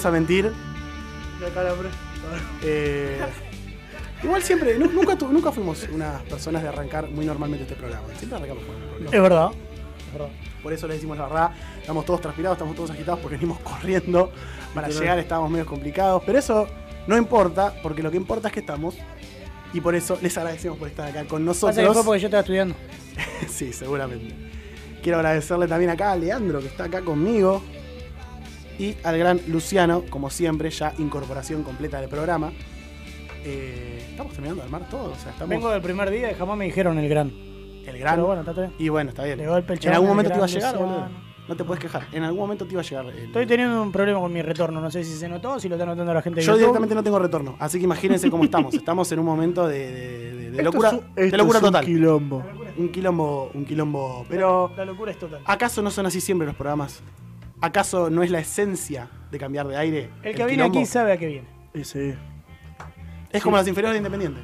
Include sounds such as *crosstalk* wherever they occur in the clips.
vamos a mentir. eh, igual siempre, nu- nunca, tu- nunca fuimos unas personas de arrancar muy normalmente este programa. Siempre arrancamos con el Es verdad. Por eso les decimos la verdad. Estamos todos transpirados, estamos todos agitados porque venimos *laughs* corriendo. Para llegar estábamos medio complicados. Pero eso no importa, porque lo que importa es que estamos. Y por eso les agradecemos por estar acá con Pasa que fue nosotros. porque yo estaba estudiando. *laughs* sí, seguramente. Quiero agradecerle también acá a Leandro, que está acá conmigo. Y al gran Luciano, como siempre, ya incorporación completa del programa. Eh, estamos terminando de armar todo. O sea, estamos. Vengo del primer día y jamás me dijeron el gran. el gran. Pero bueno, está bien. Y bueno, está bien. De golpe el en algún momento te iba a llegar, Luciano. boludo. No te puedes quejar. En algún momento te iba a llegar. el- Estoy teniendo un problema con mi retorno. No sé si se notó o si lo está notando la gente de Yo YouTube. directamente no tengo retorno. Así que imagínense cómo estamos. *laughs* Estamos en un momento de, de- de- de Esto locura, es un- de esto locura es un total. quilombo. Un quilombo, un quilombo. Pero, La locura es total. ¿acaso no son así siempre los programas? ¿Acaso no es la esencia de cambiar de aire? El que viene quilombo? aquí sabe a qué viene. Ese. Es como las inferiores de Independiente.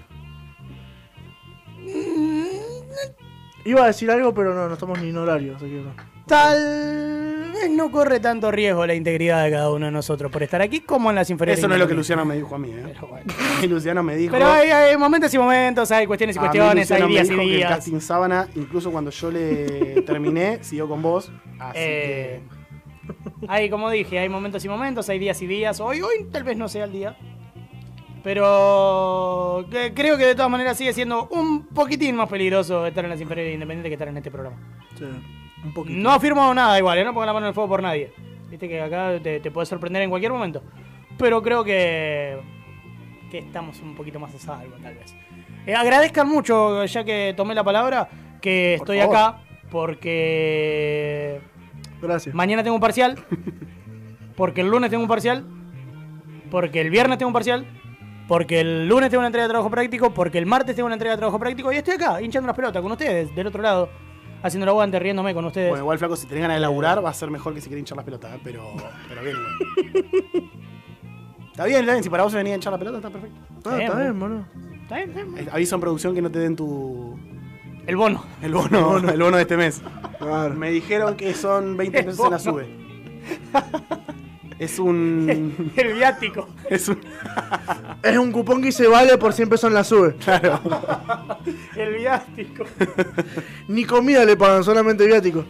Iba a decir algo, pero no, no estamos ni en horario, así que no. Tal vez no corre tanto riesgo la integridad de cada uno de nosotros por estar aquí como en las inferiores. Eso no es lo que. Luciano me dijo a mí, ¿eh? Pero bueno. *laughs* Luciano me dijo. Pero hay, hay momentos y momentos, hay cuestiones y cuestiones, hay me días y dijo que el días. casting sábana, incluso cuando yo le terminé, siguió con vos. Así Eh, hay, como dije, hay momentos y momentos, hay días y días. Hoy, hoy tal vez no sea el día. Pero que- creo que de todas maneras sigue siendo un poquitín más peligroso estar en las inferiores independientes que estar en este programa. Sí, un poquito. No afirmo nada igual, ¿eh? no pongo la mano en el fuego por nadie. Viste que acá te, te puede sorprender en cualquier momento. Pero creo que, que estamos un poquito más a salvo, tal vez. Eh, agradezcan mucho, ya que tomé la palabra, que Por estoy favor. acá porque Gracias. mañana tengo un parcial, porque el lunes tengo un parcial, porque el viernes tengo un parcial, porque el lunes tengo una entrega de trabajo práctico, porque el martes tengo una entrega de trabajo práctico y estoy acá, hinchando las pelotas con ustedes, del otro lado, haciendo el aguante, riéndome con ustedes. Bueno, igual, flaco, si tenés ganas de laburar, va a ser mejor que si querés hinchar las pelotas, ¿eh? pero, pero bien, igual. *laughs* Está bien, está bien, si para vos se venía a hinchar la pelota, está perfecto. Ah, está bien, boludo. ¿Está bien? ¿Está bien? Eh, Aviso en producción que no te den tu. El bono. El bono, el bono de este mes. Claro. Me dijeron que son 20 pesos en la sube. Es un. *laughs* El viático. Es un. Es un cupón que se vale por 100 pesos en la sube. Claro. El viático. Ni comida le pagan, solamente viático.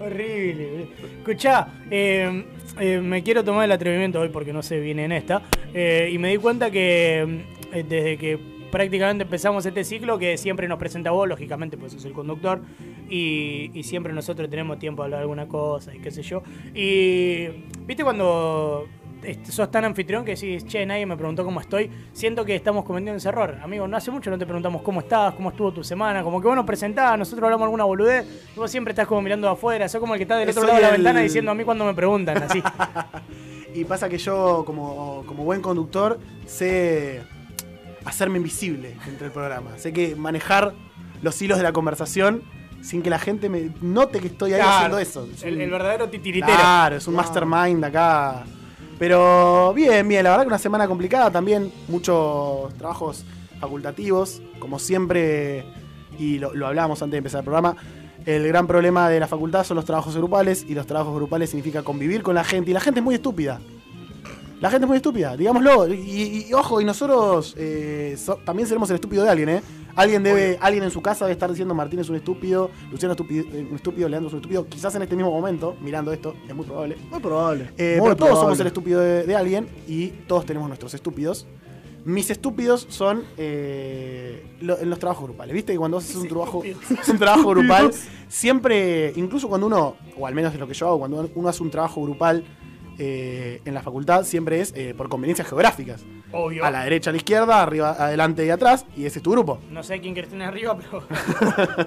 Horrible. Escuchá, eh, eh, me quiero tomar el atrevimiento hoy porque no sé, viene en esta. eh, y me di cuenta que eh, desde que prácticamente empezamos este ciclo, que siempre nos presenta vos, lógicamente, pues sos el conductor. Y, y siempre nosotros tenemos tiempo de hablar de alguna cosa y qué sé yo. Y viste cuando sos tan anfitrión que decís, che, nadie me preguntó cómo estoy. Siento que estamos cometiendo ese error. Amigo, no hace mucho no te preguntamos cómo estás, cómo estuvo tu semana. Como que vos nos presentás, nosotros hablamos alguna boludez. Vos siempre estás como mirando afuera. Sos como el que está del otro Soy lado de la el- ventana diciendo a mí cuando me preguntan, así. *laughs* Y pasa que yo, como, como buen conductor, sé hacerme invisible entre el programa. Sé que manejar los hilos de la conversación sin que la gente me note que estoy ahí Claro, haciendo eso. Es El, un- el verdadero titiritero. Claro, es un mastermind acá. Pero bien, bien, la verdad que una semana complicada también, muchos trabajos facultativos, como siempre, y lo, lo hablábamos antes de empezar el programa, el gran problema de la facultad son los trabajos grupales, y los trabajos grupales significa convivir con la gente, y la gente es muy estúpida. La gente es muy estúpida, digámoslo. Y, y- y ojo, y nosotros eh, so- también seremos el estúpido de alguien, ¿eh? Alguien debe, alguien en su casa debe estar diciendo Martín es un estúpido, Luciano es eh, un estúpido, Leandro es un estúpido. Quizás en este mismo momento, mirando esto, es muy probable. Muy probable. Eh, Muy pero todos somos el estúpido de, de alguien y todos tenemos nuestros estúpidos. Mis estúpidos son eh, lo- en los trabajos grupales. ¿Viste? Que cuando haces un trabajo, *laughs* un trabajo grupal, siempre, incluso cuando uno, o al menos es lo que yo hago, cuando uno hace un trabajo grupal eh, en la facultad, siempre es eh, por conveniencias geográficas. Obvio. A la derecha, a la izquierda, arriba, adelante y atrás, y ese es tu grupo. No sé quién quiere tener arriba, pero.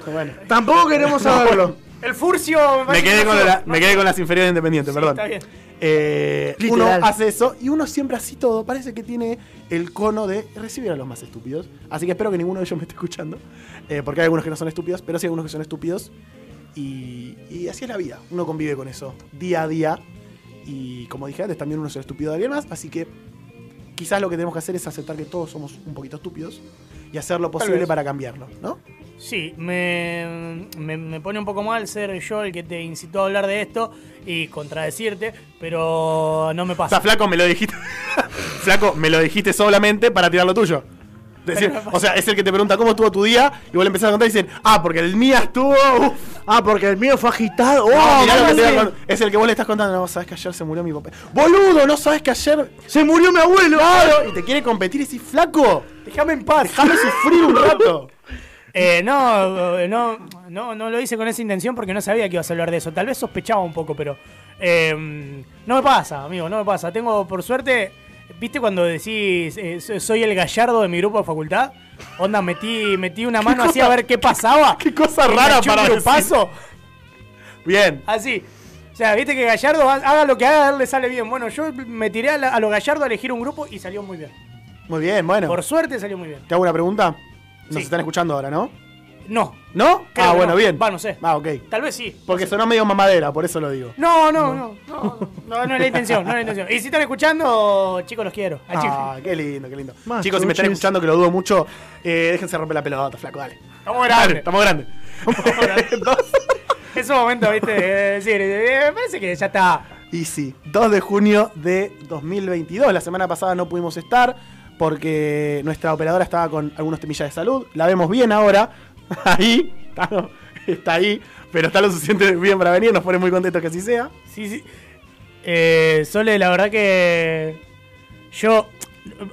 *laughs* bueno. Tampoco queremos saberlo. El Furcio. Me quedé, que con no. la- me quedé con las inferiores independientes, Sí, perdón. Está bien. Eh, uno hace eso y uno siempre así todo. Parece que tiene el cono de recibir a los más estúpidos. Así que espero que ninguno de ellos me esté escuchando. eh, porque hay algunos que no son estúpidos, pero sí hay algunos que son estúpidos. Y, y así es la vida. Uno convive con eso día a día. Y como dije antes, también uno es el estúpido de alguien más. Así que quizás lo que tenemos que hacer es aceptar que todos somos un poquito estúpidos y hacer lo posible para cambiarlo, ¿no? Sí, me, me, me pone un poco mal ser yo el que te incitó a hablar de esto y contradecirte, pero no me O pasa. sea, flaco, me lo dijiste. *laughs* flaco, me lo dijiste solamente para tirar lo tuyo. Decir, o sea, es el que te pregunta cómo estuvo tu día y vos le empezás a contar y dicen, ah, porque el mío estuvo. uf". Ah, porque el mío fue agitado. ¡Oh. Es el que vos le estás contando, no, sabes que ayer se murió mi papá. Boludo, no sabes que ayer. ¡Se murió mi abuelo! Claro, y te quiere competir y decís, flaco, Déjame en paz. déjame sufrir un rato. *laughs* Eh, no, eh, no, no, no lo hice con esa intención porque no sabía que ibas a hablar de eso. Tal vez sospechaba un poco, pero eh, no me pasa, amigo, no me pasa. Tengo, por suerte, ¿viste cuando decís eh, so- soy el gallardo de mi grupo de facultad? Onda, metí, metí una mano así a ver qué pasaba. Qué cosa rara para decir. grupazo, Bien. así. O sea, viste que Gallardo ha- haga lo que haga, le sale bien. Bueno, yo me tiré a, la- a lo Gallardo a elegir un grupo y salió muy bien. Muy bien, bueno. Por suerte salió muy bien. ¿Te hago una pregunta? Nos Sí. están escuchando ahora, ¿no? No, ¿No? Creo ah, bueno, no. bien. Va, no sé. Ah, ok. tal vez sí. Porque sonó medio mamadera, por eso lo digo. No, no, no, no, no, no es la intención, no es la intención. Y si están escuchando, chicos, los quiero. Ah, qué lindo, qué lindo. Más Chicos, si me están escuchando, que lo dudo mucho, eh, déjense romper la pelota, flaco, dale. Estamos grandes. estamos grandes. *laughs* Es un momento, viste, de decir, eh, me parece que ya está. y sí, 2 de junio de 2022. La semana pasada no pudimos estar porque nuestra operadora estaba con algunos temillas de salud. La vemos bien ahora. *laughs* Ahí, está, no, está ahí, pero está lo suficiente bien para venir. Nos pone muy contentos que así sea. Sí, sí. Eh, Sole, la verdad que yo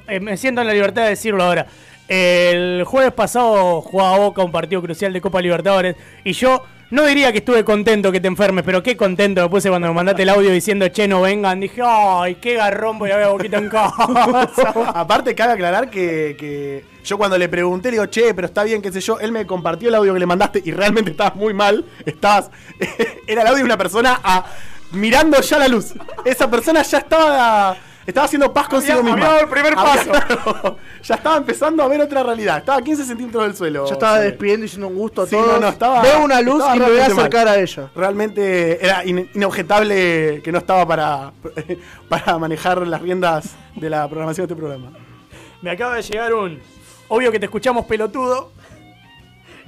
eh, me siento en la libertad de decirlo ahora. El jueves pasado jugaba Boca un partido crucial de Copa Libertadores y yo no diría que estuve contento que te enfermes, pero qué contento me puse cuando me mandaste el audio diciendo che no vengan. Dije, ay, qué garrón voy a ver a Boquita en *laughs* casa. Aparte, cabe aclarar que, que yo cuando le pregunté, le digo, che, pero está bien, qué sé yo, él me compartió el audio que le mandaste y realmente estabas muy mal. Estabas. *laughs* Era el audio de una persona a- mirando ya la luz. Esa persona ya estaba. Estaba haciendo paz consigo Había- misma. había dado el primer Había- paso. *laughs* ya estaba empezando a ver otra realidad. Estaba a 15 centímetros del suelo. Yo estaba Sí. despidiendo y diciendo un gusto a Sí, todos. no, no, estaba- Veo una luz y me voy a acercar mal. a ella. Realmente era in- inobjetable que no estaba para, *laughs* para manejar las riendas de la programación de este programa. Me acaba de llegar un. Obvio que te escuchamos pelotudo.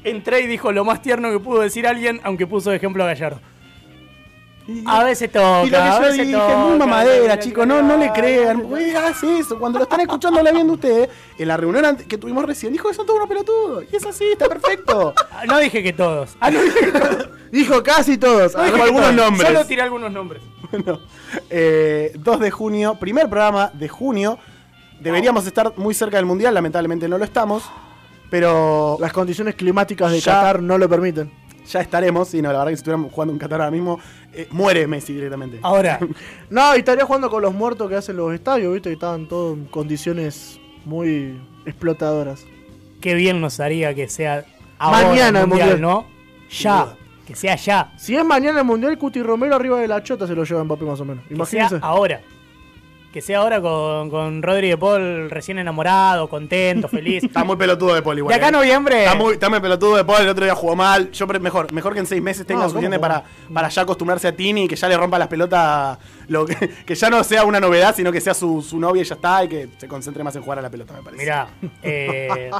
Entré y dijo lo más tierno que pudo decir alguien, aunque puso de ejemplo a Gallardo. A veces toca. Y lo que yo veces dije, toca, muy mamadera, chicos, no, no le crean. Güey, hace eso. Cuando lo están escuchando la viendo ustedes, en la reunión que tuvimos recién, dijo que son todos unos pelotudos. Y es así, está perfecto. *laughs* Ah, No dije que todos. ah, no dije que no. *laughs* Dijo casi todos. No dije algunos todos. nombres. Solo tiré algunos nombres. *laughs* Bueno, eh, 2 de junio, primer programa de junio. Deberíamos estar muy cerca del mundial, lamentablemente no lo estamos. Pero Las condiciones climáticas de Ya. Qatar no lo permiten. ya estaremos. Y no, la verdad que si estuviéramos jugando en Qatar ahora mismo, eh, muere Messi directamente. Ahora, *laughs* No, y estaría jugando con los muertos que hacen los estadios, viste, que estaban todos en condiciones muy explotadoras. qué bien nos haría que sea ahora Mañana el mundial, mundial. ¿no? Ya. Que sea ya. Si es mañana el mundial, Cuti Romero arriba de la chota se lo lleva Mbappé más o menos. Que sea Imagínense. ahora. Que sea ahora con, con Rodri de Paul recién enamorado, contento, feliz. *laughs* Está muy pelotudo de Paul igual. De acá a eh. noviembre. Está muy, está muy pelotudo de Paul, el otro día jugó mal. Yo pre- mejor, mejor que en seis meses tenga No, suficiente ¿cómo para, para ya acostumbrarse a Tini y que ya le rompa las pelotas. Lo que, que ya no sea una novedad, sino que sea su, su novia y ya está, y que se concentre más en jugar a la pelota, me parece. Mirá, eh,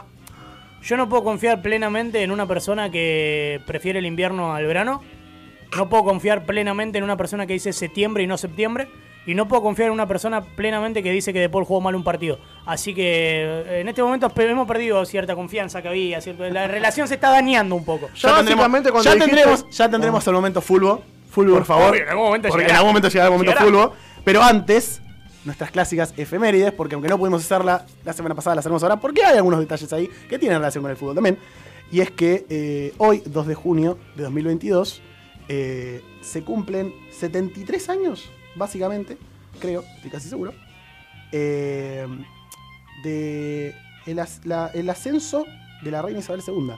yo no puedo confiar plenamente en una persona que prefiere el invierno al verano. No puedo confiar plenamente en una persona que dice septiembre y no septiembre. Y no puedo confiar en una persona plenamente que dice que De Paul jugó mal un partido. Así que eh, en este momento hemos perdido cierta confianza que había. Cierto, la relación se está dañando un poco. Ya básicamente cuando ya dijiste- tendremos, ya tendremos el momento fulbo. Fulbo. Por favor. Obvio, en algún momento porque llegará. en algún momento llegará el momento Llegará. fulbo. Pero antes, nuestras clásicas efemérides, porque aunque no pudimos hacerla la semana pasada, la hacemos ahora, porque hay algunos detalles ahí que tienen relación con el fútbol también. Y es que eh, hoy, 2 de junio de 2022, eh, se cumplen 73 años, básicamente, creo, estoy casi seguro, eh, de el, el ascenso de la reina Isabel II.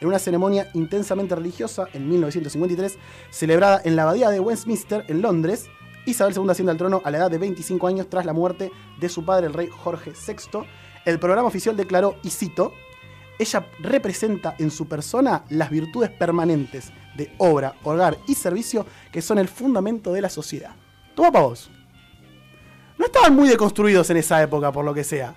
En una ceremonia intensamente religiosa en 1953, celebrada en la abadía de Westminster, en Londres, Isabel II asciende al trono a la edad de 25 años tras la muerte de su padre, el rey Jorge VI. El programa oficial declaró, y cito, ella representa en su persona las virtudes permanentes de obra, hogar y servicio que son el fundamento de la sociedad. Toma pa' vos. No estaban muy deconstruidos en esa época, por lo que sea.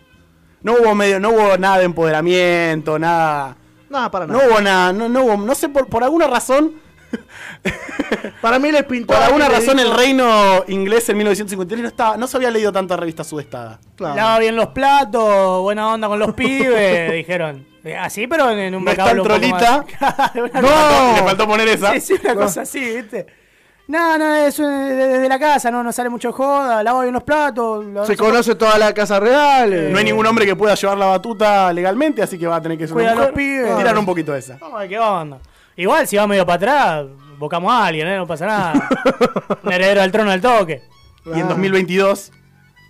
No hubo medio, no hubo nada de empoderamiento, nada. Nada, para No nada. hubo nada, no, no hubo, no sé, por, por alguna razón, *laughs* Para mí les pintó. por alguna razón dijo- el reino inglés en 1953 no estaba, no se había leído tanta revista sudestada. Claro. Lava bien los platos, buena onda con los *laughs* pibes, dijeron. Eh, Así, pero en un No vocablo un poco más- *laughs* No, le faltó poner esa. Sí, sí, una cosa así, ¿viste? No, no, eso es de- desde la casa, no, no sale mucho joda, lava bien los platos. la- Se conoce toda la casa real. eh. No hay ningún hombre que pueda llevar la batuta legalmente, así que va a tener que a los pibes. Tirar un poquito de esa. Vamos a ver qué onda. Igual, si va medio para atrás, bocamos a alguien, ¿eh? No pasa nada. *laughs* Un heredero del trono del toque. Y en Ah. 2022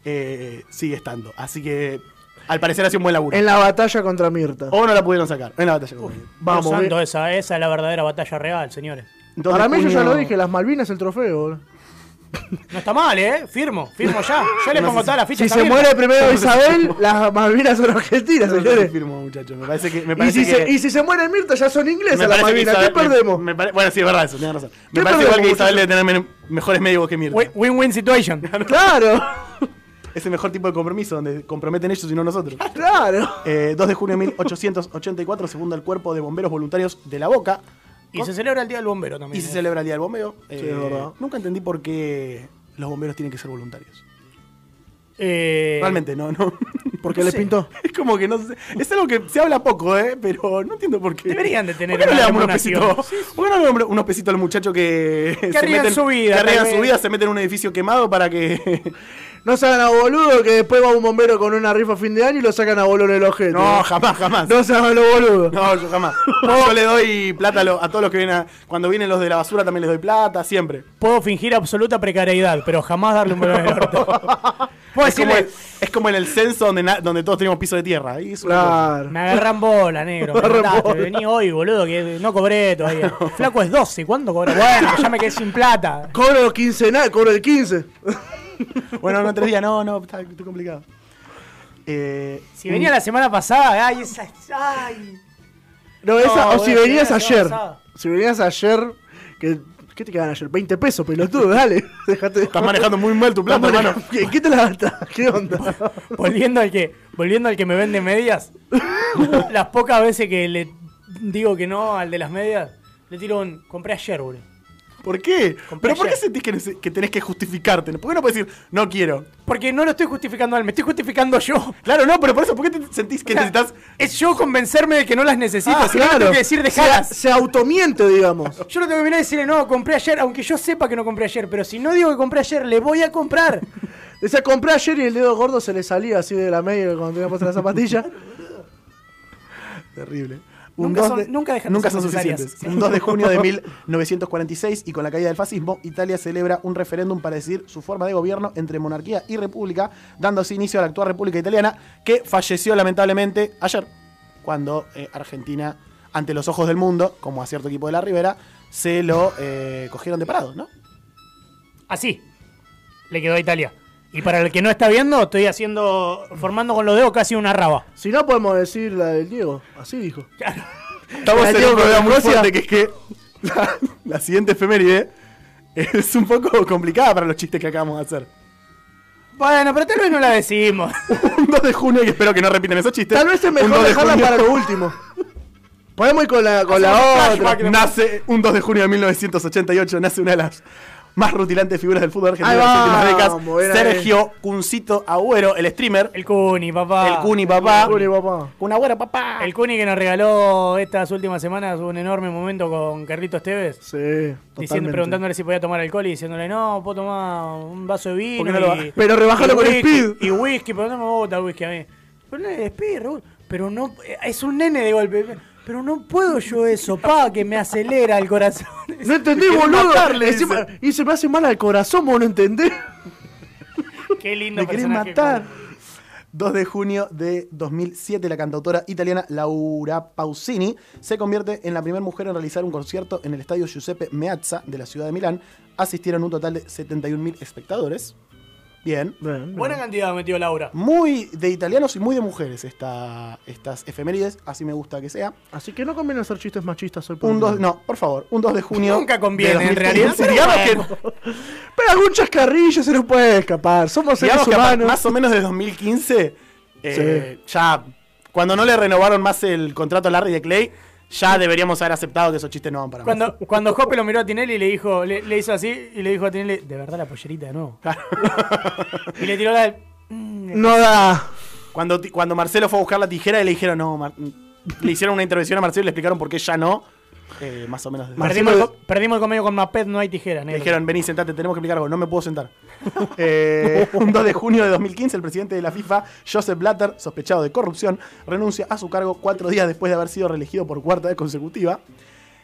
eh, sigue estando. Así que al parecer ha sido un buen laburo. En la batalla contra Mirta. O no la pudieron sacar. En la batalla. con Bolivia. Vamos, santo, ve- esa, esa es la verdadera batalla real, señores. Entonces, Para mí yo ya lo dije, las Malvinas el trofeo. No está mal, ¿eh? Firmo, firmo ya. Yo le No pongo todas las Si fichas se abiertas. muere primero *laughs* Isabel, las Malvinas son argentinas, No, no señores. firmo, muchachos. Me parece que. Me Y si, que se, y si se muere Mirta, ya son inglesas las Malvinas. ¿Qué me- perdemos? me pare- bueno, sí, es verdad eso, tienes razón. Me ¿Qué parece igual que Isabel debe tener mejores médicos que Mirta. Win- Win-win situation. *laughs* Claro, Es el mejor tipo de compromiso donde comprometen ellos y no nosotros. claro. Eh, 2 de junio de 1884 se funda el Cuerpo de Bomberos Voluntarios de la Boca. Y se celebra el Día del Bombero también. Y se ¿eh? celebra el Día del Bombeo. Sí, Eh, es verdad. Nunca entendí por qué los bomberos tienen que ser voluntarios. Eh, Realmente, no, no. Porque No les sé. pintó. *laughs* Es como que no sé. Es algo que se habla poco, ¿eh? Pero no entiendo por qué. Deberían de tener ¿Por qué no le damos unos pesitos? ¿Por qué no le damos unos pesitos al muchacho que. se arriesgan su vida, Que arriesgan tal su vida, se mete en un edificio quemado para que. No se hagan a boludo que después va un bombero con una rifa a fin de año y lo sacan a bolo en el ojete. no, jamás, jamás. No se hagan los boludos. No, yo jamás. *laughs* Yo le doy plata a, lo- a todos los que vienen a- Cuando vienen los de la basura también les doy plata, siempre. Puedo fingir absoluta precariedad, pero jamás darle un beso en el orto. *laughs* Puedo Es como, decirle, el- es como en el censo donde, na- donde todos teníamos piso de tierra. Ahí es una cosa. Claro. me agarran bola, negro. *laughs* Me agarran mataste, bola. vení hoy, boludo, que no cobré todavía. Flaco es 12, ¿cuándo cobré? Bueno, ya me quedé sin plata. Cobro quincenal, cobro el 15. *laughs* Bueno, no, tres días, no, no, está, está complicado. Eh, Si venía la semana pasada, ay, esa. Ay. No, esa, No, o si venías ayer. Si venías ayer, que, ¿qué te quedan ayer? 20 pesos, pelotudo, dale. *laughs* Déjate. Estás manejando muy mal tu plata, hermano. manejando- ¿Qué, ¿Qué te la gastas? ¿Qué onda? Volviendo al que, volviendo al que me vende medias, *laughs* las pocas veces que le digo que no al de las medias, le tiro un compré ayer, boludo. ¿Por qué? ¿Pero por qué sentís que, nece- que tenés que justificarte? ¿Por qué no puedes decir, no quiero? Porque no lo estoy justificando a él, me estoy justificando yo. Claro, no, pero por eso, ¿por qué te sentís que necesitas. Es yo convencerme de que no las necesito, Ah, si no le tengo que decir se, dejalas. se automiente, digamos. Yo no tengo que venir a decirle, no, compré ayer, aunque yo sepa que no compré ayer, pero si no digo que compré ayer, le voy a comprar. *laughs* Decía, compré ayer y el dedo gordo se le salía así de la media cuando tenía puesta la zapatilla. *laughs* Terrible. Nunca son- nunca dejan de nunca ser son suficientes. Un 2 de junio de *laughs* 1946 y con la caída del fascismo, Italia celebra un referéndum para decidir su forma de gobierno entre monarquía y república, dándose inicio a la actual República Italiana, que falleció lamentablemente ayer, cuando eh, Argentina, ante los ojos del mundo, como a cierto equipo de la Ribera, se lo eh, cogieron de parado, ¿no? Así le quedó a Italia. Y para el que no está viendo, estoy haciendo, formando con los dedos casi una raba. Si no, podemos decir la del Diego. Así dijo. Estamos La en un con problema muy fuerte que es que la, la siguiente efeméride es un poco complicada para los chistes que acabamos de hacer. Bueno, pero tal vez no la decimos. *laughs* Un 2 de junio, y espero que no repiten esos chistes. Tal vez es mejor 2 de dejarla junio para lo último. Podemos ir con la, con la otra. flashback. Nace un 2 de junio de 1988, nace una de las más rutilantes figuras del fútbol argentino de las últimas décadas. Sergio Cuncito Agüero, el streamer. El Cuni, papá. El Cuni, papá. Juli, papá. Un Agüero, papá. El Cuni que nos regaló estas últimas semanas un enorme momento con Carlitos Tevez. Sí, Diciendo, preguntándole si podía tomar alcohol y diciéndole, no, puedo tomar un vaso de vino. ¿Por qué no lo y- ba- Pero rebajalo con whisky, speed. Y whisky, pero no me gusta el whisky a mí. Pero no es speed, Raúl. Pero no, es un nene de golpe. Pero no puedo yo eso, pa, que me acelera el corazón. *laughs* No entendí, Me quieren boludo. matar, le Encima- dice. y se me hace mal al corazón, vos no entendés. Qué lindo Me querés matar. 2 de junio de 2007, la cantautora italiana Laura Pausini se convierte en la primera mujer en realizar un concierto en el estadio Giuseppe Meazza de la ciudad de Milán. Asistieron un total de 71.000 espectadores. Bien. Buena cantidad metió Laura. Muy de italianos y muy de mujeres esta, estas efemérides, así me gusta que sea. Así que no conviene hacer chistes machistas hoy por Un. 2, no, por favor, un 2 de junio. Nunca conviene, en realidad, 2015. pero Digamos que, bueno. Pero algún chascarrillo se nos puede escapar. Somos seres digamos que a- humanos. más o menos de 2015, eh, ya cuando no le renovaron más el contrato a Larry de Clay, ya deberíamos haber aceptado que esos chistes no van para más. Cuando, cuando Jope lo miró a Tinelli y le dijo, le, le hizo así y le dijo a Tinelli, de verdad la pollerita de nuevo. *laughs* y le tiró la "Mm, No da. Cuando, cuando Marcelo fue a buscar la tijera y le dijeron, no, Mar- le hicieron una intervención a Marcelo y le explicaron por qué ya no. Eh, más o menos. de- perdimos, el, perdimos el convenio con Maped, no hay tijera, Le negro. dijeron, vení, sentate, tenemos que explicar algo. No me puedo sentar. *laughs* Eh, un 2 de junio de 2015, el presidente de la FIFA, Joseph Blatter, sospechado de corrupción, renuncia a su cargo cuatro días después de haber sido reelegido por cuarta vez consecutiva.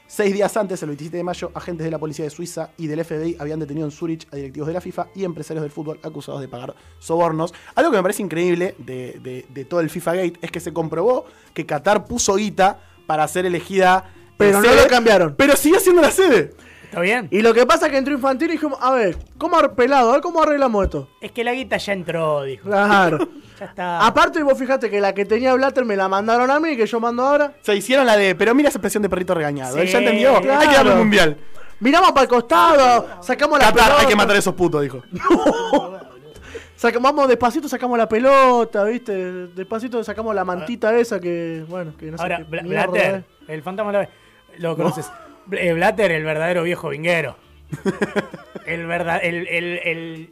Seis días antes, el 27 de mayo, agentes de la policía de Suiza y del FBI habían detenido en Zurich a directivos de la FIFA y empresarios del fútbol acusados de pagar sobornos. Algo que me parece increíble de, de- de todo el FIFA Gate es que se comprobó que Qatar puso guita para ser elegida. Pero no lo cambiaron. Pero sigue siendo la sede. ¿Está bien? Y lo que pasa es que entró Infantino y dijimos, a ver, ¿cómo ar- pelado? A ver cómo arreglamos esto. Es que la guita ya entró, dijo. Claro. *laughs* Ya está. Aparte, vos fijate que la que tenía Blatter me la mandaron a mí, que yo mando ahora. Se hicieron la de, pero mira esa expresión de perrito regañado. Sí, Él ya entendió. claro. Hay que darle un mundial. Miramos para el costado, sacamos la Qatar, pelota. hay que matar a esos putos, dijo. *laughs* Saca- vamos despacito, sacamos la pelota, ¿viste? Despacito sacamos la mantita esa que, bueno, que no sé Ahora, qué Bla- mierda Blatter, el fantasma lo, lo conoces. Bl- eh, Blatter, el verdadero viejo vinguero. *laughs* el verdad, el, el, el-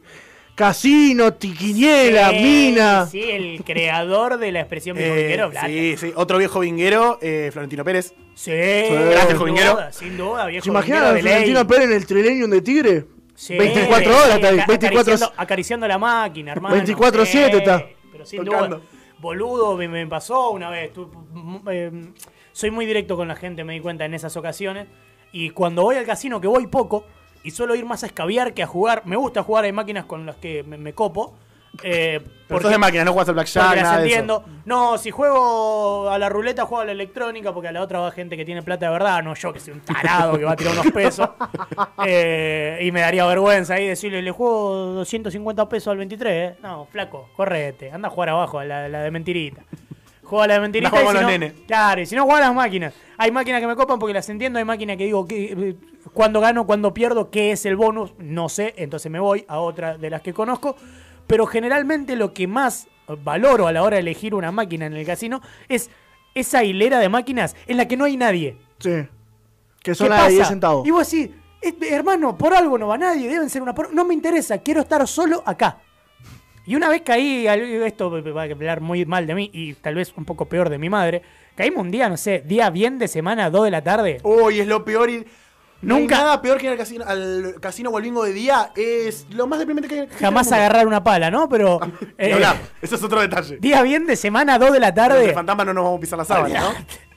Casino, tiquiniela, Sí, mina. Sí, el creador de la expresión viejo Eh, vinguero, Blatter. sí, sí. Otro viejo vinguero, eh, Florentino Pérez. Sí, Gracias, sin jovinguero. duda, sin duda, viejo ¿Se imaginan vinguero a. Florentino Pérez en el Trilenium de Tigre? Sí, 24 horas está ahí, aca- 24 acariciando, acariciando la máquina, hermano. 24/7 Sí, está. Pero sin Tocando. duda, boludo, me, me pasó una vez. tu- m- eh, soy muy directo con la gente, me di cuenta en esas ocasiones. Y cuando voy al casino, que voy poco, y suelo ir más a escabiar que a jugar. Me gusta jugar, hay máquinas con las que me, me copo. Eh, Pero sos de máquina, no juegas al blackjack, porque nada de eso. entiendo. No, si juego a la ruleta, juego a la electrónica, porque a la otra va gente que tiene plata de verdad, no yo que soy un tarado que va a tirar unos pesos. *laughs* Eh, y me daría vergüenza ahí decirle, le juego 250 pesos al 23, ¿eh? No, flaco, correte, anda a jugar abajo a la, la de mentirita. Juega a la mentirita a y si no, los nenes. Claro, y si no juega a las máquinas. Hay máquinas que me copan porque las entiendo, hay máquinas que digo que eh, cuando gano, cuando pierdo, qué es el bonus, no sé, entonces me voy a otra de las que conozco. Pero generalmente lo que más valoro a la hora de elegir una máquina en el casino es esa hilera de máquinas en la que no hay nadie. Sí. Que son ¿Qué las de 10 pasa? centavos. Y vos decís, "Eh, hermano, por algo no va nadie, deben ser una... por- No me interesa, quiero estar solo acá. Y una vez caí, esto va a hablar muy mal de mí y tal vez un poco peor de mi madre, caímos un día, no sé, día bien de semana, 2 de la tarde. Uy, es lo peor ir. Nunca. Nada peor que ir al casino, al casino o al bingo de día. Es lo más deprimente que hay. Jamás el agarrar una pala, ¿no? Pero... *laughs* Eh. Eso es otro detalle. día bien de semana, 2 de la El tarde. fantasma no nos vamos a pisar la sábana,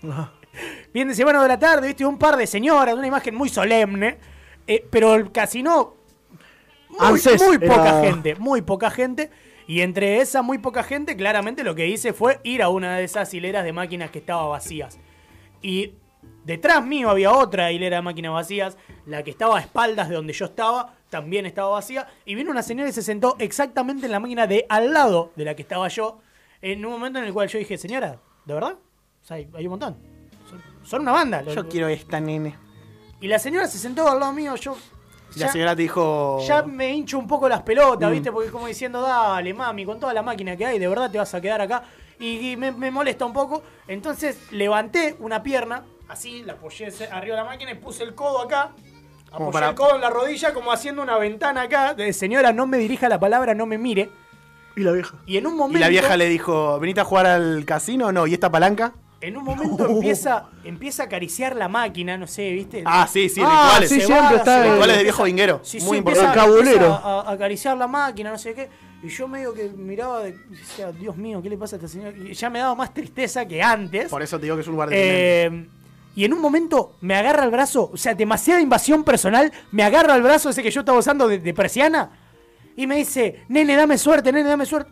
¿no? *laughs* Bien de semana 2 de la tarde, viste, un par de señoras, una imagen muy solemne. eh, pero el casino muy, muy era- poca gente, muy poca gente. Y entre esa muy poca gente, claramente lo que hice fue ir a una de esas hileras de máquinas que estaban vacías. Y Detrás mío había otra hilera de máquinas vacías. La que estaba a espaldas de donde yo estaba también estaba vacía. Y vino una señora y se sentó exactamente en la máquina de al lado de la que estaba yo. En un momento en el cual yo dije, señora, ¿de verdad? O sea, hay, hay un montón. Son, son una banda. Yo quiero esta nene. Y la señora se sentó al lado mío. Yo. Y la señora te dijo. ya me hincho un poco las pelotas, Mm. ¿viste? Porque como diciendo, dale, mami, con toda la máquina que hay, de verdad te vas a quedar acá. Y, y me, me molesta un poco. Entonces levanté una pierna, así, la apoyé arriba de la máquina y puse el codo acá. Como Apoyé para- el codo en la rodilla, como haciendo una ventana acá. De, Señora, no me dirija la palabra, no me mire. Y la vieja. Y en un Y momento. la vieja le dijo, ¿veniste a jugar al casino o no? ¿Y esta palanca? En un momento empieza, empieza a acariciar la máquina, no sé, ¿viste? Ah, sí, sí, Ah, rituales. sí, siempre va, está Rituales de viejo vinguero. Sí, Muy sí, importante. empieza, El cabulero. a, a acariciar la máquina, no sé qué. Y yo medio que miraba de, y decía, Dios mío, ¿qué le pasa a esta señora? Y ya me daba más tristeza que antes. Por eso te digo que es un lugar de Eh, y en un momento me agarra el brazo, o sea, demasiada invasión personal, me agarra el brazo ese que yo estaba usando de, de persiana y me dice, nene, dame suerte, nene, dame suerte.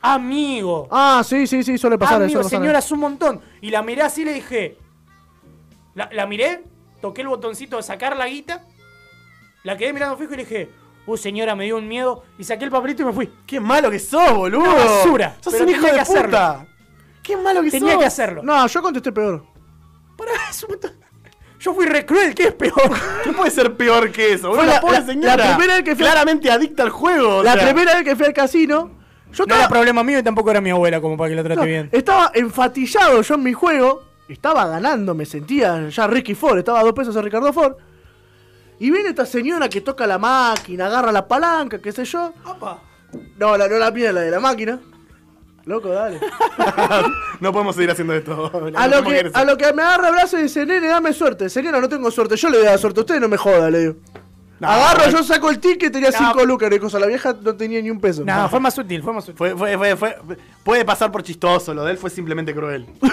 Amigo. Ah, sí, sí, sí, suele pasar Amigo, eso. señora, es un montón. Y la miré así y le dije. La, la miré, toqué el botoncito de sacar la guita. La quedé mirando fijo y le dije, uh, señora, me dio un miedo. Y saqué el papelito y me fui. Qué malo que sos, boludo. Una basura, Sos pero un hijo tenía de que hacerlo. puta. Qué malo que Tenía sos. que hacerlo. No, yo contesté peor. Pará, *laughs* es un montón. Yo fui re cruel, ¿qué es peor? *laughs* ¿Qué puede ser peor que eso? Fue la- la, pobre la- señora. la primera vez que fui Claramente adicta al juego. o La sea. primera vez que fui al casino, yo No era problema mío y tampoco era mi abuela como para que la trate no, bien. estaba enfatillado yo en mi juego. Estaba ganando, me sentía ya Ricky Ford, estaba a dos pesos a Ricardo Ford. Y viene esta señora que toca la máquina, agarra la palanca, qué sé yo. Opa. No, la, no la mía, la de la máquina. Loco, dale. *laughs* No podemos seguir haciendo esto. A lo, que, a lo que me agarra el brazo y dice, nene, dame suerte. Señora, no tengo suerte. Yo le voy a dar suerte. Usted no me joda, le digo. No, Agarro, yo saco el ticket, tenía No. 5 lucas. Le cosa, la vieja no tenía ni un peso. No, fue más útil, fue más útil. Fue, fue, fue, fue- puede pasar por chistoso, lo de él fue simplemente cruel. *laughs*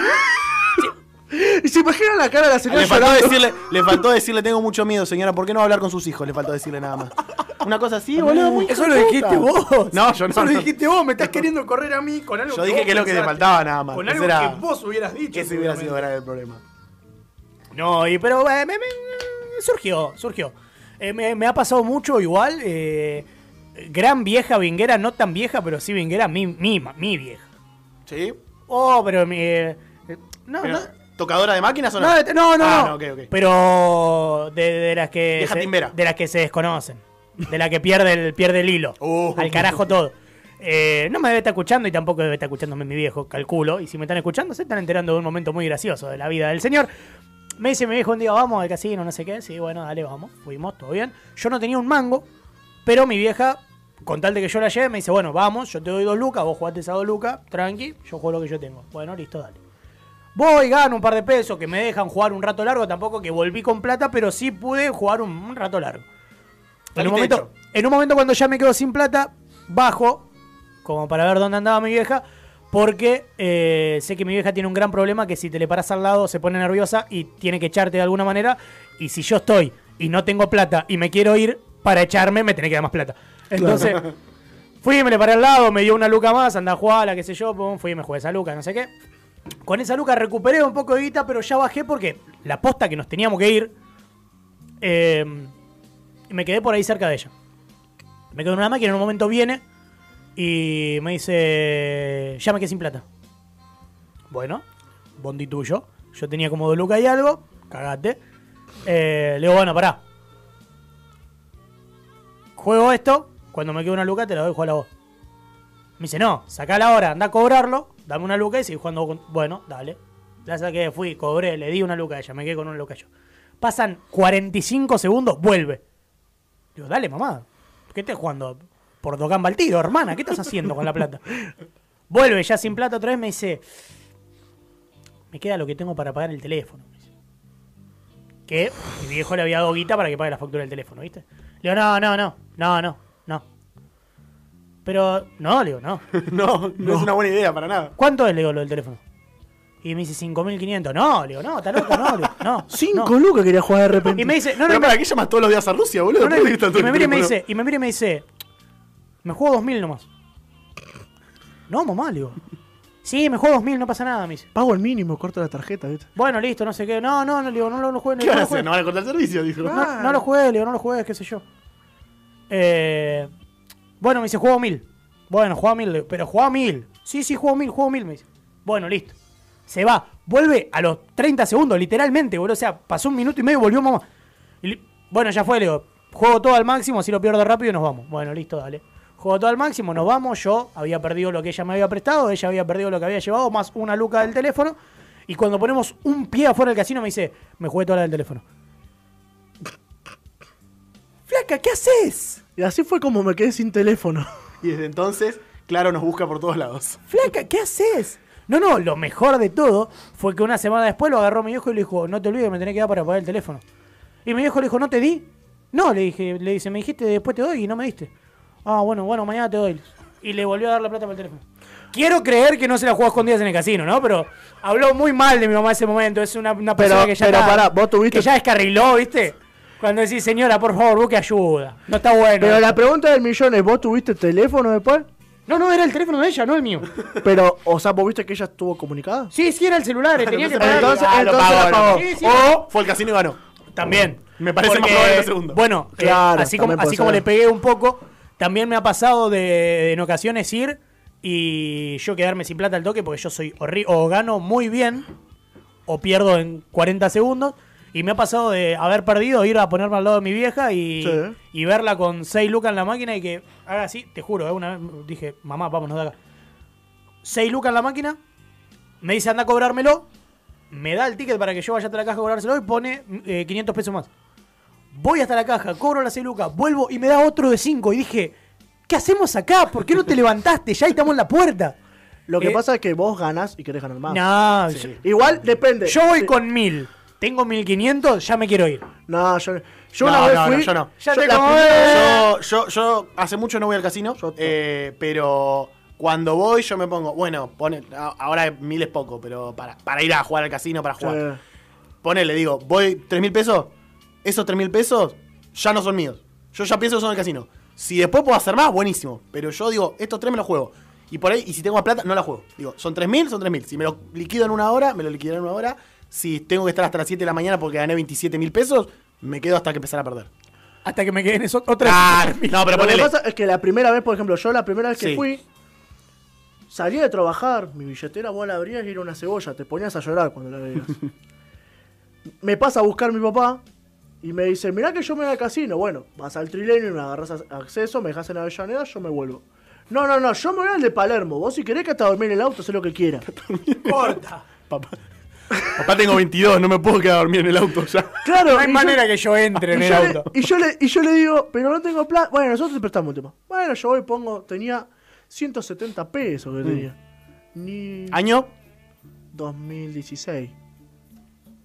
Y se imagina la cara de la señora Le faltó, llorando. decirle, le faltó decirle, tengo mucho miedo, señora, ¿por qué no va a hablar con sus hijos? Le faltó decirle nada más. Una cosa así, boludo, muy Eso lo de dijiste vos. No, yo no. Eso lo dijiste vos. Me estás queriendo correr a mí con algo Yo que dije vos que es lo que te pensaste. faltaba nada más. Con algo era- que vos hubieras dicho. Ese hubiera sido grave el problema. No, y, pero eh, me, me- surgió, surgió. Eh, me, me ha pasado mucho igual. eh, gran vieja vinguera, no tan vieja, pero sí vinguera, mi, mi, mi vieja. ¿Sí? Oh, pero mi. eh, no, Pero, no. ¿Tocadora de máquinas o no? No, de- no, no, Ah, no. Pero de, de las que Vieja se, timbera. de las que se desconocen, de la que pierde el pierde el hilo, Uh. al carajo todo. Eh, no me debe estar escuchando y tampoco debe estar escuchándome mi viejo, calculo. Y si me están escuchando, se están enterando de un momento muy gracioso de la vida del señor. Me dice mi viejo un día, vamos al casino, no sé qué. Sí, bueno, dale, vamos. Fuimos, todo bien. Yo no tenía un mango, pero mi vieja, con tal de que yo la lleve, me dice, bueno, vamos, yo te doy dos lucas, vos jugaste esas dos lucas, tranqui, yo juego lo que yo tengo. Bueno, listo, dale. Voy, gano un par de pesos que me dejan jugar un rato largo. Tampoco que volví con plata, pero sí pude jugar un, un rato largo. En un, momento, en un momento cuando ya me quedo sin plata, bajo, como para ver dónde andaba mi vieja, porque eh, sé que mi vieja tiene un gran problema que si te le paras al lado se pone nerviosa y tiene que echarte de alguna manera. Y si yo estoy y no tengo plata y me quiero ir para echarme, me tiene que dar más plata. Entonces, fui, me le paré al lado, me dio una luca más, anda a jugar, qué sé yo, pum, fui y me jugué esa luca, no sé qué. Con esa luca recuperé un poco de guita, pero ya bajé porque la posta que nos teníamos que ir, eh, me quedé por ahí cerca de ella. Me quedo en una máquina, en un momento viene y me dice, ya me quedé sin plata. Bueno, bondi tuyo. Yo tenía como dos lucas y algo, cagate. Eh, le digo, bueno, pará. Juego esto, cuando me quedo una luca te la doy jugar a vos. Me dice, no, sacala ahora, anda a cobrarlo, dame una luca y sigue jugando con... Bueno, dale. La saqué, fui, cobré, le di una luca a ella, me quedé con una luca yo. Pasan 45 segundos, vuelve. Digo, dale, mamá. ¿Qué estás jugando? Por Dogan Baltiro, hermana. ¿Qué estás haciendo con la plata? Vuelve ya sin plata otra vez, me dice... Me queda lo que tengo para pagar el teléfono. Que mi viejo le había dado guita para que pague la factura del teléfono, ¿viste? Le digo, no, no, no, no, no, no. Pero, no, le digo, no. *laughs* no, no, es una buena idea para nada. ¿Cuánto es, le digo, lo del teléfono? Y me dice 5.500. No, le digo, no, está loco, no, le digo, no. 5 no. lucas quería jugar de repente. Y me dice, no, no, Pero y me- para qué llamas todos los días a Rusia, boludo. no, no, ¿Por qué y, me mira y me dice, y me mira y me dice, me juego 2.000 nomás. No, mamá, le digo. Sí, me juego 2000, no pasa nada, me dice. Pago el mínimo, corto la tarjeta, ¿viste? Bueno, listo, no sé qué. No, no, no, le digo, no, lo- no juegues, ¿Qué no, van a hacer? ¿No van a cortar el servicio? Dijo. No, no lo juegues, le digo, no lo juegues, qué sé yo. Eh, bueno, me dice, juego 1000. Bueno, juega 1000, le digo, pero juega 1000. Sí, sí, juego 1000, juego 1000, me dice. Bueno, listo. Se va, vuelve a los 30 segundos, literalmente, boludo. O sea, pasó un minuto y medio, volvió mamá. Y bueno, ya fue, le digo, juego todo al máximo, así lo pierdo rápido y nos vamos. Bueno, listo, dale. Juego todo al máximo, nos vamos. Yo había perdido lo que ella me había prestado, ella había perdido lo que había llevado, más una luca del teléfono. Y cuando ponemos un pie afuera del casino, me dice, me jugué toda la del teléfono. Flaca, ¿qué haces? Y así fue como me quedé sin teléfono. *laughs* Y desde entonces, claro, nos busca por todos lados. Flaca, ¿qué haces? No, no, lo mejor de todo fue que una semana después lo agarró mi viejo y le dijo, no te olvides, me tenés que dar para pagar el teléfono. Y mi viejo le dijo, ¿no te di? No, le dije, le dice, me dijiste después te doy y no me diste. Ah, bueno, bueno, mañana te doy. Y le volvió a dar la plata para el teléfono. Quiero creer que no se la jugó a escondidas en el casino, ¿no? Pero habló muy mal de mi mamá en ese momento. Es una, una persona Pero- que ya pero está- pará, vos tuviste- que ya descarriló, ¿viste? Cuando decís, señora, por favor, busque ayuda. No está bueno. Pero la pregunta del millón es, ¿vos tuviste teléfono después? No, no, era el teléfono de ella, no el mío. *laughs* Pero, o sea, ¿vos viste que ella estuvo comunicada? Sí, sí, era el celular, tenía que pagar. Entonces- Ah, lo entonces pagó, la lo pagó. pagó. Sí, sí. O fue el casino y ganó. También. Me parece más Porque, probable lo segundo. Bueno, eh, Claro, así, como, así como le pegué un poco, también me ha pasado de, en ocasiones ir y yo quedarme sin plata al toque porque yo soy horrible. O gano muy bien o pierdo en 40 segundos. Y me ha pasado de haber perdido, ir a ponerme al lado de mi vieja y, Sí. y verla con 6 lucas en la máquina y que haga así, te juro, eh, una vez dije, mamá, vámonos de acá. 6 lucas en la máquina, me dice anda a cobrármelo, me da el ticket para que yo vaya hasta la caja a cobrárselo y pone eh, 500 pesos más. Voy hasta la caja, cobro las 6 lucas, vuelvo y me da otro de 5 y dije, ¿qué hacemos acá? ¿Por qué no te *laughs* levantaste? Ya estamos en la puerta. Lo que Eh, pasa es que vos ganás y querés ganar más. No, Igual depende. yo, voy Sí. con 1000, tengo 1500, ya me quiero ir. No, yo, yo No, una vez no, no, yo no. Ya yo te la como- primera- Yo, yo, yo hace mucho no voy al casino, Yo- eh, pero cuando voy yo me pongo, bueno, pone, a- ahora mil es poco, pero para, para ir a jugar al casino, para jugar. Eh, Ponele, digo, voy tres mil pesos, esos tres mil pesos ya no son míos. Yo ya pienso que son del casino. Si después puedo hacer más, buenísimo. Pero yo digo, estos tres me los juego. Y por ahí, y si tengo más plata, no la juego. Digo, son tres mil, son tres mil. Si me lo liquido en una hora, me lo liquido en una hora. Si tengo que estar hasta las 7 de la mañana porque gané 27 mil pesos, me quedo hasta que empezar a perder. Hasta que me queden esos otros Ah, no, pero lo que ponele. pasa es que la primera vez, por ejemplo, yo la primera vez que Sí. fui, salí de trabajar, mi billetera vos la abrías y era una cebolla, te ponías a llorar cuando la veías. *laughs* me pasa a buscar mi papá y me dice, mirá que yo me voy al casino. Bueno, vas al trilenio y me agarras acceso, me dejas en Avellaneda, yo me vuelvo. No, no, no, yo me voy al de Palermo. Vos si querés que hasta dormir en el auto, sé lo que quieras. *laughs* corta. Papá. Papá tengo 22, no me puedo quedar a dormir en el auto ya. Claro, No hay yo- manera que yo entre en el le, auto. y, yo le, y yo le digo, pero no tengo plata. Bueno, nosotros te prestamos el tema. Bueno, yo voy y pongo, tenía 170 pesos Mm. que tenía. Ni Año, 2016.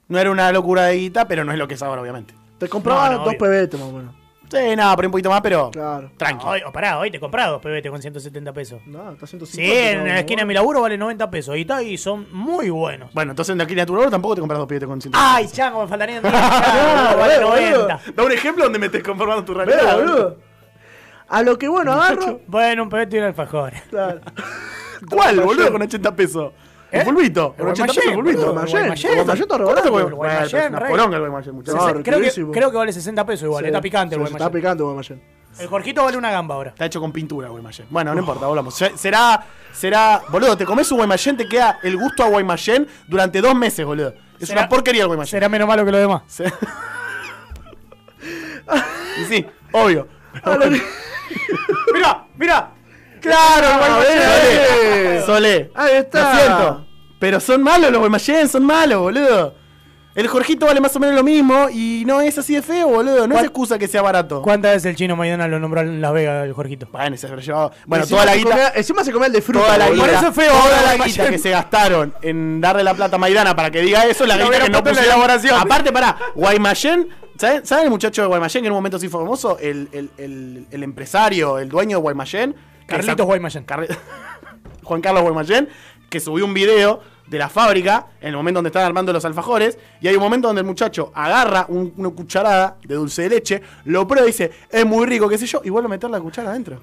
no era una locura de guita, pero no es lo que es ahora, obviamente. Te compraba No, no, dos obvio. pebetes más o menos. Sí, nada, por un poquito más, pero Claro. tranqui. Hoy, oh, pará, hoy te comprás dos PBT con 170 pesos. No, está 150. Sí, en la esquina de mi laburo vale 90 pesos. Y, está, y son muy buenos. Bueno, entonces en la esquina de tu laburo tampoco te compras dos pibetes con 100 Ay, chango, me faltarían 10. chango, Claro, vale boludo. 90. Da un ejemplo donde me estés conformando tu realidad. boludo. A lo que bueno, agarro. Bueno, un PBT y un alfajor. Claro. ¿Cuál, boludo, con 80 pesos? El ¿Eh? fulbito. El Con 80 pesos el Guaymallén. Guaymallén. Guaymallén. Guaymallén está re ¿Cuánto barato. fue? el Guaymallén, el Guaymallén, creo, que, vale 60 pesos igual. Está picante el se Está Guaymallén. picante Guaymallén. El Jorgito vale una gamba ahora. Está hecho con pintura, Guaymallén. Bueno, no importa, volvamos. Se- Será, será, boludo, te comes un Guaymallén, te queda el gusto a Guaymallén durante dos meses, boludo. Es Será- una porquería el Guaymallén. Será menos malo que lo demás. Se- *laughs* y sí, obvio. *laughs* Mira, mira. Claro, Guaymallén. Solé. Solé. Ahí está. Lo siento. Pero son malos los Guaymallén, son malos, boludo. El Jorgito vale más o menos lo mismo y no es así de feo, boludo. No es ¿Cuál- excusa que sea barato. ¿Cuántas veces el chino Maidana lo nombró en Las Vegas, el Jorgito? Bueno, se habrá llevado. Bueno, Encima toda la se guita. comía- encima se comía el de fruta. Toda la boludo. guita, Por eso es feo toda ahora la guita que se gastaron en darle la plata a Maidana para que diga eso, la guita que no puesto en la pusieron. elaboración. Aparte, pará, Guaymallén, ¿saben, ¿saben el muchacho de Guaymallén que en un momento sí fue famoso? El, el, el, el empresario, el dueño de Guaymallén. Carlitos Guaymallén. *laughs* Juan Carlos Guaymallén, que subió un video de la fábrica en el momento donde estaban armando los alfajores y hay un momento donde el muchacho agarra un- una cucharada de dulce de leche, lo prueba y dice, es muy rico, qué sé yo, y vuelve a meter la cuchara adentro.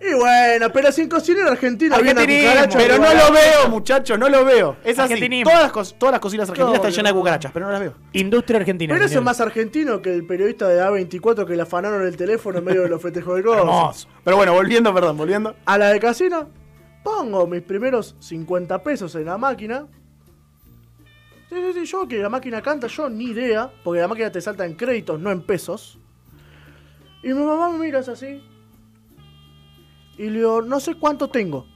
Y bueno, pero sin cocinero argentino viene a Argentinismo, cucaracha. Pero no lo veo, muchachos, no lo veo. Es así. Argentinismo. Todas las, cos- todas las cocinas argentinas están llenas de cucarachas, pero no las veo. Industria argentina. Pero eso es más argentino que el periodista de A24 que le afanaron el teléfono en medio de los festejos de cosas. Hermoso. Pero bueno, volviendo, perdón, volviendo. A la de casino, pongo mis primeros 50 pesos en la máquina. Sí, sí, sí, yo que la máquina canta, yo ni idea, porque la máquina te salta en créditos, no en pesos. Y mi mamá me mira es así. Y le digo, no sé cuánto tengo.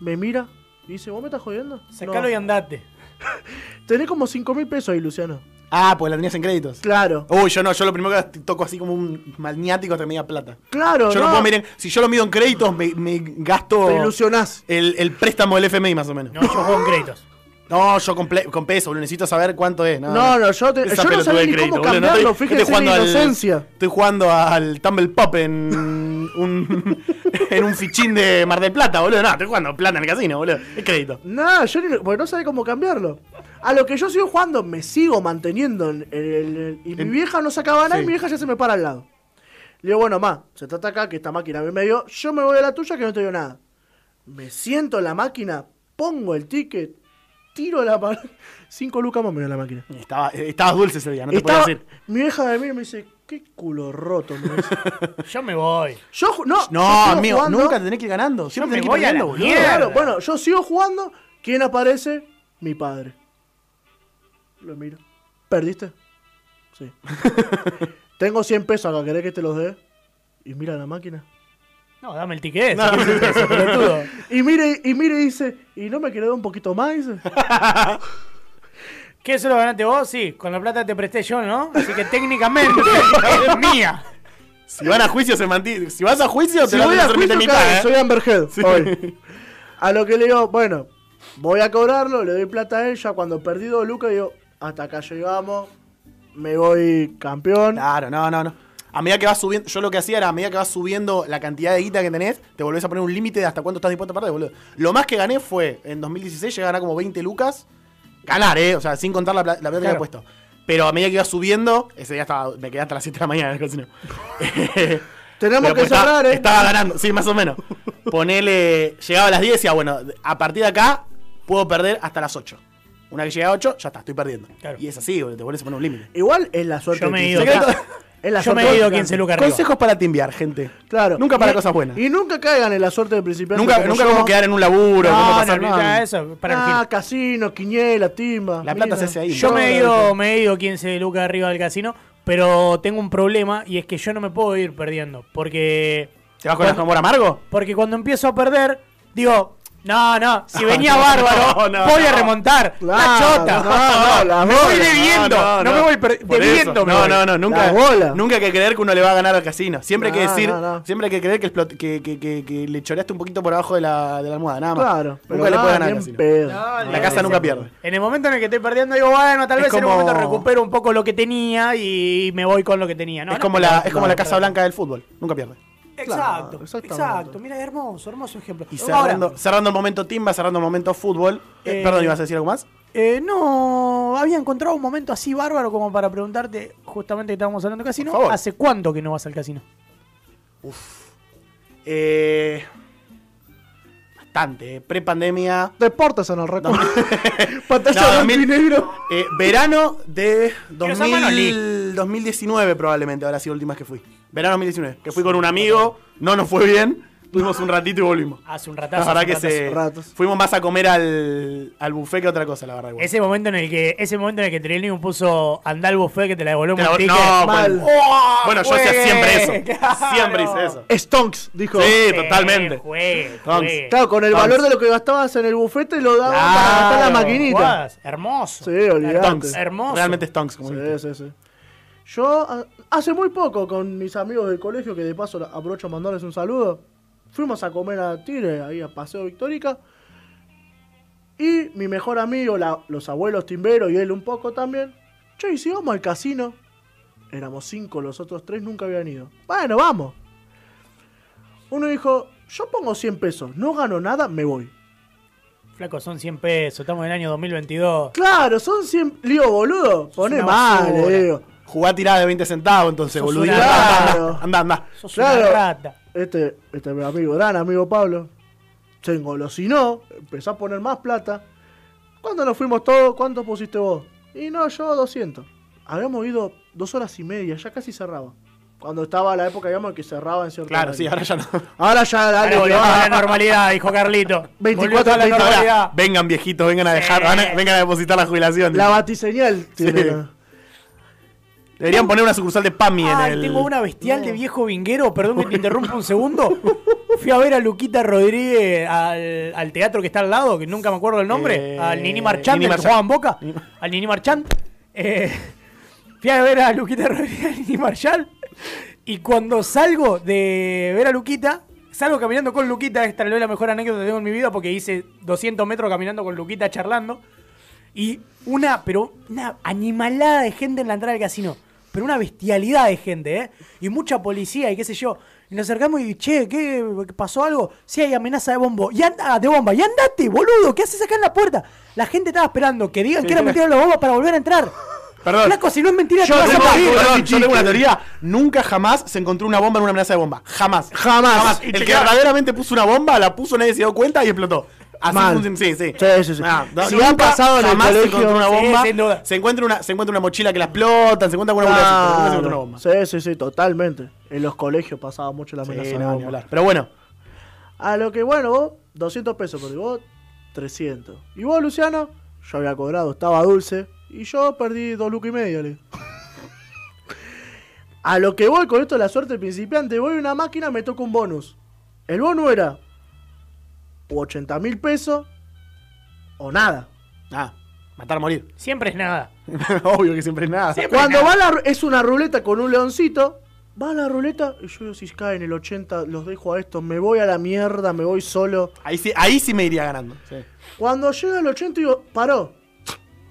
Me mira y dice, ¿vos me estás jodiendo? Sacalo No. y andate. *laughs* Tenés como 5 mil pesos ahí, Luciano. Ah, pues la tenías en créditos. Claro, Uy, yo no, yo lo primero que toco así como un maniático te media plata. claro, Yo no, puedo mirar, si yo lo mido en créditos, me, me gasto Te ilusionás. el, el préstamo del FMI más o menos. No, yo juego en créditos. No, yo con, con peso, boludo, necesito saber cuánto es. No, No, no, yo, te- Esa yo no sabía de ni crédito, cómo boludo, no cambiarlo, estoy- fíjese estoy en mi jugando al- inocencia. Estoy jugando al Tumble Pop en un, *laughs* en un fichín de Mar del Plata, boludo. No, estoy jugando plata en el casino, boludo. Es crédito. No, yo ni, porque no sabía cómo cambiarlo. A lo que yo sigo jugando, me sigo manteniendo. En, en el- y mi En- vieja no sacaba nada y mi vieja ya se me para al lado. Le digo, bueno, ma, se trata acá que esta máquina me dio. Yo me voy a la tuya que no te dio nada. Me siento en la máquina, pongo el ticket, tiro la mano. Cinco lucas más me dio la máquina. Estaba, estabas dulce ese día, no te Estaba- podía decir. mi vieja me mira y me dice, qué culo roto. Me dice. *laughs* Yo me voy. Yo, no, yo No, sigo amigo, jugando. nunca te tenés que ir ganando. Siempre me tenés que voy ir a la ganando, boludo. Claro, bueno, yo sigo jugando. ¿Quién aparece? Mi padre. Lo miro. ¿Perdiste? Sí. *laughs* Tengo 100 pesos acá, ¿querés que te los dé? Y mira la máquina. No, dame el ticket. No. eso. *laughs* Y mire, y mire dice, ¿y no me dar un poquito más? *laughs* ¿Qué eso lo ganaste vos? Sí, con la plata te presté yo, ¿no? Así que técnicamente es mía. Si van a juicio se mantiene. Si vas a juicio, te Si lo voy a juicio, mitad, ¿eh? soy Amber Heard hoy. A lo que le digo, bueno, voy a cobrarlo, le doy plata a ella. Cuando perdí dos lucas, digo, hasta acá llegamos, me voy campeón. Claro, no, no, no. A medida que vas subiendo, yo lo que hacía era a medida que vas subiendo la cantidad de guita que tenés, te volvés a poner un límite de hasta cuánto estás dispuesto a perder, boludo. Lo más que gané fue en 2016 llegué a ganar como 20 lucas. Ganar, eh, o sea, sin contar la, pla- la plata que Claro. había puesto. Pero a medida que iba subiendo, ese día estaba, me quedé hasta las 7 de la mañana en el casino. *laughs* Tenemos Pero que pues estaba, cerrar, ¿eh? estaba ganando, sí, más o menos. Ponele, llegaba a las 10 y decía, bueno, a partir de acá puedo perder hasta las 8. Una que llega a 8, ya está, estoy perdiendo. Claro. Y es así, boludo, te vuelves a poner un límite. Igual es la suerte. Yo me he ido. La Yo me he ido de 15 lucas arriba. Consejos para timbiar, gente. Claro. Nunca para Y- cosas buenas. Y nunca caigan en la suerte de principiante. Nunca, como nunca yo. como quedar en un laburo, No, pasar no, no. olvidá eso. Para el Ah, casino, quiniela, timba. La plata se hace ahí. Yo ¿no? me he ido, me he ido 15 lucas arriba del casino, pero tengo un problema y es que yo no me puedo ir perdiendo. Porque, ¿Te vas con el amor amargo? porque cuando empiezo a perder, digo, no, no, si *laughs* venía bárbaro, No, no, voy a no. remontar. Claro, la chota. no, no, la me voy debiendo. No, me voy debiendo. me No, voy. no, no, nunca, nunca hay que creer que uno le va a ganar al casino. Siempre hay que No, decir, no, no. siempre hay que creer que, explot- que, que, que, que le choreaste un poquito por abajo de la, de la almohada, nada más. Claro. pero Nunca le nada, puede ganar al casino. No, La casa nunca pierde. En el momento en el que estoy perdiendo, digo, bueno, tal vez en un como- momento recupero un poco lo que tenía y me voy con lo que tenía. No, es no, como la, es como no, la Casa Blanca del fútbol. Nunca pierde. Exacto, Claro, exactamente. exacto. Mira, hermoso, hermoso ejemplo. Y Ahora, cerrando, cerrando el momento timba, cerrando el momento fútbol. Eh, Eh, perdón, ¿ibas a decir algo más? Eh, no, había encontrado un momento así bárbaro como para preguntarte, justamente que estábamos hablando de casino. ¿hace cuánto que no vas al casino? Eh, bastante. eh. Pre-pandemia. Deportes en el récord. No. *laughs* Pantalla No, 2000 negro. Eh, verano de Quiero esa mano, 2000 2019 probablemente habrá sido la última vez que fui. Verano 2019. Que fui con un amigo, no nos fue bien. Tuvimos un ratito y volvimos. Hace un La ratazo. verdad hace que un ratazo. se, ratos. fuimos más a comer al, al buffet que otra cosa, la verdad. igual. Ese momento en el que, ese momento en el que puso andar al buffet que te la devolvemos Te la- el ticket. no, Mal. bueno, ¡Oh, bueno, yo hacía juegue! siempre eso. *laughs* Claro. Siempre hice eso. Stonks, dijo. Sí, Eh, totalmente. juegue, Tonks. juegue. Claro, con el Tonks. valor de lo que gastabas en el bufete lo daban para Claro. gastar la maquinita. Hermoso. Sí, olvidate. Stonks. Hermoso. Realmente stonks, como. Sí, sí, sí. Yo a- hace muy poco con mis amigos del colegio, que de paso aprovecho a mandarles un saludo, fuimos a comer a Tigre, ahí a Paseo Victórica. Y mi mejor amigo, la- los abuelos timberos y él un poco también. Che, ¿y si vamos al casino? Éramos cinco, los otros tres nunca habían ido. Bueno, vamos. Uno dijo, yo pongo 100 pesos, no gano nada, me voy. Flaco, son 100 pesos. Estamos en el año 2022. Claro, son 100... Lío, boludo, una mal, le digo. Jugá tirada de 20 centavos, entonces, boludo. Anda, anda, anda. Sos Claro. una rata. Este, este mi amigo, gran amigo Pablo, se engolosinó, empezó a poner más plata. Cuando nos fuimos todos, ¿cuánto pusiste vos? Y no, yo 200. Habíamos ido dos horas y media, ya casi cerraba. Cuando estaba la época, digamos, que cerraba en cierto Claro, sí, ahora ya no. Ahora ya, dale, boludo. a la normalidad, dijo Carlito. *laughs* 24 Volvió a la ahora, normalidad. Vengan, viejitos, vengan a dejar, Sí. van a- vengan a depositar la jubilación. La batiseñal tiene. Deberían poner una sucursal de PAMI en el. tengo una bestial de viejo vinguero, perdón que te *laughs* interrumpa un segundo. Fui a ver a Luquita Rodríguez al, al teatro que está al lado, que nunca me acuerdo el nombre, Eh, al Nini Marchand, Nini Marchand. jugaba en Boca, al Nini Marchand. Eh, fui a ver a Luquita Rodríguez, al Nini Marchand, y cuando salgo de ver a Luquita, salgo caminando con Luquita, esta es la mejor anécdota que tengo en mi vida porque hice 200 metros caminando con Luquita charlando. Y una, pero una animalada de gente en la entrada del casino. Pero una bestialidad de gente, ¿eh? Y mucha policía y qué sé yo. Y nos acercamos y, che, ¿qué pasó algo? Sí, hay amenaza de bombo. Y anda, de bomba. Y andate, boludo. ¿Qué haces acá en la puerta? La gente estaba esperando que digan que era mentira la bomba para volver a entrar. Perdón. Flaco, si no es mentira, Yo te vas a tengo, morir. perdón, yo tengo una teoría. Nunca jamás se encontró una bomba en una amenaza de bomba. Jamás. Jamás. El que verdaderamente puso una bomba, la puso, nadie se dio cuenta y explotó. Así Mal. funciona- sí, sí. Sí, sí, sí. Ah, no, Si nunca, ha pasado en el se colegio- encontró una bomba. Se encuentra una, se encuentra una mochila que la explotan, se encuentra se una bomba. Sí, sí, sí, totalmente. En los colegios pasaba mucho la amenaza no. Pero bueno, A lo que, bueno, vos, 200 pesos, pero vos, 300. Y vos, Luciano, yo había cobrado, estaba dulce. Y yo perdí dos lucas y media, le. *laughs* A lo que voy con esto de la suerte principiante, voy a una máquina, me toca un bonus. El bonus era o 80 mil pesos o nada. ah, matar, morir. Siempre es nada. *laughs* Obvio que siempre es nada. Cuando va la, es una ruleta con un leoncito, va a la ruleta y yo si cae en el 80 los dejo a estos, me voy a la mierda, me voy solo. Ahí sí, ahí sí me iría ganando. Sí. Cuando llega el 80 digo, paró,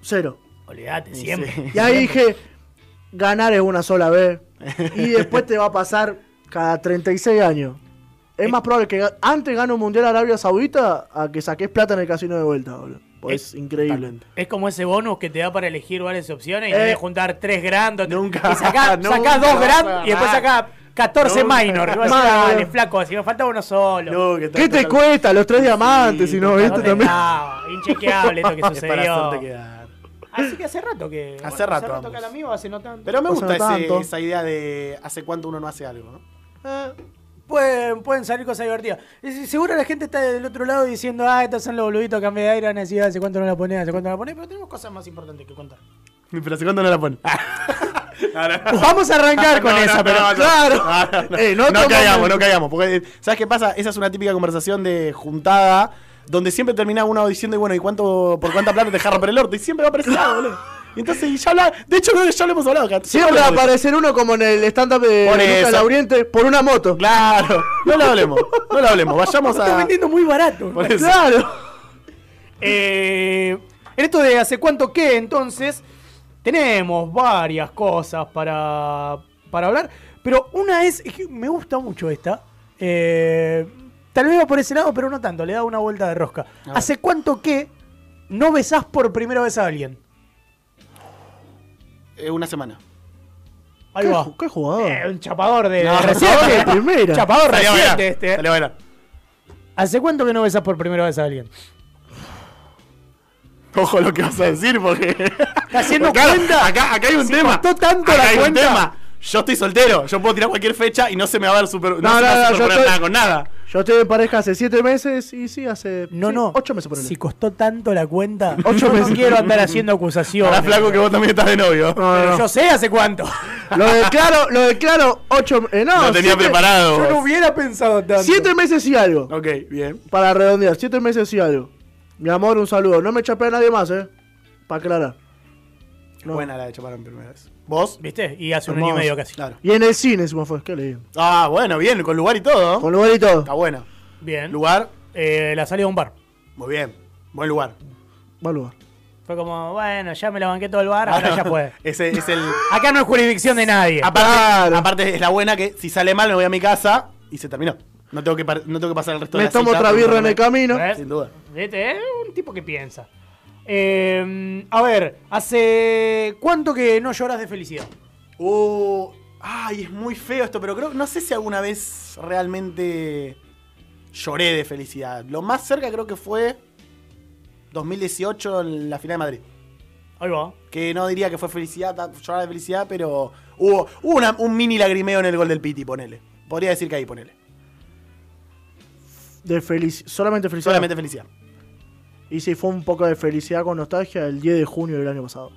cero. Olvídate, siempre. sí. Y ahí dije, ganar es una sola vez. Y después te va a pasar cada 36 años. Es más probable que antes gane un mundial Arabia Saudita a que saques plata en el casino de vuelta, boludo. Pues es increíble. Es como ese bonus que te da para elegir varias opciones y Eh, juntar tres grandes. nunca, Y sacás, *laughs* nunca sacás dos grandes y después sacás 14 Nunca. minor. Mal. dale, flaco, si me falta uno solo. No, que ¿Qué te cuesta los tres diamantes si no. Inchequeable esto que *laughs* sucedió. Así que hace rato que. Hace rato, Hace rato que amigo hace no tanto. Pero me gusta ese- esa idea de hace cuánto uno no hace algo, ¿no? Eh, pueden, pueden salir cosas divertidas. Y seguro la gente está del otro lado diciendo, ah, estos son los boluditos que de aire, decir, hace cuánto no la ponés, hace cuánto no la ponés, pero tenemos cosas más importantes que contar. Pero hace cuánto no la pone. *laughs* Vamos a arrancar *laughs* con No, esa, pero claro. No. Eh, tomamos- caigamos, no caigamos. Porque, ¿sabes qué pasa? Esa es una típica conversación de juntada donde siempre termina uno diciendo, y bueno, ¿y cuánto, por cuánta plata te dejar romper el orto? Y siempre va a aparecer boludo. Y entonces, y ya habla, de hecho, creo que ya lo hemos hablado acá. Siempre va a aparecer uno como en el stand-up de Lucas. Lauriente por una moto. Claro, no lo hablemos, no lo hablemos. Vayamos Está a. vendiendo muy barato. Por eso. Claro. Eh, en esto de hace cuánto que, entonces, tenemos varias cosas para, para hablar. Pero una es, es que me gusta mucho esta. eh, tal vez va por ese lado, pero no tanto. Le da una vuelta de rosca. ¿Hace cuánto que no besás por primera vez a alguien? Eh, una semana. Ahí ¿Qué, va. qué jugador? Eh, un chapador de, No, de reciente. de primera. *laughs* Chapador Salió reciente este. salió a bailar. ¿Hace cuánto que no besás por primera vez a alguien? Ojo lo que vas a decir porque. ¿Estás haciendo Porque, claro, cuenta? Acá, acá hay un Si tema. costó tanto Acá la hay cuenta. un tema. Yo estoy soltero. Yo puedo tirar cualquier fecha y no se me va a ver super. No, No, se me no, va a no, yo superponer estoy- nada con nada. Yo estoy en pareja hace 7 meses y sí, hace. No, sí, no. 8 meses por Si costó tanto la cuenta, Ocho yo no meses. quiero andar haciendo acusaciones. Ahora, flaco, que vos también estás de novio. No, no, Pero no. yo sé hace cuánto. Lo declaro, lo declaro 8 eh, no, Lo tenía siete- preparado. Yo no hubiera pensado tanto. Siete meses y algo. Ok, bien. Para redondear, 7 meses y algo. Mi amor, un saludo. No me chapé a nadie más, eh. Para aclarar. No. Buena la de chapar en primera vez. ¿Vos? ¿Viste? Y hace un año y medio casi. Claro. Y en el cine, se me fue. Qué lindo. Ah, bueno, bien, con lugar y todo. Con lugar y todo. Está bueno. Bien. Lugar, Eh, la salida a un bar. muy bien. Buen lugar. Buen lugar. Fue como, bueno, ya me la banqué todo el bar, ahora ya fue. *laughs* Ese es el. *laughs* Acá no es jurisdicción de nadie. Aparte, Claro. aparte es la buena que si sale mal me voy a mi casa y se terminó. No tengo que, no tengo que pasar el resto de Me la tomo cita otra birra en el camino. ¿Ves? Sin duda. ¿Viste? Es un tipo que piensa. Eh, a ver, ¿hace cuánto que no lloras de felicidad? Uh, Ay, es muy feo esto, pero creo no sé si alguna vez realmente lloré de felicidad. Lo más cerca creo que fue 2018 en la final de Madrid. Ahí va. Que no diría que fue felicidad, llorar de felicidad, pero hubo, hubo una- un mini lagrimeo en el gol del Piti, ponele. Podría decir que ahí, ponele. De felici- solamente felicidad. Solamente felicidad. Y sí, fue un poco de felicidad con nostalgia el 10 de junio del año pasado.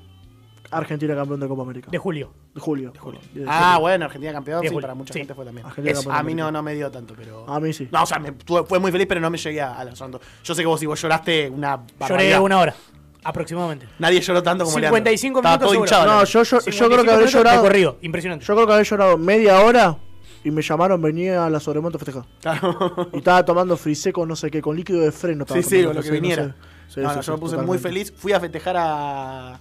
Argentina campeón de Copa América. De julio. De julio. De julio. De Ah, julio. bueno, Argentina campeón, De sí, julio, para mucha sí. gente fue también. Argentina Es- campeón de A mí no, no me dio tanto, pero. A mí sí. No, o sea, me, tuve- fue muy feliz, pero no me llegué a los santos. Yo sé que vos, si vos lloraste una Lloré barbaridad. una hora. Aproximadamente. Nadie lloró tanto como Leandro. 55 Estaba todo minutos hinchado. No, yo, yo, yo 55 creo que habré minutos llorado. corrido. Impresionante. Yo creo que habré llorado media hora y me llamaron, venía a la Sobremonte a festejar. Claro. Y estaba tomando friseco, no sé qué, con líquido de freno. Sí, sí, tomando, lo que no viniera. sé. Sí, no, sí, no, sí, yo me puse muy feliz. Fui a festejar a, a,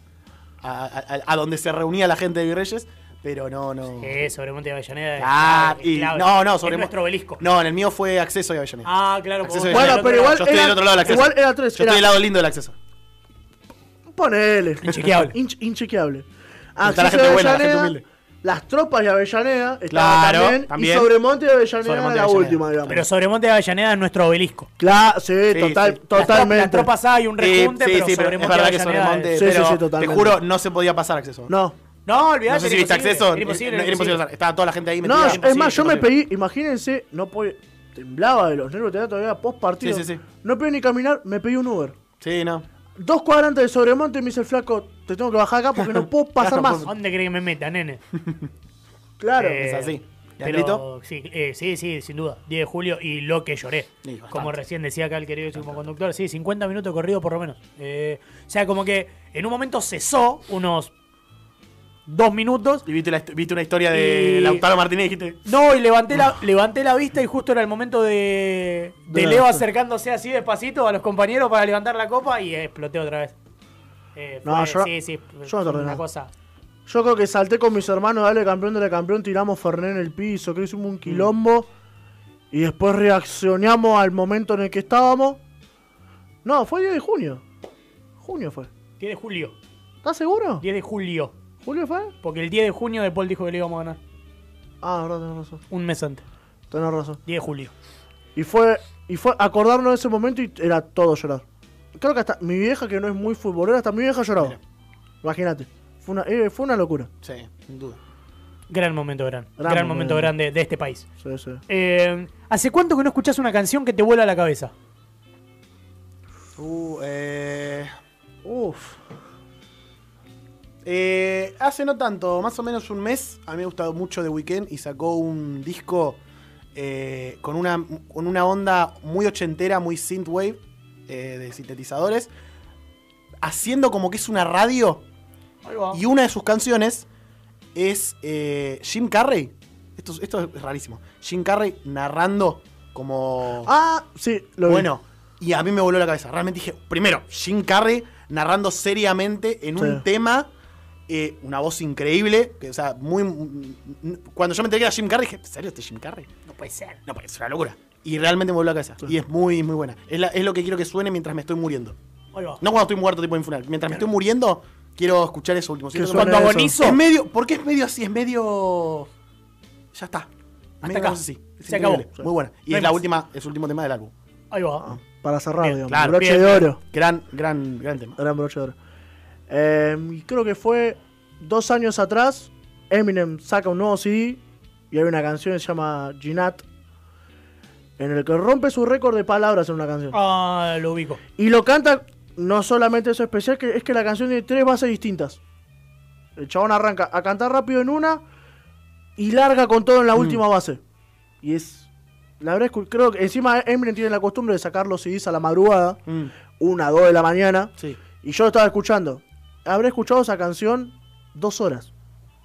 a- a donde se reunía la gente de Virreyes, pero no, no. Eh, sobre Monte de Avellaneda. Ah, es y, no, no, sobre Es nuestro obelisco. No, en el mío fue acceso y Avellaneda. Ah, claro. Acceso vos- Bueno, pero lado. igual Yo estoy era- del otro lado del acceso. igual era tres, Yo era- estoy del lado lindo del acceso. Ponele. Inchequeable. Inch- inchequeable. la Acceso gente de buena, la gente humilde. Las tropas de Avellaneda estaban Claro, también, también. Y Sobremonte de Avellaneda Sobremonte de la Avellaneda. última, digamos. Pero sobre Monte de Avellaneda es nuestro obelisco. Claro, sí, Sí, total, sí. totalmente. Las tropas hay un rejunte, Sí, pero sí, sobre pero es verdad que sobre Avellaneda Monte. es- Sí, sí, pero sí, te totalmente. juro, no se podía pasar acceso. No. No, olvidate. No sé si era viste acceso. Era imposible. Era imposible pasar. Estaba toda la gente ahí No, metida. es imposible, más, yo me pedí, imagínense, no podía, temblaba de los nervios, tenía todavía post partido. Sí, sí, sí. No podía ni caminar, me pedí un Uber. Sí, no. Dos cuadrantes de Sobremonte y me dice el flaco, te tengo que bajar acá porque no puedo *laughs* pasar Claro, más. ¿Dónde cree que me meta, nene? *laughs* Claro. Eh, Es así. Pero, sí, eh, sí, sí, sin duda. 10 de julio y lo que lloré. Sí, bastante. como recién decía acá el querido conductor. Sí, 50 minutos corrido por lo menos. Eh, o sea, como que en un momento cesó unos dos minutos. Y viste, la, hist- viste una historia de Y- Lautaro Martínez y dijiste. No, y levanté la, levanté la vista y justo era el momento de, de Leo acercándose así despacito a los compañeros para levantar la copa y exploté otra vez. Eh, No, fue- yo- sí, sí, yo no una cosa. Yo creo que salté con mis hermanos, dale campeón, dale campeón, tiramos Fernet en el piso, que hicimos un quilombo. Y después reaccionamos al momento en el que estábamos. No, fue el 10 de junio. Junio fue. 10 de julio. ¿Estás seguro? 10 de julio. ¿Julio fue? Porque el 10 de junio De Paul dijo que le íbamos a ganar. Ah, verdad, tenés razón. Un mes antes. Tenés razón. 10 de julio. Y fue, y fue acordarnos de ese momento y era todo llorar. Creo que hasta mi vieja, que no es muy futbolera, hasta mi vieja lloraba. Mira. Imagínate. Fue una, eh, fue una locura. Sí, sin duda. Gran momento gran. Gran, Gran momento grande de este país. Sí, sí. Eh, ¿Hace cuánto que no escuchás una canción que te vuela la cabeza? Uh, eh, Uf. eh, hace no tanto, más o menos un mes, a mí me ha gustado mucho The Weeknd y sacó un disco eh, con, una, con una onda muy ochentera, muy synthwave, eh, de sintetizadores, haciendo como que es una radio y una de sus canciones es eh, Jim Carrey. Esto, es- esto es rarísimo. Jim Carrey narrando como... Ah, sí, lo vi. Bueno, y a mí me voló la cabeza. Realmente dije, primero, Jim Carrey narrando seriamente en un tema, eh, una voz increíble, que, o sea, muy... mm, Cuando yo me enteré que era Jim Carrey, dije, ¿en serio este es Jim Carrey? No puede ser. No, pues es una locura. Y realmente me voló la cabeza. Sí. Y es muy, muy buena. Es, la- es lo que quiero que suene mientras me estoy muriendo. Ahí va. No cuando estoy muerto, tipo en funeral. Mientras me estoy muriendo, quiero escuchar eso último. Que Cuando eso. agonizo, es medio, porque es medio así, es medio. Ya está. Medio acá. así. Es Se acabó. increíble. Muy buena. Y No es la más. última, es el último tema del álbum. ahí va. Ah, para cerrar, Bien, digamos. claro, broche bien, de oro. Gran, gran, gran tema. Gran broche de oro. Eh, y creo que fue dos años atrás. Eminem saca un nuevo CD y hay una canción que se llama Ginat. En el que rompe su récord de palabras en una canción. Ah, lo ubico. Y lo canta, no solamente eso especial, que es que la canción tiene tres bases distintas. El chabón arranca a cantar rápido en una y larga con todo en la última base. Y es. La verdad es que creo que encima Eminem tiene la costumbre de sacar los CDs a la madrugada, Mm, una, dos de la mañana. sí, Y yo lo estaba escuchando. Habré escuchado esa canción dos horas.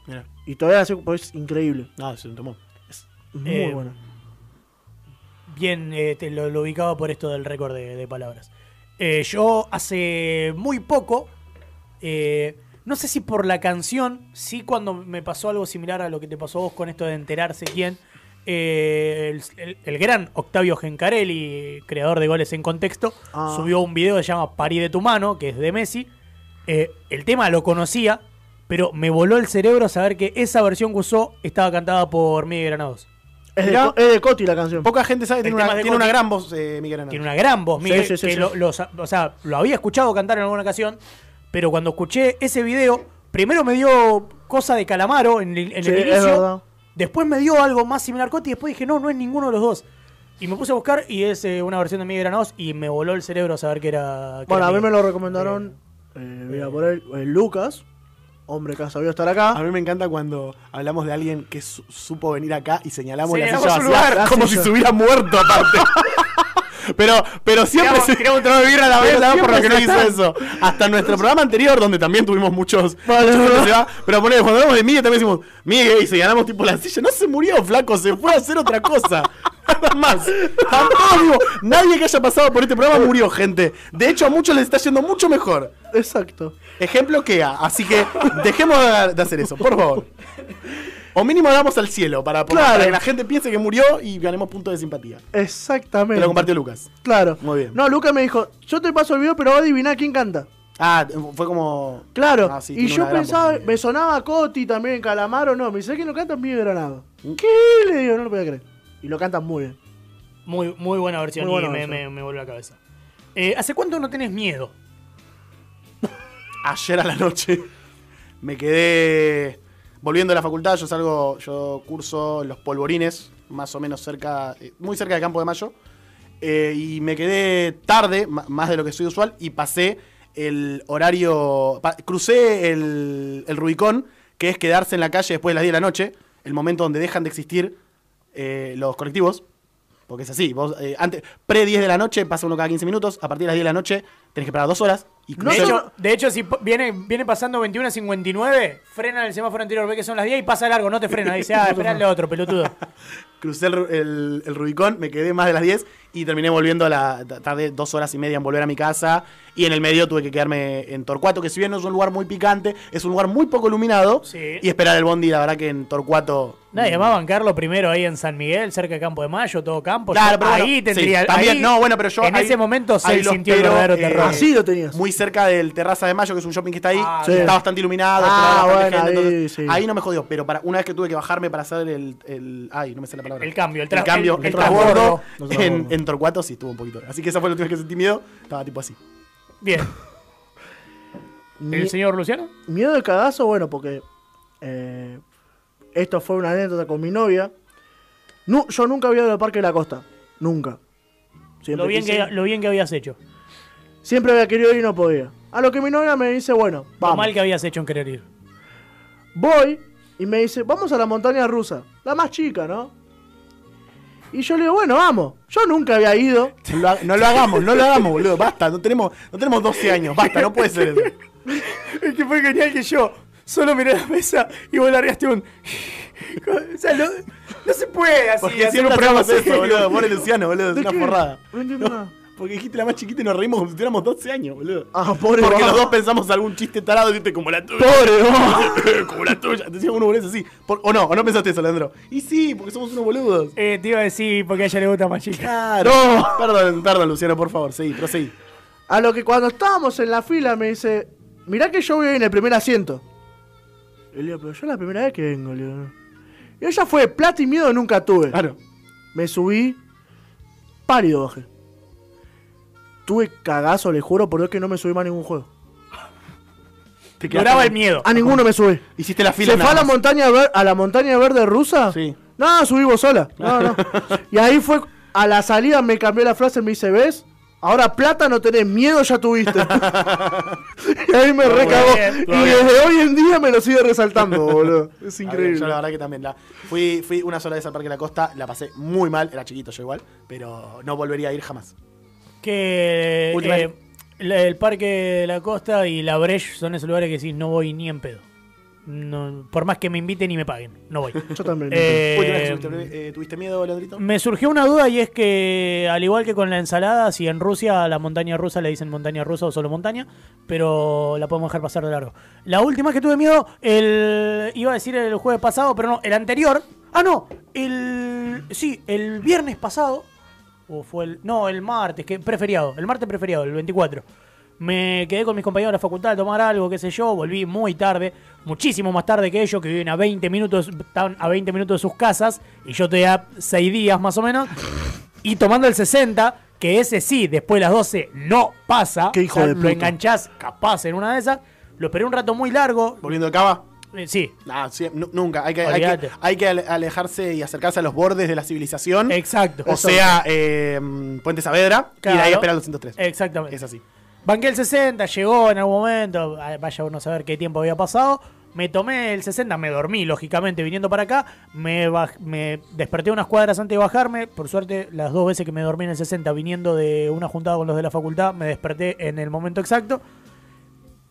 mira. Y todavía pues, es increíble. Es un temón. Es muy Eh, buena. Bien, eh, te lo, lo ubicaba por esto del récord de, de palabras. Eh, yo hace muy poco, eh, no sé si por la canción, sí cuando me pasó algo similar a lo que te pasó a vos con esto de enterarse quién, el, el- el gran Octavio Gencarelli, creador de goles en contexto, Ah. subió un video que se llama Parí de tu mano, que es de Messi. El tema lo conocía, pero me voló el cerebro saber que esa versión que usó estaba cantada por Miguel Granados. Es de, es de Coti la canción. Poca gente sabe, El tiene una, tiene una gran voz, eh, Miguel Hernández. Tiene una gran voz, Miguel, sí, sí, que sí. Lo, o sea, lo había escuchado cantar en alguna ocasión, pero cuando escuché ese video, primero me dio cosa de Calamaro en el, en Sí, el es inicio, verdad. después me dio algo más similar a Coti, y después dije, no, no es ninguno de los dos. Y me puse a buscar y es eh, una versión de Miguel Granados y me voló el cerebro saber que era... que Bueno, era a mí me lo recomendaron. Eh, voy a poner eh, Lucas, hombre que ha sabido estar acá. A mí me encanta cuando hablamos de alguien que su- supo venir acá y señalamos la silla su vacía lugar. como si se hubiera muerto aparte. *laughs* pero, pero siempre se un trago de birra a la vez, ¿sabes? Por lo que no se hizo eso. Hasta nuestro programa anterior, donde también tuvimos muchos. Vale, se va, pero ponele, cuando hablamos de Miguel también decimos, Miguel, y señalamos tipo la silla. No se murió, flaco, se fue a hacer otra cosa. *laughs* Nada más. Tampoco digo, nadie que haya pasado por este programa murió, gente. De hecho, a muchos les está yendo mucho mejor. Exacto. Ejemplo que A. Así que dejemos de hacer eso, por favor. O mínimo damos al cielo para, para Claro. que la gente piense que murió y ganemos puntos de simpatía. Exactamente. Te lo compartió Lucas. Claro. Muy bien. No, Lucas me dijo, yo te paso el video, pero va a adivinar quién canta. Ah, fue como. Claro. Ah, sí, y yo pensaba, me sonaba Coti también, Calamaro, no. Me dice que no canta Miguel Granado. Mm. ¿Qué? Le digo, no lo podía creer. Y lo cantan muy bien. Muy, muy buena versión Muy buena y me, versión. me, me volvió la cabeza. Eh, ¿Hace cuánto no tenés miedo? Ayer a la noche me quedé. Volviendo a la facultad, yo salgo, yo curso los polvorines, más o menos cerca, eh, muy cerca del campo de mayo. eh, y me quedé tarde, más de lo que soy usual, y pasé el horario. crucé el, el Rubicón, que es quedarse en la calle después de las 10 de la noche, el momento donde dejan de existir eh, los colectivos. Porque es así, vos, antes, pre 10 de la noche pasa uno cada 15 minutos, a partir de las 10 de la noche tenés que esperar dos horas. Y No De hecho, de hecho, si viene, viene pasando 21 a 59, frena el semáforo anterior, ve que son las 10 y pasa largo, no te frena. Dice, ah, esperale otro, pelotudo. *laughs* Crucé el, el- el Rubicón, me quedé más de las 10 y terminé volviendo a la. Tardé dos horas y media en volver a mi casa. Y en el medio tuve que quedarme en Torcuato, que si bien no es un lugar muy picante, es un lugar muy poco iluminado. Sí. Y esperar el bondi, la verdad que en Torcuato. Nadie más bancarlo primero ahí en San Miguel, cerca de Campo de Mayo, todo campo. Claro, Yo pero ahí bueno, tendría. sí, también, ahí- no, bueno, pero yo En ahí- ese momento se sintió el pero, eh, terror. Así lo tenías. Muy cerca del Terraza de Mayo, que es un shopping que está ahí. Ah, Sí. Está bastante iluminado. Ah, bueno, gente, ahí entonces, sí. ahí no me jodió. Pero para una vez que tuve que bajarme para hacer el. el- ay, no me sé la palabra. El cambio, el el cambio, el- el, transbordo transbordo. En, Torcuato sí estuvo un poquito. Así que esa fue la última vez que sentí miedo. Estaba tipo así. Bien. *laughs* ¿El señor Luciano? Miedo de cagazo, bueno, porque eh, esto fue una anécdota con mi novia. Nu- yo nunca había ido al Parque de la Costa. Nunca. Siempre, Lo bien, quise- que, lo bien que habías hecho. siempre había querido ir y no podía. A lo que mi novia me dice, bueno, Lo vamos. mal que habías hecho en querer ir. Voy y me dice, vamos a la montaña rusa. La más chica, ¿no? Y yo le digo, bueno, vamos. Yo nunca había ido. No *laughs* lo, no lo hagamos, no lo hagamos, boludo. Basta, no tenemos, no tenemos 12 años. Basta, no puede ser eso. *laughs* Es que fue genial que yo solo miré la mesa y vos largaste un. *laughs* o sea, no, no se puede así. Porque hacer un programa eso, boludo. Pobre Luciano, boludo. Es ¿De una qué? forrada. No entiendo No, nada. Porque dijiste la más chiquita y nos reímos como si tuviéramos 12 años, boludo. Ah, pobre Porque vos. los dos pensamos algún chiste tarado y dijiste como la tuya. Pobre *laughs* como la tuya. Decía uno boludo así. Por- o no, o no pensaste eso, Leandro. Y sí, porque somos unos boludos. Eh, te iba a decir porque a ella le gusta más chica. Claro. No. Perdón, perdón, Luciano, por favor. Seguí, proseguí. A lo que cuando estábamos en la fila me dice, mirá que yo voy en el primer asiento. Y le digo, pero yo es la primera vez que vengo, le digo. Y ella fue, plata y miedo nunca tuve. Claro. Me subí, pálido bajé. Tuve cagazo, le juro por Dios que no me subí más a ningún juego. Te con- el miedo. A ninguno me subí. Hiciste la fila ¿Se fue a la, montaña ver- a la montaña verde rusa? Sí. No, subí vos sola. No, no. *laughs* y ahí fue, a la salida me cambió la frase, me dice, ¿ves? Ahora plata no tenés, miedo ya tuviste. *laughs* y ahí me recagó. Y desde hoy en día me lo sigue resaltando, *laughs* boludo. Es ver, increíble. Yo la verdad que también la fui, fui una sola vez al Parque de la Costa, la pasé muy mal, era chiquito yo igual, pero no volvería a ir jamás. Que eh, el Parque de la Costa y la Breche son esos lugares que sí, no voy ni en pedo. No, por más que me inviten y me paguen, no voy. *laughs* Yo también. Eh, tuviste, eh, ¿tuviste miedo, Leandrito? Me surgió una duda y es que, al igual que con la ensalada, si en Rusia a la montaña rusa le dicen montaña rusa o solo montaña, pero la podemos dejar pasar de largo. La última que tuve miedo, el iba a decir el jueves pasado, pero no, el anterior. Ah, no, el. Sí, el viernes pasado. O fue el. No, el martes, que preferiado. El martes preferiado, el 24. Me quedé con mis compañeros de la facultad a tomar algo, qué sé yo, volví muy tarde, muchísimo más tarde que ellos, que viven a 20 minutos, están a 20 minutos de sus casas, y yo estoy a 6 días más o menos, y tomando el 60, que ese sí, después de las 12 no pasa, Qué hijo o sea, de lo enganchás capaz en una de esas, lo esperé un rato muy largo, Volviendo de Cava. Eh, sí, nu- nunca. Hay que, hay, que, hay alejarse y acercarse a los bordes de la civilización. exacto. O sea, eh, Puente Saavedra. Y de ahí esperar los 103. Exactamente. Es así. Banqué el 60, llegó en algún momento, ah, vaya uno a saber qué tiempo había pasado. Me tomé el 60, me dormí, lógicamente, viniendo para acá. Me, me desperté unas cuadras antes de bajarme. Por suerte, las dos veces que me dormí en el 60, viniendo de una juntada con los de la facultad, me desperté en el momento exacto.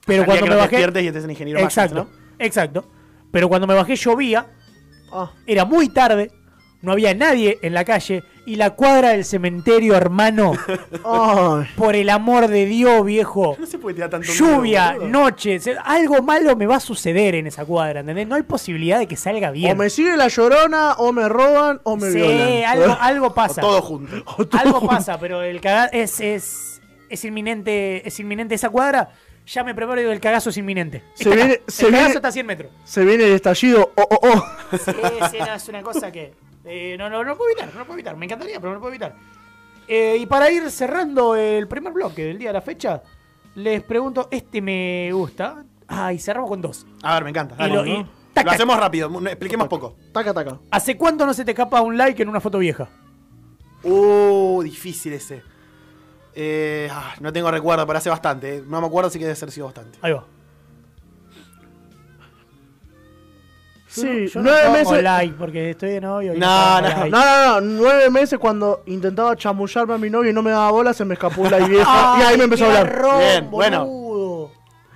Pero cuando que me te bajé. despiertes y estés en ingeniero Exacto, ¿no? Exacto. Pero cuando me bajé llovía, Ah, era muy tarde, no había nadie en la calle y la cuadra del cementerio, hermano, *laughs* ay. por el amor de Dios, viejo. No se puede tirar tanto Lluvia, miedo, noche, se- algo malo me va a suceder en esa cuadra, ¿entendés? No hay posibilidad de que salga O bien. me sigue la llorona, o me roban, o me sí, violan. algo, *laughs* algo O pasa. todo junto. O todo algo junto. pasa, pero el cagazo es, es, es inminente, es inminente esa cuadra. Ya me preparo y digo, el cagazo es inminente. Se viene- el se cagazo viene- está a 100 metros. Se viene el estallido. Oh, oh, oh. Sí, sí, no, es una cosa que eh, no, no, no puedo evitar, no puedo evitar. Me encantaría, pero no puedo evitar. Eh, y para ir cerrando el primer bloque del día de la fecha, les pregunto, este me gusta. Ah, y cerramos con dos. A ver, me encanta. Y dale. lo- lo hacemos rápido. Expliquemos poco. Taca, taca. ¿Hace cuánto no se te escapa un like en una foto vieja? Uh, difícil ese. Eh, ah, no tengo recuerdo, pero hace bastante. eh. No me acuerdo, así que debe ser sido bastante. Ahí va. Sí, Yo no nueve pongo meses. porque estoy de novio. y No, no. No, no, no, nueve meses cuando intentaba chamullarme a mi novia y no me daba bola, se me escapó la vieja *laughs* y ahí me empezó a hablar. garrón, Bien, bueno.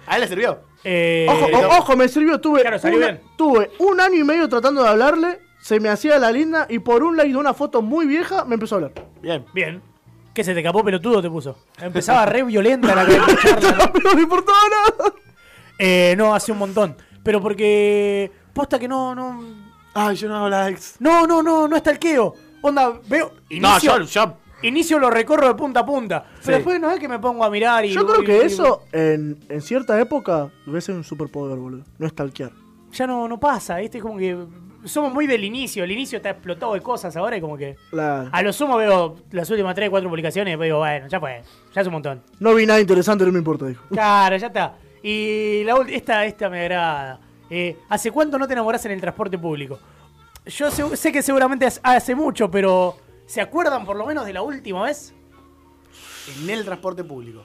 ¿A él le sirvió? Eh, Ojo, o- ojo, me sirvió, tuve, Claro, salió una- bien. tuve un año y medio tratando de hablarle, se me hacía la linda y por un like de una foto muy vieja me empezó a hablar. Bien. Bien. ¿Qué se te escapó pelotudo te puso? Empezaba *laughs* re violenta la escucharla, ¿no? *laughs* Pero no me importaba nada. Eh, no, hace un montón. Pero porque. Posta que no, no. Ay, yo no hago likes. No, no, no, no está el queo. Onda, veo. No, Inicio, yo, yo. inicio lo recorro de punta a punta. Pero Sí. después no es que me pongo a mirar y. Yo creo que y- eso en, en cierta época debe ser un superpoder, boludo. No stalkear. Ya no, no pasa, ¿viste? Es como que. Somos muy del inicio. El inicio está explotado de cosas ahora y como que. A lo sumo veo las últimas 3, 4 publicaciones y después digo, bueno, ya fue. Ya es un montón. No vi nada interesante, no me importa, dijo. Claro, ya está. Y la, ul- esta, esta me agrada. Eh, ¿Hace cuánto no te enamorás en el transporte público? Yo sé, sé que seguramente hace mucho, pero ¿se acuerdan por lo menos de la última vez? En el transporte público.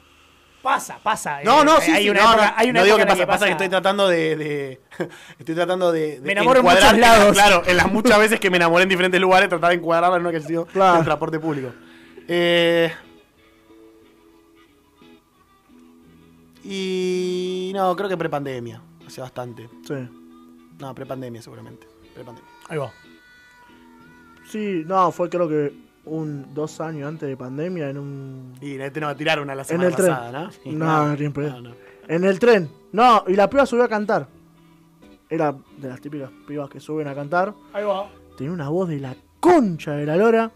Pasa, pasa. No, Eh, no, sí, hay sí, una no, época, no, hay una no digo que en la pasa, pasa que estoy tratando de, de- *laughs* estoy tratando de, de Me enamoro en muchos lados. Claro, en las muchas veces que me enamoré en diferentes lugares, tratar de encuadrarla en una que ha sido Claro. el transporte público. Eh, y no, creo que prepandemia, hace bastante. Sí. No, prepandemia seguramente. Prepandemia. Ahí va. Sí, no, fue creo que un dos años antes de pandemia en un. Y este no va a tirar una la En semana el tren. pasada, ¿no? Sí, No, en pedo. No, no. En el tren. No, y la piba subió a cantar. Era de las típicas pibas que suben a cantar. Ahí va. Tenía una voz de la concha de la lora.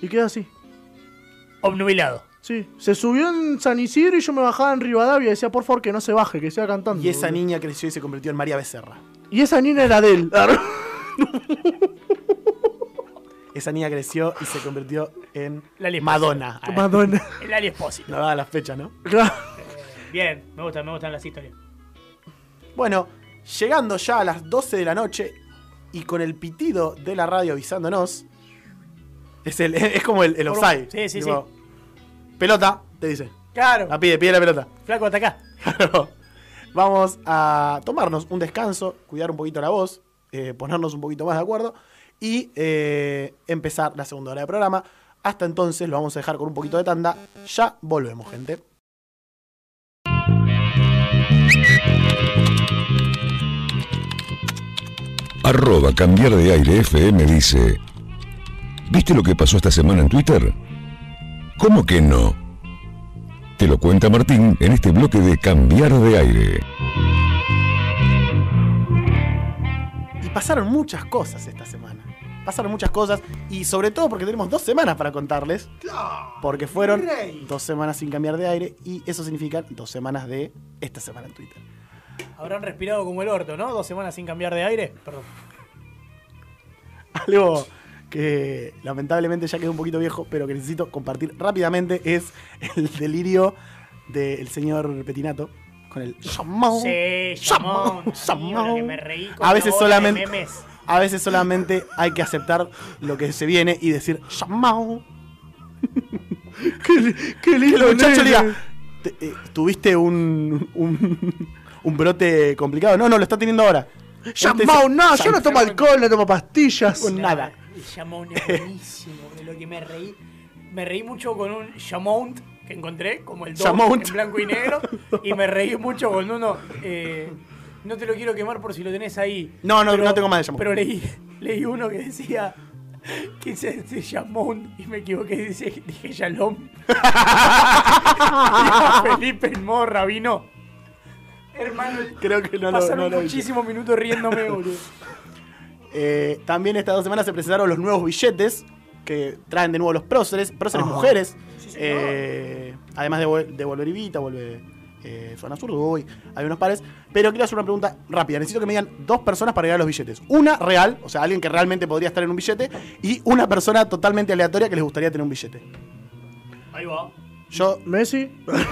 Y quedó así. Obnubilado. Sí. Se subió en San Isidro y yo me bajaba en Rivadavia y decía, por favor, que no se baje, que siga cantando. Y esa niña creció y se convirtió en María Becerra. Y esa niña era de él. *laughs* Esa niña creció y se convirtió en Lali. Madonna. Ah, *laughs* Madonna. El Ali Espósito. No daba la fecha, ¿no? Claro. Bien, me gustan, me gustan las historias. Bueno, llegando ya a las 12 de la noche y con el pitido de la radio avisándonos, es, el, *laughs* es como el, el offside. sí, sí, Tipo, Pelota, te dice. Claro. La pide, pide la pelota. Flaco, hasta acá. Claro. Vamos a tomarnos un descanso, cuidar un poquito la voz, eh, ponernos un poquito más de acuerdo y eh, empezar la segunda hora de programa. Hasta entonces lo vamos a dejar con un poquito de tanda. Ya volvemos, gente. Arroba cambiar de aire FM dice, ¿viste lo que pasó esta semana en Twitter? ¿Cómo que no? Te lo cuenta Martín en este bloque de cambiar de aire. Y pasaron muchas cosas esta semana. Pasaron muchas cosas y sobre todo porque tenemos dos semanas para contarles. Porque fueron dos semanas sin cambiar de aire y eso significa dos semanas de esta semana en Twitter. Habrán respirado como el orto, ¿no? Dos semanas sin cambiar de aire. Perdón. *laughs* Algo que lamentablemente ya quedó un poquito viejo, pero que necesito compartir rápidamente es el delirio del señor Petinato con el llamón. Sí, que me reí con A veces solamente memes. A veces solamente hay que aceptar lo que se viene y decir llamón. Qué, qué Que lindo. el muchacho diga, "Te- eh, tuviste un, un un brote complicado. No, no, lo está teniendo ahora. Llamao, no, yo no tomo Llamao. alcohol, no tomo pastillas. Con nada. El Chamount es buenísimo. De lo que me reí. Me reí mucho con un Chamount que encontré, como el 2 Chamount. en blanco y negro. Y me reí mucho con uno. eh, no te lo quiero quemar por si lo tenés ahí. No, no, no tengo más de Chamount. Pero leí, leí uno que decía. Que se dice Chamount y me equivoqué, dice, dije Shalom. *laughs* Felipe el modo rabino. Hermano, Creo que no pasaron no muchísimos minutos riéndome, *laughs* boludo. Eh, también estas dos semanas se presentaron los nuevos billetes que traen de nuevo los próceres, próceres mujeres. Sí. Eh, además de, vol- de volver Evita, vuelve eh, Zona Sur, Uruguay, hay unos pares. Pero quiero hacer una pregunta rápida. Necesito que me digan dos personas para agregar los billetes. Una real, o sea, alguien que realmente podría estar en un billete, y una persona totalmente aleatoria que les gustaría tener un billete. Ahí va. Yo. Messi,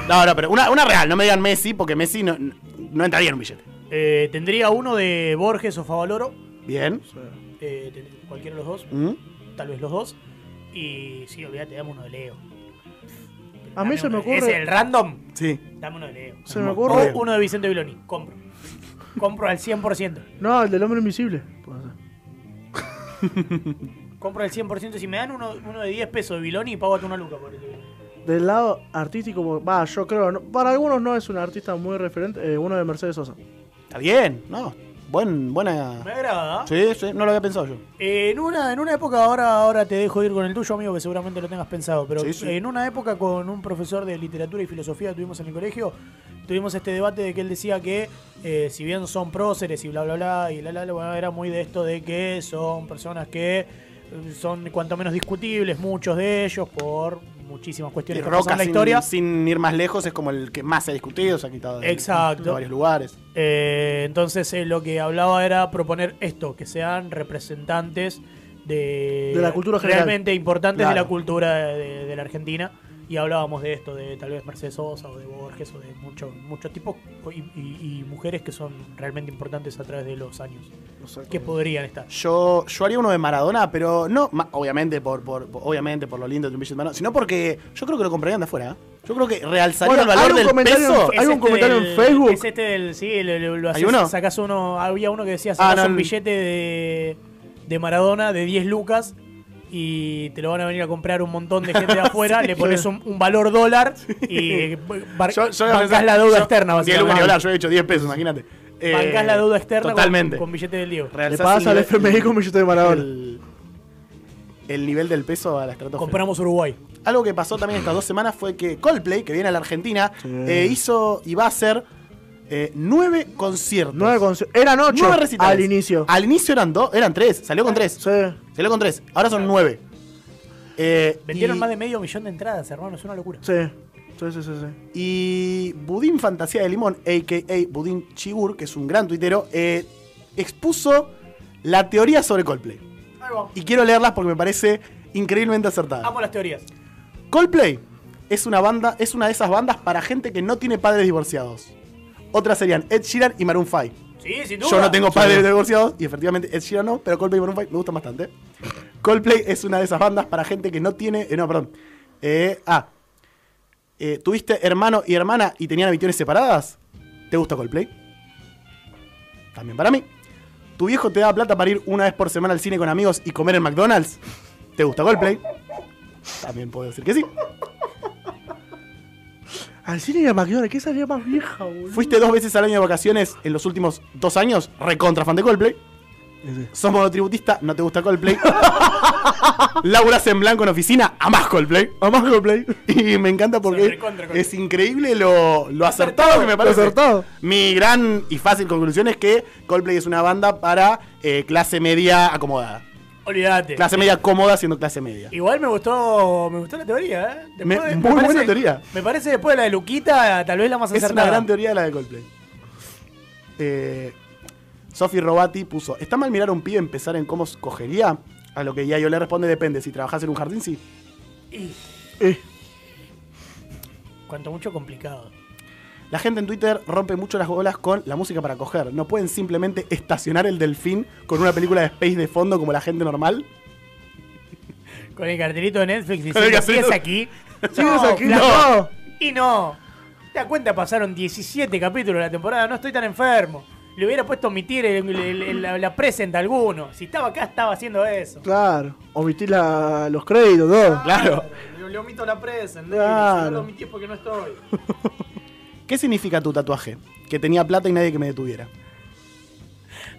No, no, pero una, una real, no me digan Messi, porque Messi no, no entraría en un billete. Eh, tendría uno de Borges o Favaloro. Bien. eh, cualquiera de los dos. ¿Mm? Tal vez los dos. Y sí, olvídate, dame uno de Leo. A mí se me ocurre- ¿Es el random? Sí. Dame uno de Leo. se me O ocurre. uno de Vicente Viloni. Compro. Compro al 100%. No, el del hombre invisible. puede ser. *laughs* Compro al 100%. Si me dan uno, uno de 10 pesos de Viloni, págate una luca por ese. Del lado artístico, va, yo creo, no- para algunos no es un artista muy referente, eh, uno de Mercedes Sosa. Está bien, ¿no? Buen, buena. Me agrada. Sí, sí, no lo había pensado yo. En, una, en una época, ahora, ahora te dejo ir con el tuyo, amigo, que seguramente lo tengas pensado, pero Sí, sí. en una época con un profesor de literatura y filosofía que tuvimos en el colegio, tuvimos este debate de que él decía que eh, si bien son próceres y bla, bla, bla, y la, la, la, bueno, era muy de esto de que son personas que eh, son cuanto menos discutibles, muchos de ellos, por muchísimas Y cuestiones pasan Roca, en la sin, historia. sin ir más lejos, es como el que más se ha discutido, se ha quitado de, Exacto. de varios lugares. Eh, entonces eh, lo que hablaba era proponer esto, que sean representantes de, De la cultura general. realmente importantes de la cultura de, de la Argentina. Y hablábamos de esto, de tal vez Mercedes Sosa o de Borges o de muchos muchos tipos y, y- y mujeres que son realmente importantes a través de los años. Que podrían estar. Yo, yo haría uno de Maradona, pero no, ma- obviamente por, por, por- obviamente por lo lindo de un billete de Maradona, sino porque yo creo que lo comprarían de afuera. ¿eh? Yo creo que realzaría Bueno, el valor hay un del comentario peso. en- Hay un comentario en del- Facebook. Es este del. Sí, lo, lo- lo ¿Hay haces- uno? sacás uno. Había uno que decía: Ah, sacás no, un el- billete de, de Maradona de 10 lucas y te lo van a venir a comprar un montón de gente de afuera. *laughs* le pones un, un valor dólar y pensar- la deuda yo- externa, 10 básicamente. hablar, yo he hecho 10 pesos, imagínate. Eh, Bancás la deuda externa con- Totalmente. Con, billete del Diego. Le el al FMI con billete de Maradona. el, el nivel del peso a la estratosfera. Compramos Uruguay. Algo que pasó también estas dos semanas fue que Coldplay, que viene a la Argentina, Sí. eh, hizo y va a hacer eh, nueve conciertos. Nueve conci- Eran ocho Nueve recitales. al inicio. Al inicio eran dos, eran tres, salió con tres. Sí. Salió con tres, ahora son nueve. Eh, Vendieron y, más de medio millón de entradas, hermano. Es una locura. Sí. Sí, sí, sí, sí. y Budín Fantasía de Limón, a.k.a. Budín Chigur, que es un gran tuitero, eh, expuso la teoría sobre Coldplay. Ahí va. Y quiero leerlas porque me parece increíblemente acertada. Amo las teorías. Coldplay es una banda, es una de esas bandas para gente que no tiene padres divorciados. Otras serían Ed Sheeran y Maroon 5. Sí, sin duda. Yo no tengo padres divorciados y efectivamente Ed Sheeran no, pero Coldplay y Maroon 5 me gustan bastante. *laughs* Coldplay es una de esas bandas para gente que no tiene, eh, no, perdón. Eh, ah, eh, ¿tuviste hermano y hermana y tenían habitaciones separadas? ¿Te gusta Coldplay? También para mí. ¿Tu viejo te da plata para ir una vez por semana al cine con amigos y comer en McDonald's? ¿Te gusta Coldplay? También puedo decir que sí. Al cine y a McDonald's, ¿qué salía más vieja, boludo? ¿Fuiste dos veces al año de vacaciones en los últimos dos años? Recontra fan de Coldplay. Sos monotributista, no te gusta Coldplay. *laughs* Laburas en blanco en oficina, amás Coldplay. Amás Coldplay. Y me encanta porque es increíble lo, lo acertado que me parece. acertado. Mi gran y fácil conclusión es que Coldplay es una banda para eh, clase media acomodada. Olvídate. Clase media cómoda siendo clase media. Igual me gustó, me gustó la teoría, ¿eh? Me- de- muy buena teoría. Me parece después de la de Luquita, tal vez la más Es acertada. una gran teoría la de Coldplay. Eh, Sofi Robati puso: ¿Está mal mirar a un pibe empezar en cómo cogería? A lo que ya yo le responde: depende. Si trabajas en un jardín, sí. Eh, Cuanto mucho complicado. La gente en Twitter rompe mucho las bolas con la música para coger. No pueden simplemente estacionar el delfín con una película de Space de fondo como la gente normal. Con el cartelito de Netflix Con el diciendo, cartelito. ¿sigues aquí? *laughs* ¿Sigues aquí? No. Y no. ¿Te das cuenta? Pasaron 17 capítulos de la temporada, no estoy tan enfermo. Le hubiera puesto omitir el- el- el- la, la present a alguno. Si estaba acá, estaba haciendo eso. Claro, omití la- los créditos, todo. Claro. Le, le omito la present. Claro. Si no lo omití porque no estoy. *laughs* ¿Qué significa tu tatuaje? Que tenía plata y nadie que me detuviera.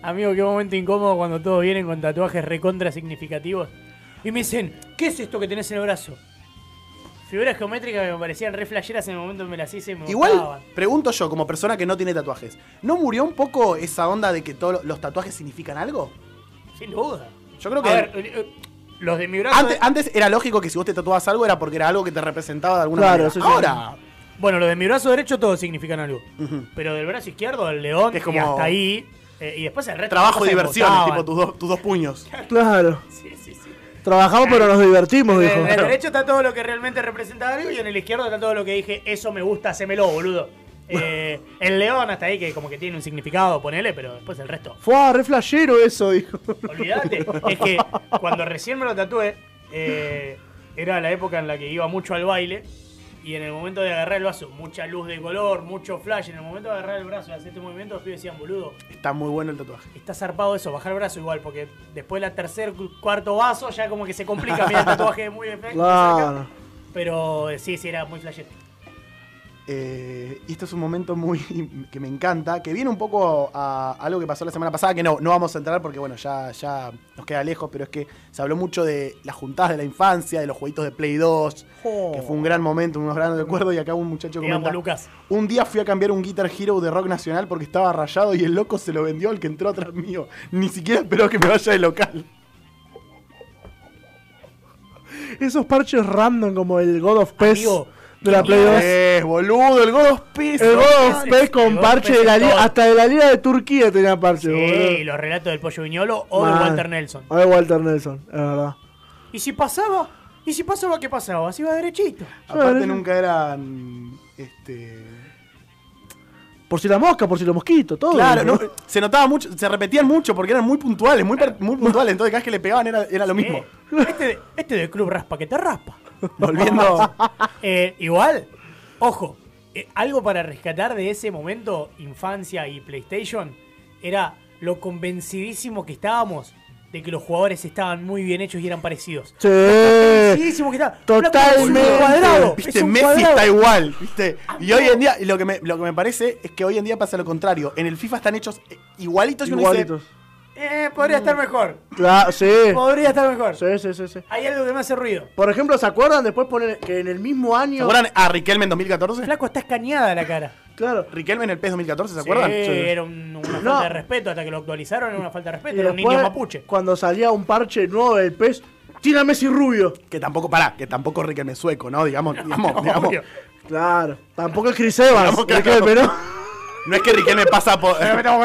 Amigo, qué momento incómodo cuando todos vienen con tatuajes recontra significativos. Y me dicen, ¿qué es esto que tenés en el brazo? Figuras geométricas que me parecían re flasheras en el momento que me las hice y me Igual, gustaban. pregunto yo, como persona que no tiene tatuajes, ¿no murió un poco esa onda de que todos los tatuajes significan algo? Sin duda. Yo creo que A ver, eh, eh, los de mi brazo... antes, antes era lógico que si vos te tatuabas algo era porque era algo que te representaba de alguna Claro, manera. sí, sí. Bueno, los de mi brazo derecho todos significan algo. Ujú. Pero del brazo izquierdo, el león, Que es y como- hasta ahí. eh, y después el resto... trabajo y embotaban. tipo tus dos, tus dos puños. *laughs* Claro. Sí, sí, sí. Trabajamos pero nos divertimos, dijo. En el derecho está todo lo que realmente representa algo y en el izquierdo está todo lo que dije, eso me gusta, hacémelo, boludo. *laughs* Eh, el león hasta ahí que como que tiene un significado, ponele, pero después el resto. Fue re flashero eso, dijo. *laughs* Olvídate. Es que cuando recién me lo tatué, eh, era la época en la que iba mucho al baile. Y en el momento de agarrar el vaso, mucha luz de color, mucho flash. En el momento de agarrar el brazo y hacer este movimiento, los pibes decían, boludo, Está muy bueno el tatuaje. está zarpado eso, bajar el brazo igual, porque después del tercer, cu- cuarto vaso ya como que se complica. Mira el tatuaje muy de frente, de cerca. Claro. Pero eh, sí, sí, era muy flashero. Eh, y esto es un momento muy *laughs* que me encanta, que viene un poco a algo que pasó la semana pasada, que no, no vamos a entrar porque bueno, ya, ya nos queda lejos, pero es que se habló mucho de las juntadas de la infancia, de los jueguitos de Play 2, que fue un gran momento, unos grandes recuerdos, y acá un muchacho comenta, Lucas. un día fui a cambiar un Guitar Hero de rock nacional porque estaba rayado y el loco se lo vendió al que entró atrás mío. Ni siquiera esperó que me vaya de local. Esos parches random como el God of Pest Amigo, de la Play 2. mierda Eh, boludo, el God of Peace. El God of Sí, el con parche de la es liga, hasta de la liga de Turquía tenía parche, Sí, boludo. y los relatos del pollo viñolo o de. Walter Nelson. O de Walter Nelson, es verdad. ¿Y si pasaba? ¿Y si pasaba qué pasaba? Así iba derechito. Aparte Claro. nunca eran... Este... Por si la mosca, por si los mosquitos, todo. Claro, no, se notaba mucho, se repetían mucho porque eran muy puntuales, muy, per- muy puntuales. Entonces cada vez que le pegaban era, era lo mismo. Eh, este, de- este del club raspa que te raspa. *laughs* Volviendo. *laughs* Eh, igual, ojo, eh, algo para rescatar de ese momento, infancia y PlayStation, era lo convencidísimo que estábamos de que los jugadores estaban muy bien hechos y eran parecidos. Sí. Convencidísimo que estaban. Totalmente. Es un cuadrado. Viste, es un Messi cuadrado. está igual, ¿viste? Y hoy en día, y lo que, me, lo que me parece es que hoy en día pasa lo contrario. En el FIFA están hechos eh, igualitos y uno dice, Igualitos. Eh, podría estar mejor. Claro, sí. Podría estar mejor. Sí, sí, sí, sí. Hay algo que me hace ruido. Por ejemplo, ¿se acuerdan después poner que en el mismo ¿se año. acuerdan a Riquelme en 2014? Flaco está escañada la cara. Claro. Riquelme en el PES 2014, ¿se Sí, acuerdan? era un- una No. falta de respeto hasta que lo actualizaron, era una falta de Y respeto, era un niño mapuche. Cuando salía un parche nuevo del PES, tira a Messi rubio. Que tampoco, pará, que tampoco Riquelme es sueco, ¿no? Digamos, digamos, *laughs* digamos. Obvio. Claro. Tampoco es Chris Evans. Digamos, claro. Riquelme, ¿no? No es que Riquelme pasa por.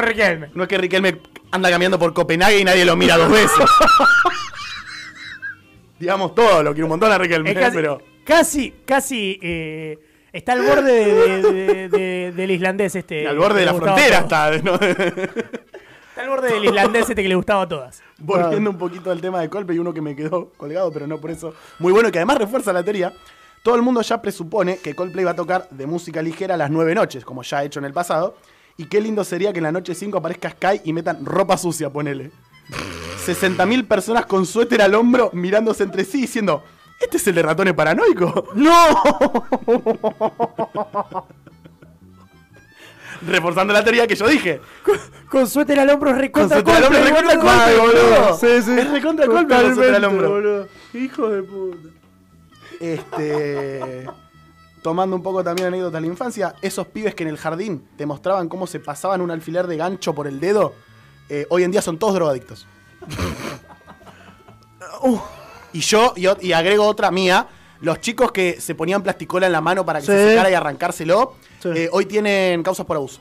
Riquelme. No es que Riquelme anda caminando por Copenhague y nadie lo mira dos veces. *laughs* Digamos todo, lo quiero un montón a Riquelme, casi, pero. casi, casi, eh, está al borde de- de- de- del islandés este. al borde de la frontera está. ¿no? Está al borde del islandés este que le gustaba a todas. Volviendo un poquito al tema de Colpe y uno que me quedó colgado, pero no por eso. Muy bueno, que además refuerza la teoría. Todo el mundo ya presupone que Coldplay va a tocar de música ligera a las nueve noches, como ya ha hecho en el pasado. Y qué lindo sería que en la noche 5 aparezca Sky y metan ropa sucia, ponele. *laughs* 60.000 personas con suéter al hombro mirándose entre sí diciendo, ¿este es el de ratones paranoico? *laughs* ¡No! *laughs* Reforzando la teoría que yo dije. Con suéter al hombro Con recontra suéter al hombro recontra boludo. Sí, sí. Es recontra Coldplay con suéter al hombro. boludo. Hijo de puta. Este. Tomando un poco también anécdota de la infancia, esos pibes que en el jardín te mostraban cómo se pasaban un alfiler de gancho por el dedo, eh, hoy en día son todos drogadictos. Uh, Y yo, y, agrego otra mía, los chicos que se ponían plasticola en la mano para que se secara y arrancárselo, Sí. eh, hoy tienen causas por abuso.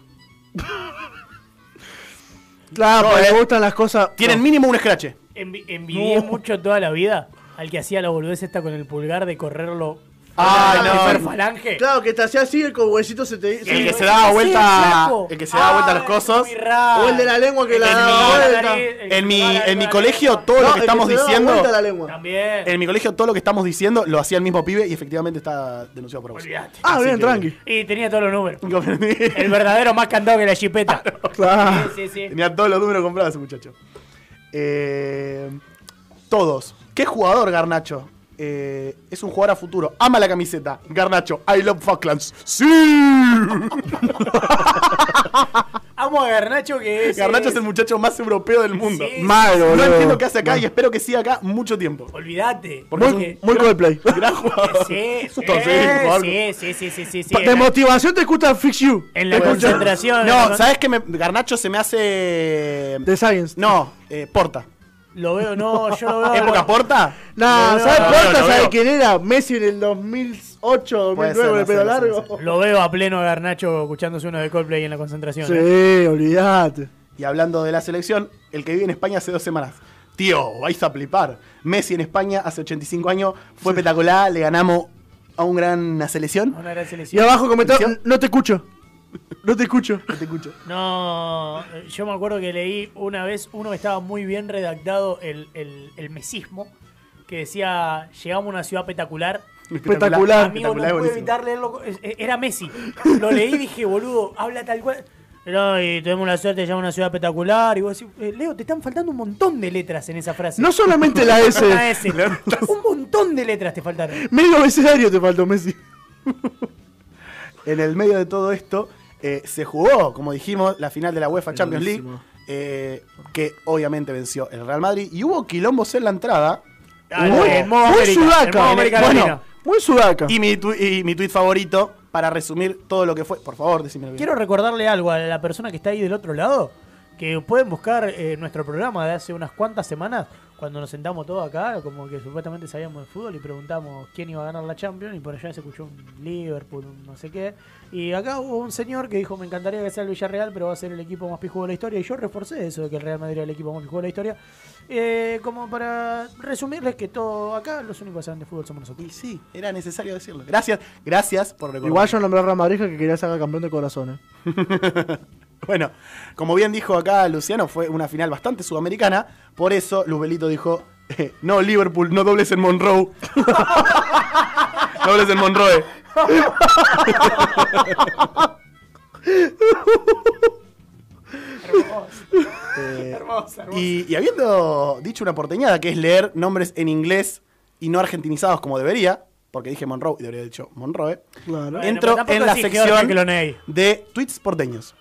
claro, No, porque eh. le gustan las cosas. Tienen no. mínimo un escrache. Envi- envidié No. mucho toda la vida al que hacía la boludez esta con el pulgar de correrlo. Ay, a la no. primer falange. Claro, que te hacía así, el con huesito se te. El se- que Sí, se daba sí, vuelta, el que se daba vuelta a los Ah, cosos. O el de la lengua que El la daba vuelta. el En mi, en colegio todo lo el que estamos diciendo, vuelta la lengua. También. en mi colegio todo lo que estamos diciendo lo hacía el mismo pibe y efectivamente está denunciado por abuso. Ah, Así bien, que- tranqui. Y tenía todos los números. El verdadero más cantado que la chipeta. *laughs* Claro. Sí, sí, sí. Tenía todos los números comprados ese muchacho. Eh, todos. ¿Qué jugador, Garnacho? Eh, es un jugador a futuro. Ama la camiseta. Garnacho, I love Falklands. ¡Sí! *laughs* Amo a Garnacho que es. Garnacho es el muchacho más europeo del mundo. Sí, Mal, No boludo. entiendo qué hace acá y espero que siga acá mucho tiempo. Olvídate. Porque Muy, muy Coldplay. *laughs* Gran jugador. Sí, sí, *laughs* Entonces, jugador- sí, sí, sí, sí, sí, sí. Pa- En De la- motivación te escucha Fix You. En la concentración. en No, ¿sabes qué? Me- Garnacho se me hace. De Science. No, eh, Porta. Lo veo, no, *laughs* yo lo veo. ¿Época Porta? Veo, ¿sabes Porta? ¿Sabes quién era? Messi en el 2008, Puede 2009 ser, con el no pelo no largo. no. *laughs* Lo veo a pleno a Garnacho escuchándose uno de Coldplay en la concentración. Sí, ¿eh? olvídate. Y hablando de la selección, el que vive en España hace dos semanas. Tío, vais a flipar. Messi en España hace 85 años fue espectacular, le ganamos a un gran selección. Una gran Y selección. abajo comentar, ¿Atención? no te escucho. No te escucho. No te escucho. No, yo me acuerdo que leí una vez uno que estaba muy bien redactado, el, el, el mesismo, que decía, llegamos a una ciudad espectacular. Espectacular. Amigo, no espectacular, pude buenísimo. evitar leerlo. eh, Era Messi. Lo leí y dije, boludo, habla tal cual. No, y tuvimos la suerte de llegar a una ciudad espectacular. Y vos decís, eh, Leo, te están faltando un montón de letras en esa frase. No solamente la S, *laughs* Una S. *laughs* un montón de letras te faltaron. medio abecedario te faltó Messi. En el medio de todo esto, eh, se jugó, como dijimos, la final de la UEFA Champions League, eh, que obviamente venció el Real Madrid. Y hubo quilombos en la entrada. Ah, Hubo- en modo muy América, en sudaca. modo Bueno. Muy sudaca. Y mi, tu- y mi tweet favorito, para resumir todo lo que fue. Por favor, decime Quiero recordarle algo a la persona que está ahí del otro lado, que pueden buscar eh, nuestro programa de hace unas cuantas semanas, cuando nos sentamos todos acá, como que supuestamente sabíamos de fútbol y preguntamos quién iba a ganar la Champions, y por allá se escuchó un Liverpool, un no sé qué. Y acá hubo un señor que dijo, me encantaría que sea el Villarreal, pero va a ser el equipo más pijudo de la historia, y yo reforcé eso de que el Real Madrid era el equipo más pijudo de la historia. Eh, como para resumirles que todo acá, los únicos que saben de fútbol somos nosotros. Y sí, era necesario decirlo. Gracias, gracias por recordar. Igual yo nombré a Ramadrija que quería sacar campeón de corazones. *laughs* *laughs* Bueno, como bien dijo acá Luciano, fue una final bastante sudamericana. Por eso Luzbelito dijo: eh, No, Liverpool, no dobles en Monroe. *laughs* dobles en Monroe. Eh, y, y habiendo dicho una porteñada, que es leer nombres en inglés y no argentinizados como debería, porque dije Monroe y debería haber dicho Monroe, Claro. Entro en la sección de tweets porteños.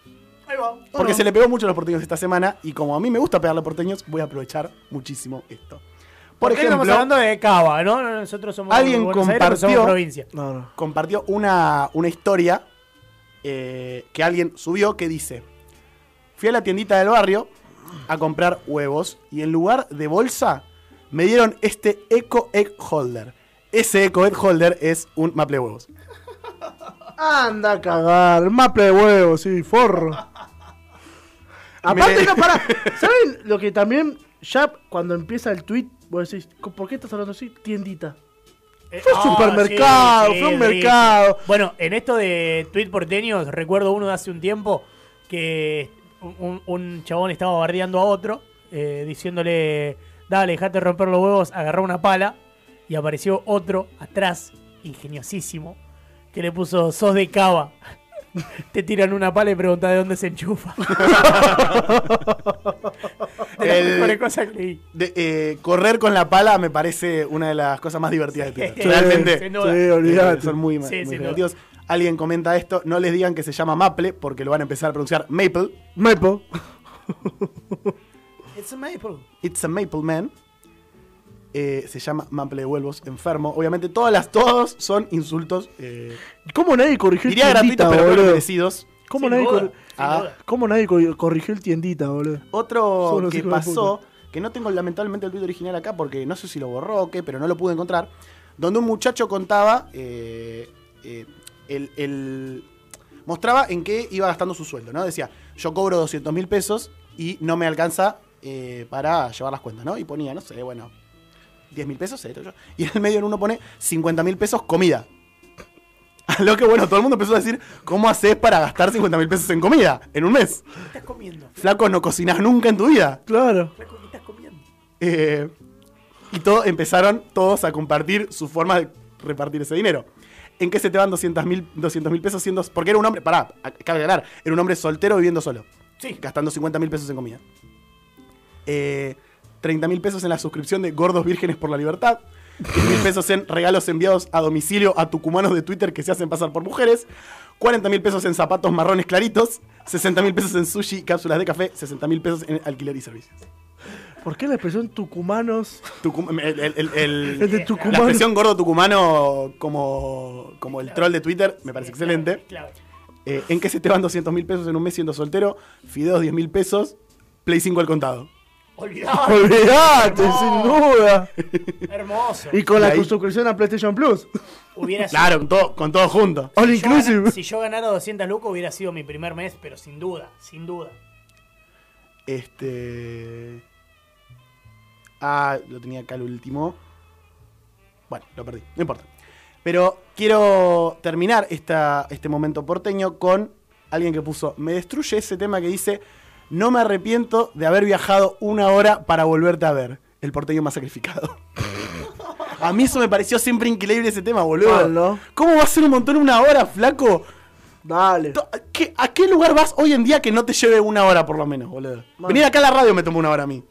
Ahí va. Porque no? se le pegó mucho a los porteños esta semana y como a mí me gusta pegarle a porteños, voy a aprovechar muchísimo esto. Por Porque estamos ejemplo, hablando de Cava, ¿no? Nosotros somos Alguien Buenos Aires, compartió- somos provincia. No, no. compartió una, una historia eh, que alguien subió que dice, fui a la tiendita del barrio a comprar huevos y en lugar de bolsa me dieron este Eco Egg Holder. Ese Eco Egg Holder es un maple de huevos. Anda a cagar. Maple de huevo, sí, forro. Aparte, no, pará. *laughs* ¿Saben lo que también, ya cuando empieza el tweet, vos decís, ¿por qué estás hablando así? Tiendita. Eh, Fue un supermercado, fue un mercado. Bueno, en esto de tweet porteños, recuerdo uno de hace un tiempo que un, un chabón estaba bardeando a otro, eh, diciéndole, dale, dejate romper los huevos, agarró una pala, y apareció otro atrás, ingeniosísimo, que le puso, sos de cava. *laughs* Te tiran una pala y preguntan de dónde se enchufa. *laughs* de las El- mejores cosas que leí. De- eh, correr con la pala me parece una de las cosas más divertidas de Twitter. *laughs* Sí, Realmente. sin Sí, duda. Eh, olvídate. Son muy, Sí, muy sin divertidos. Alguien comenta esto, no les digan que se llama Maple porque lo van a empezar a pronunciar Maple. Maple. It's a maple. It's a Maple Man. Eh, se llama Maple de Huevos enfermo. Obviamente todas las, todos son insultos. eh, ¿Cómo nadie corrigió el diría gratuitos, pero boludo? merecidos. ¿Cómo nadie, Ah. ¿Cómo nadie co- corrigió el tiendita, boludo? Otro que pasó que no tengo lamentablemente el tweet original acá porque no sé si lo borró o qué, pero no lo pude encontrar, donde un muchacho contaba, eh, eh, el, el- mostraba en qué iba gastando su sueldo, ¿no? Decía, yo cobro 200 mil pesos y no me alcanza eh, para llevar las cuentas, ¿no? Y ponía, no sé, bueno, 10 mil pesos, esto, yo. y en el medio en uno pone 50 mil pesos comida. *laughs* A lo que, bueno, todo el mundo empezó a decir, ¿cómo haces para gastar 50 mil pesos en comida en un mes? ¿Qué estás comiendo? Flaco, no cocinas nunca en tu vida. Claro. Flaco, ¿qué estás comiendo? Eh, y todo, empezaron todos a compartir su forma de repartir ese dinero. ¿En qué se te van 200 mil pesos siendo.? Porque era un hombre. Pará, cabe aclarar. Era un hombre soltero viviendo solo. Sí. Gastando 50 mil pesos en comida. Eh, 30 mil pesos en la suscripción de Gordos Vírgenes por la Libertad. 10 mil pesos en regalos enviados a domicilio a tucumanos de Twitter que se hacen pasar por mujeres. 40 mil pesos en zapatos marrones claritos. 60 mil pesos en sushi y cápsulas de café. 60 mil pesos en alquiler y servicios. ¿Por qué la expresión tucumanos? Tucum- el, el- el- el- El *laughs* de la Tucumán. expresión gordo tucumano como, como el troll de Twitter me parece excelente. Claro. Eh, ¿En qué se te van 200 mil pesos en un mes siendo soltero? Fideos 10 mil pesos. Play 5 al contado. Olvidate. Olvídate, sin duda. Hermoso. Y con Y la ahí- suscripción a PlayStation Plus. Hubiera sido- Claro, con todo, con todo junto. All si yo gana- inclusive. si yo ganara 200 lucas hubiera sido mi primer mes, pero sin duda, sin duda. Este. Ah, lo tenía acá el último. Bueno, lo perdí, no importa. Pero quiero terminar esta, este momento porteño con alguien que puso: Me destruye ese tema que dice: No me arrepiento de haber viajado una hora para volverte a ver. El porteño más sacrificado. A mí eso me pareció siempre increíble ese tema, boludo. ¿Cómo va a ser un montón una hora, flaco? Dale. To- ¿qué- ¿A qué lugar vas hoy en día que no te lleve una hora por lo menos, boludo? Venir acá a la radio me tomó una hora a mí.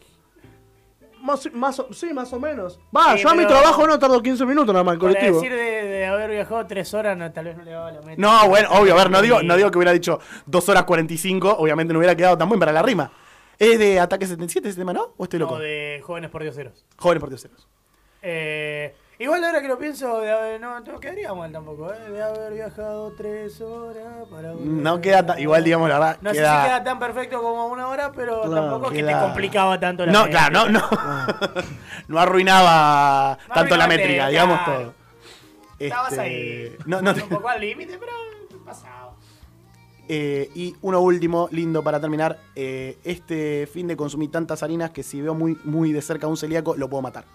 Más, más o- sí, más o menos. Va, Sí, yo a mi trabajo no tardo 15 minutos nada más Para colectivo. decir de, de haber viajado tres horas, no, tal vez no le daba la meta. No, bueno, obvio, a ver, no digo, no digo que hubiera dicho 2 horas 45, obviamente no hubiera quedado tan buen para la rima. ¿Es de Ataque 77 ese tema, no? ¿O estoy loco? No, de jóvenes por dioseros. Jóvenes por dioseros. Eh, igual ahora que lo pienso, de haber- no, no quedaría mal tampoco, ¿eh? De haber viajado tres horas para... No queda tan, igual digamos la verdad, No queda... sé si queda tan perfecto como una hora, pero tampoco es que te queda- complicaba tanto la No, métrica. claro, no, no. *laughs* no arruinaba No tanto la métrica, digamos claro. todo. Estabas Este, ahí. No, no te- Un poco al límite, pero pasaba. Eh, y uno último, lindo para terminar. eh, este fin de consumí tantas harinas que si veo muy, muy de cerca a un celíaco, lo puedo matar.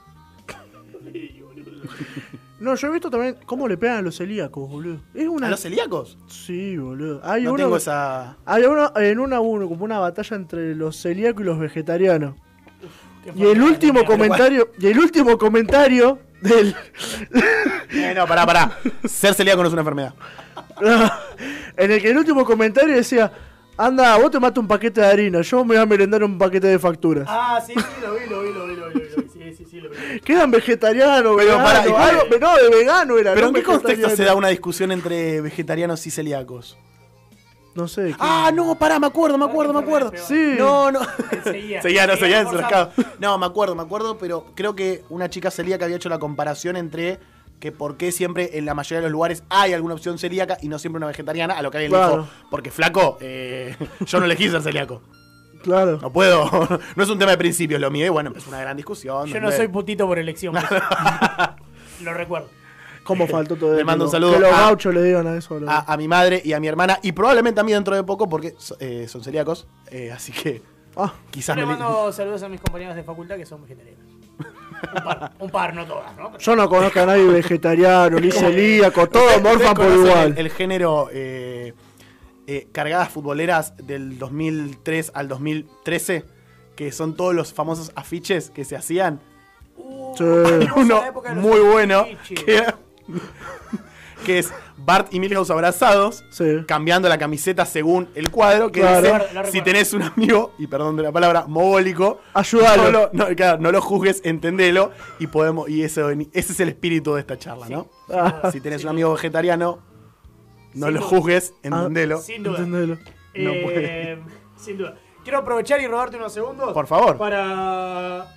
*laughs* No, yo he visto también cómo le pegan a los celíacos, boludo. Es una. ¿A los celíacos? Sí, boludo. Hay No uno. tengo esa. Hay uno, en una a uno, como una batalla entre los celíacos y los vegetarianos. Y el último comentario. Y el último comentario del. *laughs* Eh, no, pará, pará. Ser celíaco no es una enfermedad. *laughs* en el que el último comentario decía. Anda, vos te matas un paquete de harina, yo me voy a merendar un paquete de facturas. Ah, sí, sí, lo vi, lo vi, lo vi, lo vi, lo vi. Sí, sí, sí, lo vi. Quedan vegetarianos, Pero vegano, pará, ¿y cuál- algo- no, de vegano era. ¿Pero no en qué contexto se da una discusión entre vegetarianos y celíacos? No sé. ¿qué? Ah, no, pará, me acuerdo, me acuerdo, me acuerdo. Sí. No, no. *laughs* Seguía. *laughs* Seguía, no, seguía encercado. No, me acuerdo, me acuerdo, pero creo que una chica celíaca había hecho la comparación entre que por qué siempre en la mayoría de los lugares hay alguna opción celíaca y no siempre una vegetariana, a lo que alguien le Claro. dijo, porque flaco, eh, *laughs* yo no elegí ser celíaco. Claro. No puedo, *laughs* no es un tema de principios lo mío, y bueno, es una gran discusión. Yo no soy putito por elección. *laughs* lo recuerdo. ¿Cómo faltó todo Le eso? mando un Que saludo los a- gauchos le digan a eso. a los- a, a mi madre y a mi hermana, y probablemente a mí dentro de poco, porque eh, son celíacos, eh, así que Ah, quizás Yo le me... mando saludos a mis compañeros de facultad que son vegetarianos. Un par, *laughs* un par no todas, ¿no? yo no conozco a nadie vegetariano, ni celíaco, todos ¿Ustedes morfan por igual. El, el género eh, eh, cargadas futboleras del 2003 al 2013, que son todos los famosos afiches que se hacían. Uh, Sí. Uno muy bueno, afiches. que, *laughs* que es Bart y Milhouse abrazados, Sí. cambiando la camiseta según el cuadro, que Claro. dice, La si tenés un amigo, y perdón de la palabra, mogólico, Ayúdalo. No lo, no, claro, no lo juzgues, entendelo, y podemos, y eso, ese es el espíritu de esta charla, ¿no? Ah, Si tenés un amigo vegetariano, no Sin lo duda. juzgues, entendelo. Sin duda. entendelo. No Eh, puede. Sin duda. Quiero aprovechar y robarte unos segundos. Por favor. Para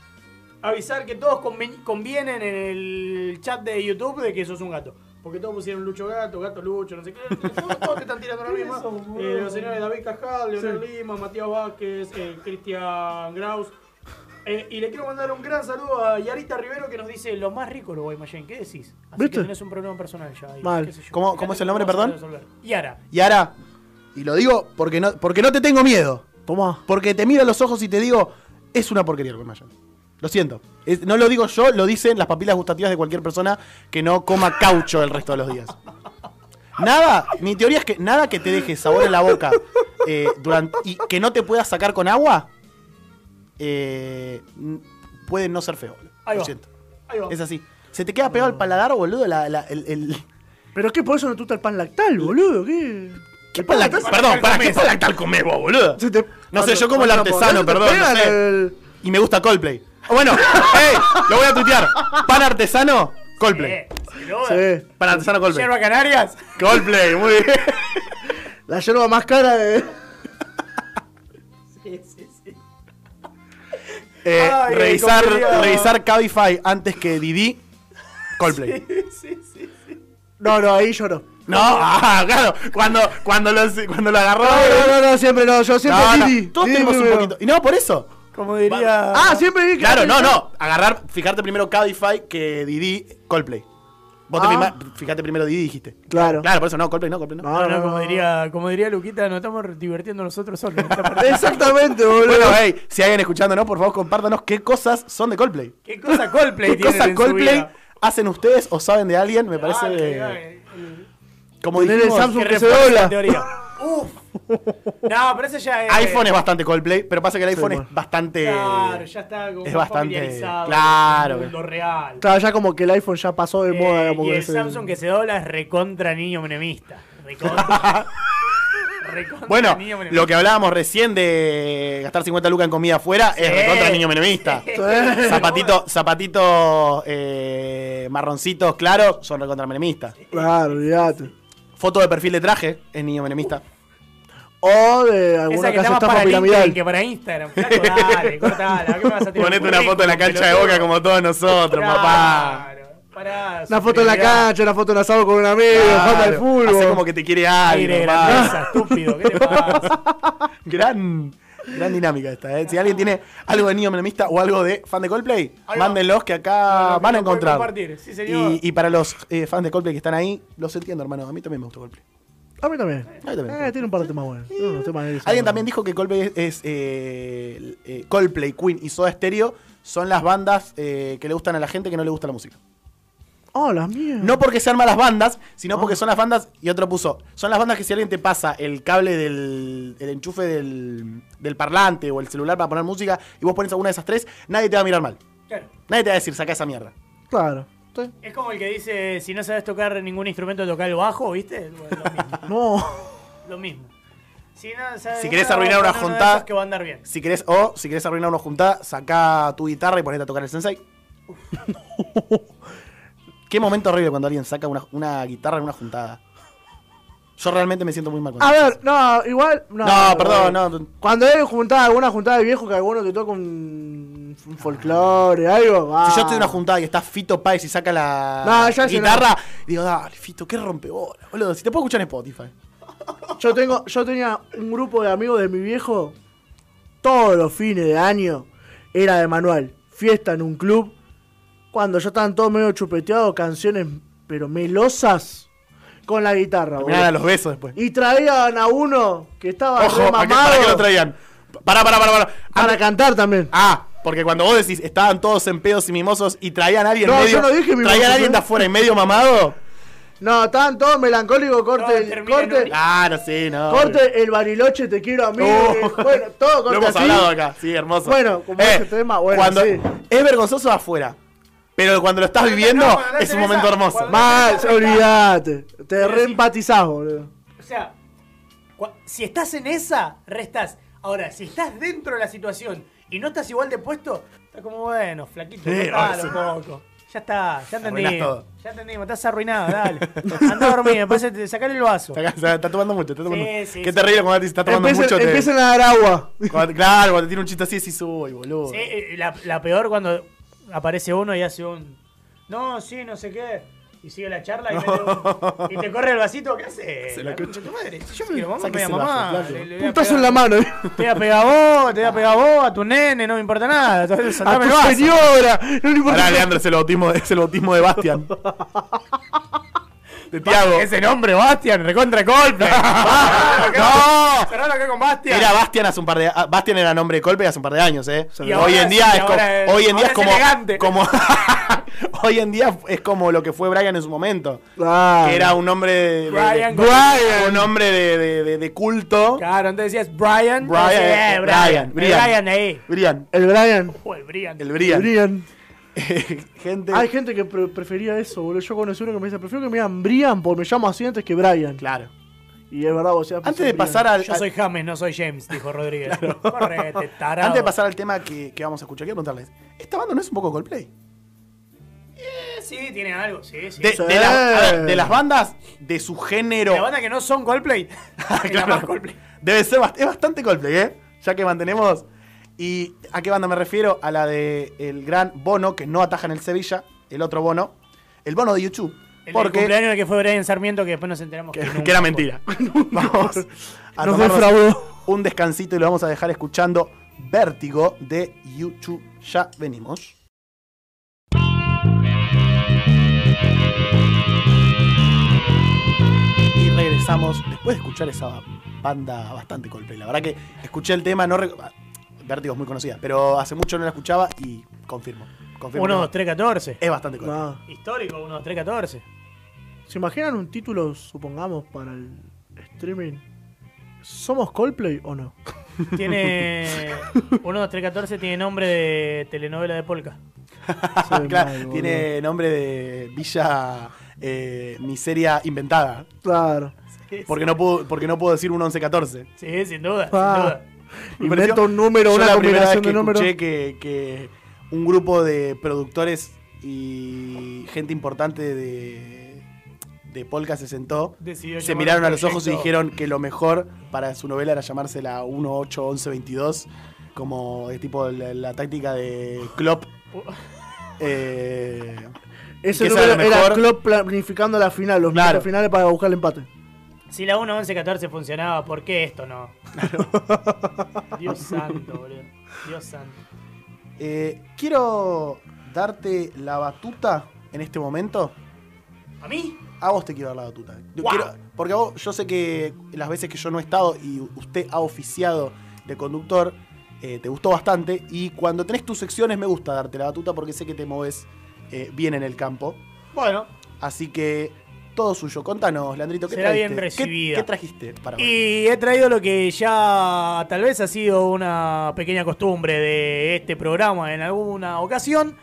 avisar que todos convienen en el chat de YouTube de que sos un gato. Porque todos pusieron Lucho Gato, Gato Lucho, no sé qué. Todos, todos te están tirando la *laughs* misma. Eh, los señores David Cajal, Leonel Lima, Matías Vázquez, eh, Cristian Graus. Eh, y le quiero mandar un gran saludo a Yarita Rivero que nos dice lo más rico lo Guaymallén. ¿Qué decís? Así ¿Viste? que tenés un problema personal ya. ahí, Mal. qué sé yo. ¿Cómo- cómo es el nombre, perdón? resolver. Yara. Y lo digo porque no, porque no te tengo miedo. Tomá. Porque te miro a los ojos y te digo, es una porquería el Guaymallén. Lo siento. Es- no lo digo yo, lo dicen las papilas gustativas de cualquier persona que no coma caucho el resto de los días. Nada, mi teoría es que nada que te deje sabor en la boca eh, durante, y que no te puedas sacar con agua eh, puede no ser feo. Ahí Lo va. siento. Ahí va. Es así. Se te queda pegado el paladar, boludo, la- la- el, el- ¿Pero qué? ¿Por eso no te gusta el pan lactal, boludo? ¿Qué? ¿Qué pan lactal? Perdón, ¿para qué pan lactal comés vos, boludo? Se te- No sé, yo como el cuando- artesano, cuando perdón, no pegan sé. el- Y me gusta Coldplay. Bueno, *laughs* ey, lo voy a tuitear. Pan artesano, Coldplay. Eh. Sí. Pan artesano, Coldplay. Yerba Canarias. Coldplay, muy bien. La yerba más cara de... Eh, Ay, revisar, revisar Cabify antes que Didi, Coldplay. sí, sí, sí. No, no, ahí yo no. No, ah, claro, cuando, cuando, lo, cuando lo agarró. No, no, no, no, siempre no. Yo siempre No, no, Didi. todos Didi tenemos un poquito. Y no, por eso. Como diría. Ah, siempre Didi. Claro, no, no. Agarrar, fijarte primero Cabify que Didi, Coldplay. Vos te Ah. prima- fijate primero Didi, dijiste. Claro. Claro, por eso no, Coldplay no, Coldplay no. No, No, no, no, como diría, como diría Luquita, nos estamos divirtiendo nosotros solos. en esta parte. Exactamente, boludo. Bueno, hey, si hay alguien escuchándonos, por favor, compártanos qué cosas son de Coldplay. ¿Qué cosa Coldplay *laughs* ¿Qué en su Coldplay vida? hacen ustedes o saben de alguien? Me parece. Ay, eh, ay, ay, el- como Tener el dijimos, Samsung que se dobla. la teoría. *laughs* Uf. *laughs* No, pero ese ya es. iPhone es bastante Coldplay, pero pasa que el iPhone es bastante. Claro, ya está como es bastante- familiarizado claro. con el mundo real. Claro, ya como que el iPhone ya pasó de Eh, moda. Como y que el ese- Samsung que se dobla es recontra niño menemista. Recontra. *laughs* recontra Bueno, niño menemista. lo que hablábamos recién de gastar 50 lucas en comida afuera es Sí. recontra niño menemista. Sí. Zapatito, zapatitos eh, marroncitos claros son recontra menemistas. Claro, olvídate. Foto de perfil de traje es niño menemista. O de alguna Esa que casa estafa para piramidal. que para Instagram. Flaco, dale, *laughs* cortala. ¿Qué me vas a tirar? Ponete un una foto en la cancha de boca como todos nosotros, papá. Pará, Una foto en la cancha, una foto en asado con un amigo, falta de Claro, fútbol. Hace como que te quiere Aire, alguien, papá. grandeza, estúpido. ¿Qué te pasa? *laughs* Gran, gran dinámica esta, ¿eh? Si alguien tiene algo de niño menemista o algo de fan de Coldplay, mándenlos que acá van a encontrar. sí, y para los eh, fans de Coldplay que están ahí, los entiendo, hermano. A mí también me gusta Coldplay. A mí también. A mí también. Eh, tiene un par de temas buenos. Unos temas Alguien buenos. también dijo que Coldplay es, es, eh, eh, Coldplay, Queen y Soda Stereo son las bandas eh, que le gustan a la gente que no le gusta la música. Oh, las mías. No porque sean malas bandas, sino Ah. porque son las bandas, y otro puso, son las bandas que si alguien te pasa el cable del el enchufe del, del parlante o el celular para poner música y vos pones alguna de esas tres, nadie te va a mirar mal. Claro. Nadie te va a decir, saca esa mierda. Claro. Sí. Es como el que dice, si no sabes tocar ningún instrumento, tocar el bajo, ¿viste? Bueno, lo mismo. *laughs* No. lo mismo. Si, no sabes Si querés arruinar una juntada- que va a andar bien. Si querés, o si querés arruinar una juntada, saca tu guitarra y ponete a tocar el sensei. *laughs* Qué momento horrible cuando alguien saca una, una guitarra en una juntada. Yo realmente me siento muy mal con A eso. ver, no, igual. No, No, perdón, no. Cuando hay juntada, alguna juntada de viejo que alguno te toca un, un folclore, algo. va. Si yo estoy en una juntada y está Fito Páez y saca la No, ya guitarra, digo, dale, Fito, qué rompebola, boludo. Si te puedo escuchar en Spotify. Yo tengo, yo tenía un grupo de amigos de mi viejo. Todos los fines de año era de manual. Fiesta en un club. Cuando ya estaban todos medio chupeteados, canciones pero melosas con la guitarra. Boludo. los besos después. Y traían a uno que estaba Ojo, re ¿a qué, mamado ¿para qué lo traían? Para, para, para, para. para cantar también. Ah, porque cuando vos decís estaban todos en pedos y mimosos y traían a alguien No, medio. yo no dije mimosos, Traían a alguien ¿eh? de afuera y medio mamado. No, estaban todos melancólicos, corte, No, corte, un- Claro, sí, no. corte el bariloche, te quiero a mí. Oh. Bueno, todo *laughs* corte Lo hemos así. hablado acá, sí, hermoso. Eh, Bueno, como ese tema, bueno, cuando sí. Es vergonzoso afuera. Pero cuando lo estás viviendo, no, es un momento esa- hermoso. Mal, olvídate. Te reempatizás, boludo. O sea, si estás en esa, restas. Ahora, si estás dentro de la situación y no estás igual de puesto, está como bueno, flaquito, Sí, sí. un poco. Ya está, ya entendimos. todo. Ya entendimos, estás arruinado, dale. Anda a dormir, después te- sacale el vaso. Está, tomando mucho, está tomando Sí, sí, Qué sí. terrible cuando te dice, está tomando mucho. te- empiecen a dar agua. cuando- claro, cuando tiene un chiste así, decís, uy, boludo. Sí, eh, la, la peor cuando aparece uno y hace un. No, sí, no sé qué. y sigue la charla y, *laughs* mete un- y te corre el vasito, ¿qué haces? Se la La concha de tu madre. Si yo me quiero mamá, me mamá. flaco. Le- le voy a Putazo pegar- en la mano. ¿eh? Te voy a pegar a vos, te voy a pegar a vos, a tu nene, no me importa nada. Entonces, A tu señora. No le importa. Pará, Leandro, es el bautismo, es el bautismo de Bastian. *laughs* De Tiago. Ese nombre, Bastian, recontra golpe. *laughs* *laughs* no, cerralo acá con Bastian. Era Bastian hace un par de ah, Bastian era nombre de Colpe hace un par de años, eh. Y hoy ahora en día sí, es es- hoy en día es como, elegante. como *laughs* hoy en día es como lo que fue Brian en su momento. Ah. Que era un nombre de, de- Brian. de- Brian. un nombre de, de- de- de culto. Claro, antes decías Brian. Brian, eh, eh, Brian, Brian, Brian. El Brian de ahí. Brian. El Brian. Oh, el Brian. El Brian. Brian. *laughs* Gente. Hay gente que pre- prefería eso, boludo. Yo conocí uno que me dice, prefiero que me digan Brian porque me llamo así antes que Brian. Claro. Y es verdad, o sea, Antes de pasar al, Yo soy James, no soy James, dijo Rodríguez. *laughs* Correte, tarado. antes de pasar al tema que, que vamos a escuchar, quiero preguntarles, ¿esta banda no es un poco Coldplay? Eh, Sí, tiene algo, sí, sí. De, Sí. de las- a ver, de las bandas de su género. La banda que no son Coldplay. *laughs* es la Claro. más Coldplay. Debe ser bast- es bastante Coldplay, ¿eh? Ya que mantenemos. ¿Y a qué banda me refiero? A la de el gran Bono, que no ataja en el Sevilla, el otro Bono, el Bono de YouTube. El porque cumpleaños en el que fue Brian Sarmiento, que después nos enteramos que, que, era mentira. *laughs* vamos a tomarnos un descansito y lo vamos a dejar escuchando Vértigo de YouTube. Ya venimos. Y regresamos después de escuchar esa banda bastante Coldplay. La verdad que escuché el tema, no Vértigo es muy conocida, pero hace mucho no la escuchaba y confirmo. confirmo 1, que 2, 3, 14. Es bastante Coldplay. Ah. Histórico, 1, 2, 3, 14. ¿Se imaginan un título, supongamos, para el streaming? ¿Somos Coldplay o no? Tiene. 1, 2, 3, 14 tiene nombre de telenovela de Polka. *laughs* Claro, mal, boludo. tiene nombre de Villa eh, Miseria Inventada. Claro. Porque no puedo, porque no puedo decir un 11-14. Sí, sin duda, Ah. sin duda. Inventa un número, Yo una la primera vez combinación que de números. escuché que, que un grupo de productores y gente importante de, de Polka se sentó, Decidió se miraron a los ojos y dijeron que lo mejor para su novela era llamársela 181122, como es tipo la, la táctica de Klopp. *laughs* Eh, Ese número era mejor. Klopp planificando la final, los Claro. finales para buscar el empate. Si la 1, 11, 14 funcionaba, ¿por qué esto no? *laughs* Dios santo, boludo. Dios santo. eh, quiero darte la batuta en este momento. ¿A mí? A vos te quiero dar la batuta. Yo Wow. quiero- porque a vos, yo sé que las veces que yo no he estado y usted ha oficiado de conductor, eh, te gustó bastante. Y cuando tenés tus secciones me gusta darte la batuta porque sé que te moves eh, bien en el campo. Bueno. Así que todo suyo. Contanos, Leandrito, ¿qué Será trajiste? bien ¿Qué- recibida. ¿Qué, trajiste para hoy? Y he traído lo que ya tal vez ha sido una pequeña costumbre de este programa en alguna ocasión.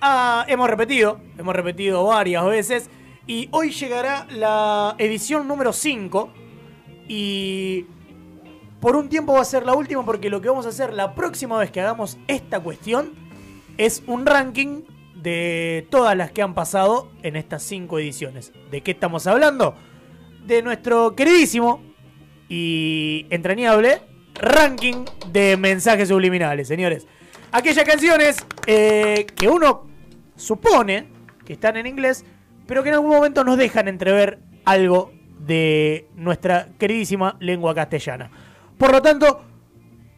Ah, hemos repetido, hemos repetido varias veces. Y hoy llegará la edición número 5. Y por un tiempo va a ser la última porque lo que vamos a hacer la próxima vez que hagamos esta cuestión es un ranking de todas las que han pasado en estas cinco ediciones. ¿De qué estamos hablando? De nuestro queridísimo y entrañable ranking de mensajes subliminales, señores. Aquellas canciones eh, que uno supone que están en inglés, pero que en algún momento nos dejan entrever algo de nuestra queridísima lengua castellana. Por lo tanto,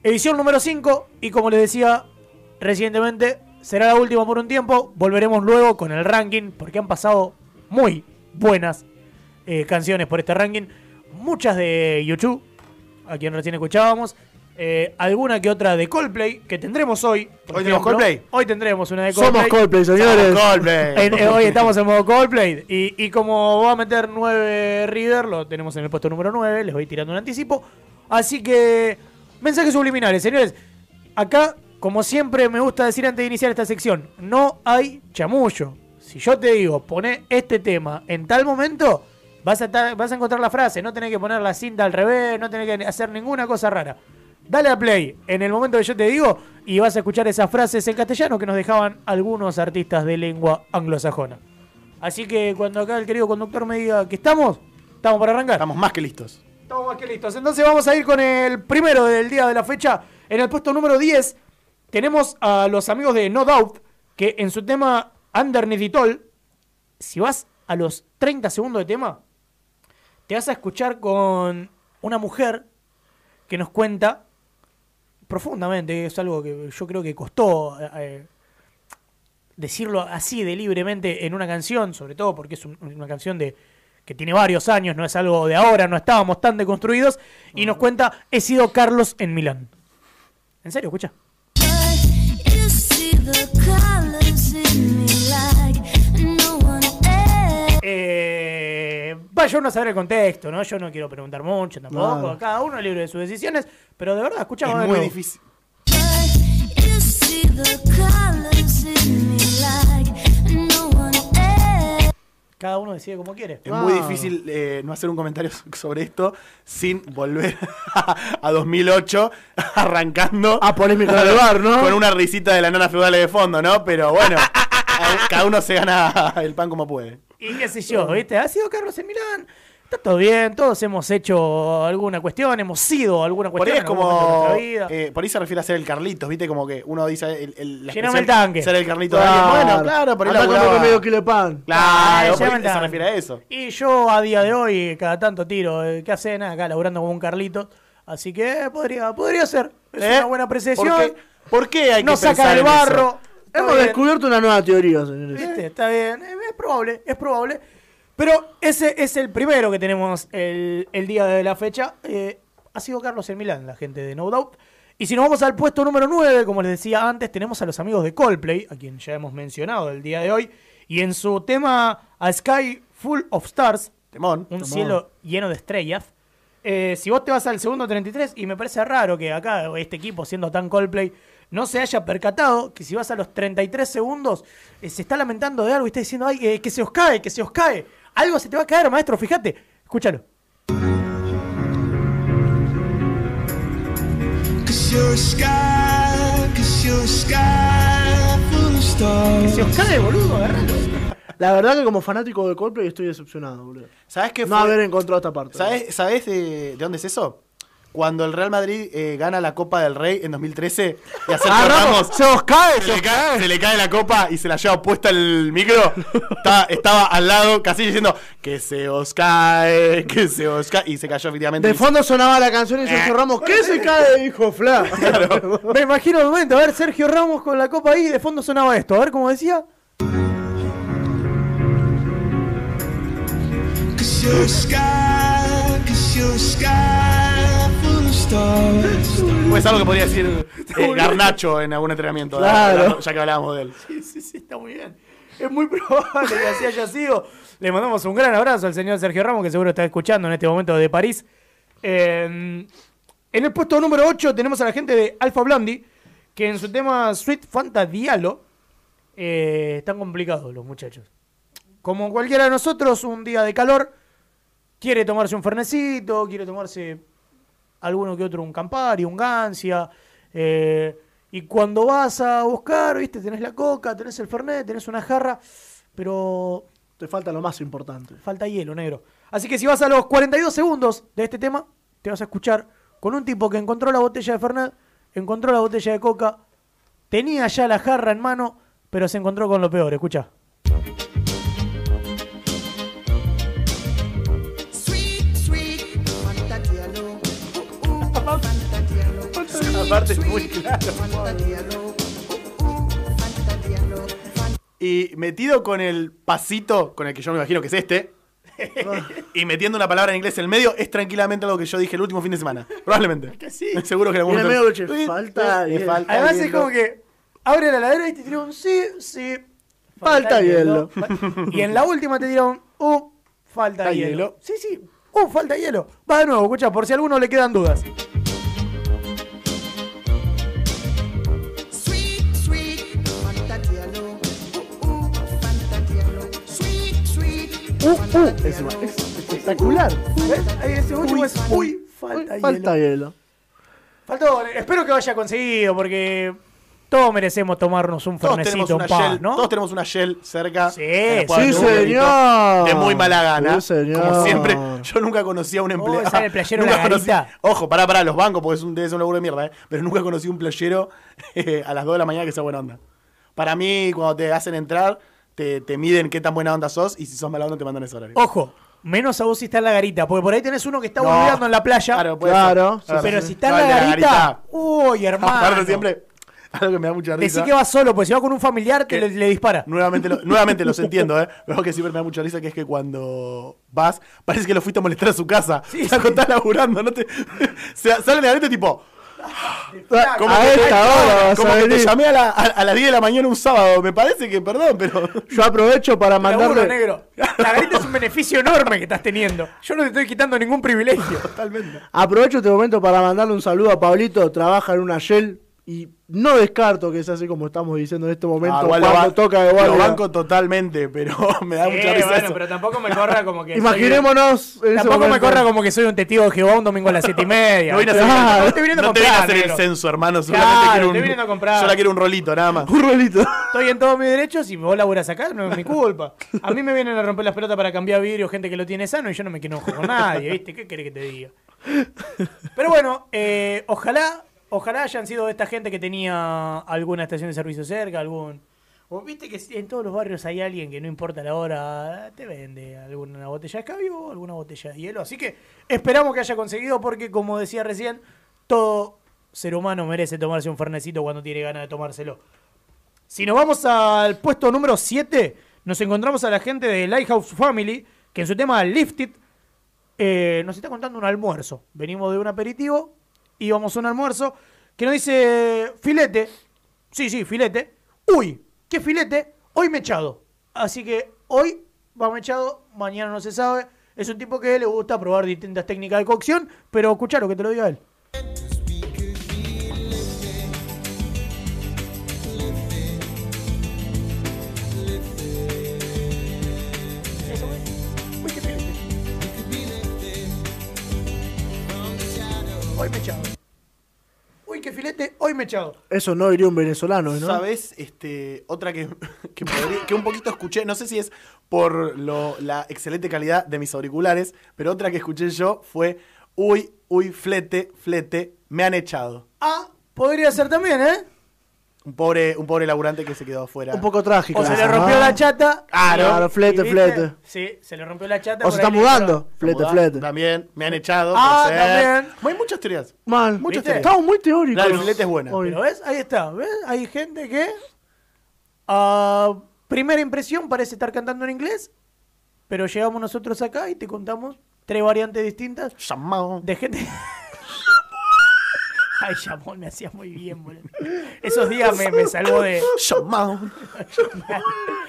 edición número 5 y como les decía recientemente, será la última por un tiempo. Volveremos luego con el ranking porque han pasado muy buenas eh, canciones por este ranking. Muchas de YouTube, a quien recién escuchábamos. eh, alguna que otra de Coldplay, que tendremos hoy. por ¿Hoy tenemos. Coldplay? Hoy tendremos una de Coldplay. Somos Coldplay, señores. Coldplay. *laughs* En- eh, hoy estamos en modo Coldplay. Y, y como va a meter 9 Reader, lo tenemos en el puesto número 9. Les voy tirando un anticipo. Así que, mensajes subliminales, señores. Acá, como siempre me gusta decir antes de iniciar esta sección, no hay chamullo. Si yo te digo, poné este tema en tal momento, vas a, vas a encontrar la frase. No tenés que poner la cinta al revés, no tenés que hacer ninguna cosa rara. Dale a play en el momento que yo te digo y vas a escuchar esas frases en castellano que nos dejaban algunos artistas de lengua anglosajona. Así que cuando acá el querido conductor me diga que estamos, estamos para arrancar. Estamos más que listos. Estamos más que listos. Entonces vamos a ir con el primero del día de la fecha. En el puesto número 10 tenemos a los amigos de No Doubt, que en su tema Underneath It All, si vas a los 30 segundos de tema, te vas a escuchar con una mujer que nos cuenta profundamente, es algo que yo creo que costó eh, decirlo así de libremente en una canción, sobre todo porque es un- una canción de que tiene varios años, no es algo de ahora, no estábamos tan deconstruidos, y nos cuenta, he sido Carlos en Milán. En serio, escucha. You see the colors in me like no one else. Eh, vaya uno a saber el contexto, ¿no? Yo no quiero preguntar mucho tampoco, Claro. cada uno es libre de sus decisiones, pero de verdad, escucha Es muy nuevo. difícil. Cada uno decide como quiere. Es muy difícil eh, no hacer un comentario *laughs* sobre esto sin volver *laughs* a 2008 *laughs* arrancando Ah, polémica del bar, ¿no? con una risita de la nana feudal de fondo, ¿no? Pero bueno, a- cada uno se gana el pan como puede. Y qué sé yo, ¿viste? Ha sido Carlos en Milán. Está todo bien, todos hemos hecho alguna cuestión, hemos sido alguna Por ahí cuestión es de como. vida. eh, por ahí se refiere a ser el Carlitos, ¿viste? Como que uno dice el, el, la Llename el expresión, tanque. Ser el Carlitos de alguien. Bueno, claro, por ahí Andá a laburaba. comer medio kilo de pan. Claro, Ah, por se refiere a eso. Y yo a día de hoy, cada tanto tiro, eh, ¿qué hacen acá laburando como un Carlito? Así que podría, podría ser. Es ¿Eh? una buena apreciación. ¿Por qué, por qué hay no que saca pensar del barro. Hemos bien. descubierto una nueva teoría, señores. ¿Viste? Está bien, eh, es probable, es probable. Pero ese es el primero que tenemos el, el día de la fecha. Eh, ha sido Carlos en Milán, la gente de No Doubt. Y si nos vamos al puesto número 9, como les decía antes, tenemos a los amigos de Coldplay, a quien ya hemos mencionado el día de hoy. Y en su tema A Sky Full of Stars, Temón. un cielo lleno de estrellas. Eh, si vos te vas al segundo 33, y me parece raro que acá este equipo, siendo tan Coldplay, no se haya percatado que si vas a los 33 segundos, eh, se está lamentando de algo y está diciendo, ay, eh, que se os cae, que se os cae. Algo se te va a caer, maestro, fíjate. Escúchalo. Cause you're a sky, cause you're a sky full of stars. Se os cae, boludo, agarralo. La verdad que como fanático de Coldplay estoy decepcionado, boludo. ¿Sabes qué No fue? haber encontrado esta parte. ¿Sabes, ¿sabes de, de dónde es eso? Cuando el Real Madrid eh, gana la Copa del Rey en 2013 y a Sergio *laughs* Ah, Ramos Ramos, se os cae, se le, cae, se le cae la copa y se la lleva puesta el micro. Estaba, estaba al lado, casi diciendo que se os cae, que se os cae. Y se cayó efectivamente. De fondo sonaba la canción y Sergio Ramos, ¿qué se *laughs* cae? Dijo Fla. *laughs* Me imagino el momento, a ver, Sergio Ramos con la copa ahí, de fondo sonaba esto, a ver cómo decía. Sky, cause you're a sky full of stars. Pues algo que podría decir eh, Garnacho en algún entrenamiento. Claro. Ya que hablábamos de él. Sí, sí, sí, está muy bien. Es muy *laughs* probable que así haya sido. Le mandamos un gran abrazo al señor Sergio Ramos, que seguro está escuchando en este momento de París. Eh, en el puesto número 8 tenemos a la gente de Alpha Blondie, que en su tema Sweet Fanta Dialo eh, están complicados los muchachos. Como cualquiera de nosotros, un día de calor, quiere tomarse un fernecito, quiere tomarse alguno que otro, un Campari, un Gancia. eh, y cuando vas a buscar, viste, tenés la coca, tenés el fernet, tenés una jarra, pero Te falta lo más importante. falta hielo, negro. Así que si vas a los 42 segundos de este tema, te vas a escuchar con un tipo que encontró la botella de fernet, encontró la botella de coca, tenía ya la jarra en mano, pero se encontró con lo peor. Escucha. Es muy claro. Y metido con el pasito, con el que yo me imagino que es este, *laughs* y metiendo una palabra en inglés en el medio, es tranquilamente algo que yo dije el último fin de semana. Probablemente. *laughs* Seguro que en algún Y en momento- medio, che, falta Me hielo. falta Además es como que abre la ladera y te tira un sí, sí. Falta hielo. Y en la última te tira un uh, falta hielo. Sí, sí. Uh, falta hielo. Va de nuevo, escucha, por si a alguno le quedan dudas. Uh, uh, es, espectacular. Ahí ese último Uy, es uy, falta, Falta hielo. hielo. Faltó, espero que vaya conseguido porque todos merecemos tomarnos un Todos fernecito en paz, ¿no? todos tenemos una shell cerca. Sí, Sí, señor. De muy mala gana. Sí, señor. Como siempre, yo nunca conocí a un empleado. el playero *laughs* nunca conocí-. Ojo, pará, pará, los bancos, porque es un, debe ser un laburo de mierda, ¿eh? Pero nunca conocí un playero *laughs* eh, a las 2 de la mañana que sea buena onda. Para mí, cuando te hacen entrar, te, te miden qué tan buena onda sos y si sos mala onda te mandan ese horario. Ojo, menos a vos si está en la garita, porque por ahí tenés uno que está No. boludeando en la playa. Claro, puede Claro, ser. pero sí. si está en la garita, uy, hermano. *laughs* Aparte siempre, algo que me da mucha risa. Decí que vas solo, pues si vas con un familiar, te Que- le, le dispara. Nuevamente, lo- nuevamente los *laughs* entiendo, ¿eh? Pero algo que siempre me da mucha risa que es que cuando vas, parece que lo fuiste a molestar a su casa. Sí, o sea, sí. cuando estás laburando, no te. *laughs* se sale de la neta tipo. Como a que, esta hora vas como a que te llamé a, la- a- a las 10 de la mañana un sábado. Me parece que, perdón, pero. Yo aprovecho para *laughs* Laburo, mandarle. negro. *laughs* La garita es un beneficio enorme que estás teniendo. Yo no te estoy quitando ningún privilegio. Totalmente. Aprovecho este momento para mandarle un saludo a Pablito. Trabaja en una Shell y no descarto que es así como estamos diciendo en este momento. Ah, igual lo cuando toca de Lo banco totalmente, pero *laughs* me da mucha Sí, risa bueno, eso. pero tampoco me corra como que. *laughs* Imaginémonos. Tampoco me momento. corra como que soy un testigo de Jehová un domingo a las siete y media. No vine a hacer, Claro. No a te vine comprar, hacer el censo, hermano. Claro, Solamente quiero un. estoy viniendo a comprar. Yo la quiero un rolito, nada más. *laughs* Un rolito. Estoy en todos mis derechos y vos laburás acá, no es mi culpa. A mí me vienen a romper las pelotas para cambiar vidrio, gente que lo tiene sano y yo no me enojo con nadie, ¿viste? ¿Qué querés que te diga? Pero bueno, eh, ojalá, ojalá hayan sido esta gente que tenía alguna estación de servicio cerca, algún... O viste que en todos los barrios hay alguien que no importa la hora, te vende alguna botella de escabio alguna botella de hielo. Así que esperamos que haya conseguido porque, como decía recién, todo ser humano merece tomarse un fernecito cuando tiene ganas de tomárselo. Si nos vamos al puesto número 7, nos encontramos a la gente de Lighthouse Family, que en su tema Lifted eh, nos está contando un almuerzo. Venimos de un aperitivo y vamos a un almuerzo que nos dice filete. Sí, sí, filete. Uy, ¿qué filete? Hoy me echado. Así que hoy va mechado, mañana no se sabe. Es un tipo que le gusta probar distintas técnicas de cocción, pero escuchalo que te lo diga él. Hoy me qué filete, hoy me echado. Eso no diría un venezolano, ¿no? ¿Sabes? Este, otra que, *laughs* que, podría- que un poquito escuché, no sé si es por lo- la excelente calidad de mis auriculares, pero otra que escuché yo fue, uy, uy, flete, flete, me han echado. Ah, podría ser también, ¿eh? Un pobre, un pobre laburante que se quedó afuera. Un poco trágico. O se le rompió la chata. Claro. Claro, flete, flete. Sí, se le rompió la chata. O por se está mudando. Flete, flete. También, me han echado. Ah, ser. también. Hay muchas teorías. Mal. Muchas ¿Viste? teorías. Estamos muy teóricos. La del filete es buena. Hoy. Pero ves, ahí está, ¿ves? Hay gente que a primera impresión parece estar cantando en inglés, pero llegamos nosotros acá y te contamos tres variantes distintas Llamado. de gente. Ay, Chamón, me hacía muy bien, boludo. Esos días me, me salvó de. Llamado.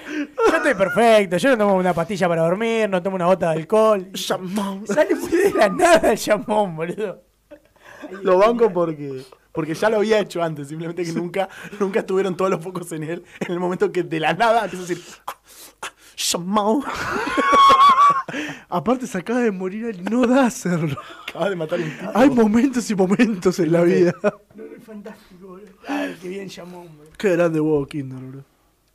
Yo estoy perfecto, yo no tomo una pastilla para dormir, no tomo una gota de alcohol. Llamado. Sale muy de la nada el chamón, boludo. Lo banco porque, porque ya lo había hecho antes, simplemente que nunca, nunca estuvieron todos los focos en él en el momento que de la nada empieza a decir llamado. *laughs* Aparte se acaba de morir él, no da hacerlo. Acaba de matar un tipo. Hay momentos y momentos en la vida. Fantástico, boludo. Ay, qué bien boludo. Qué grande huevo Kinder, bro.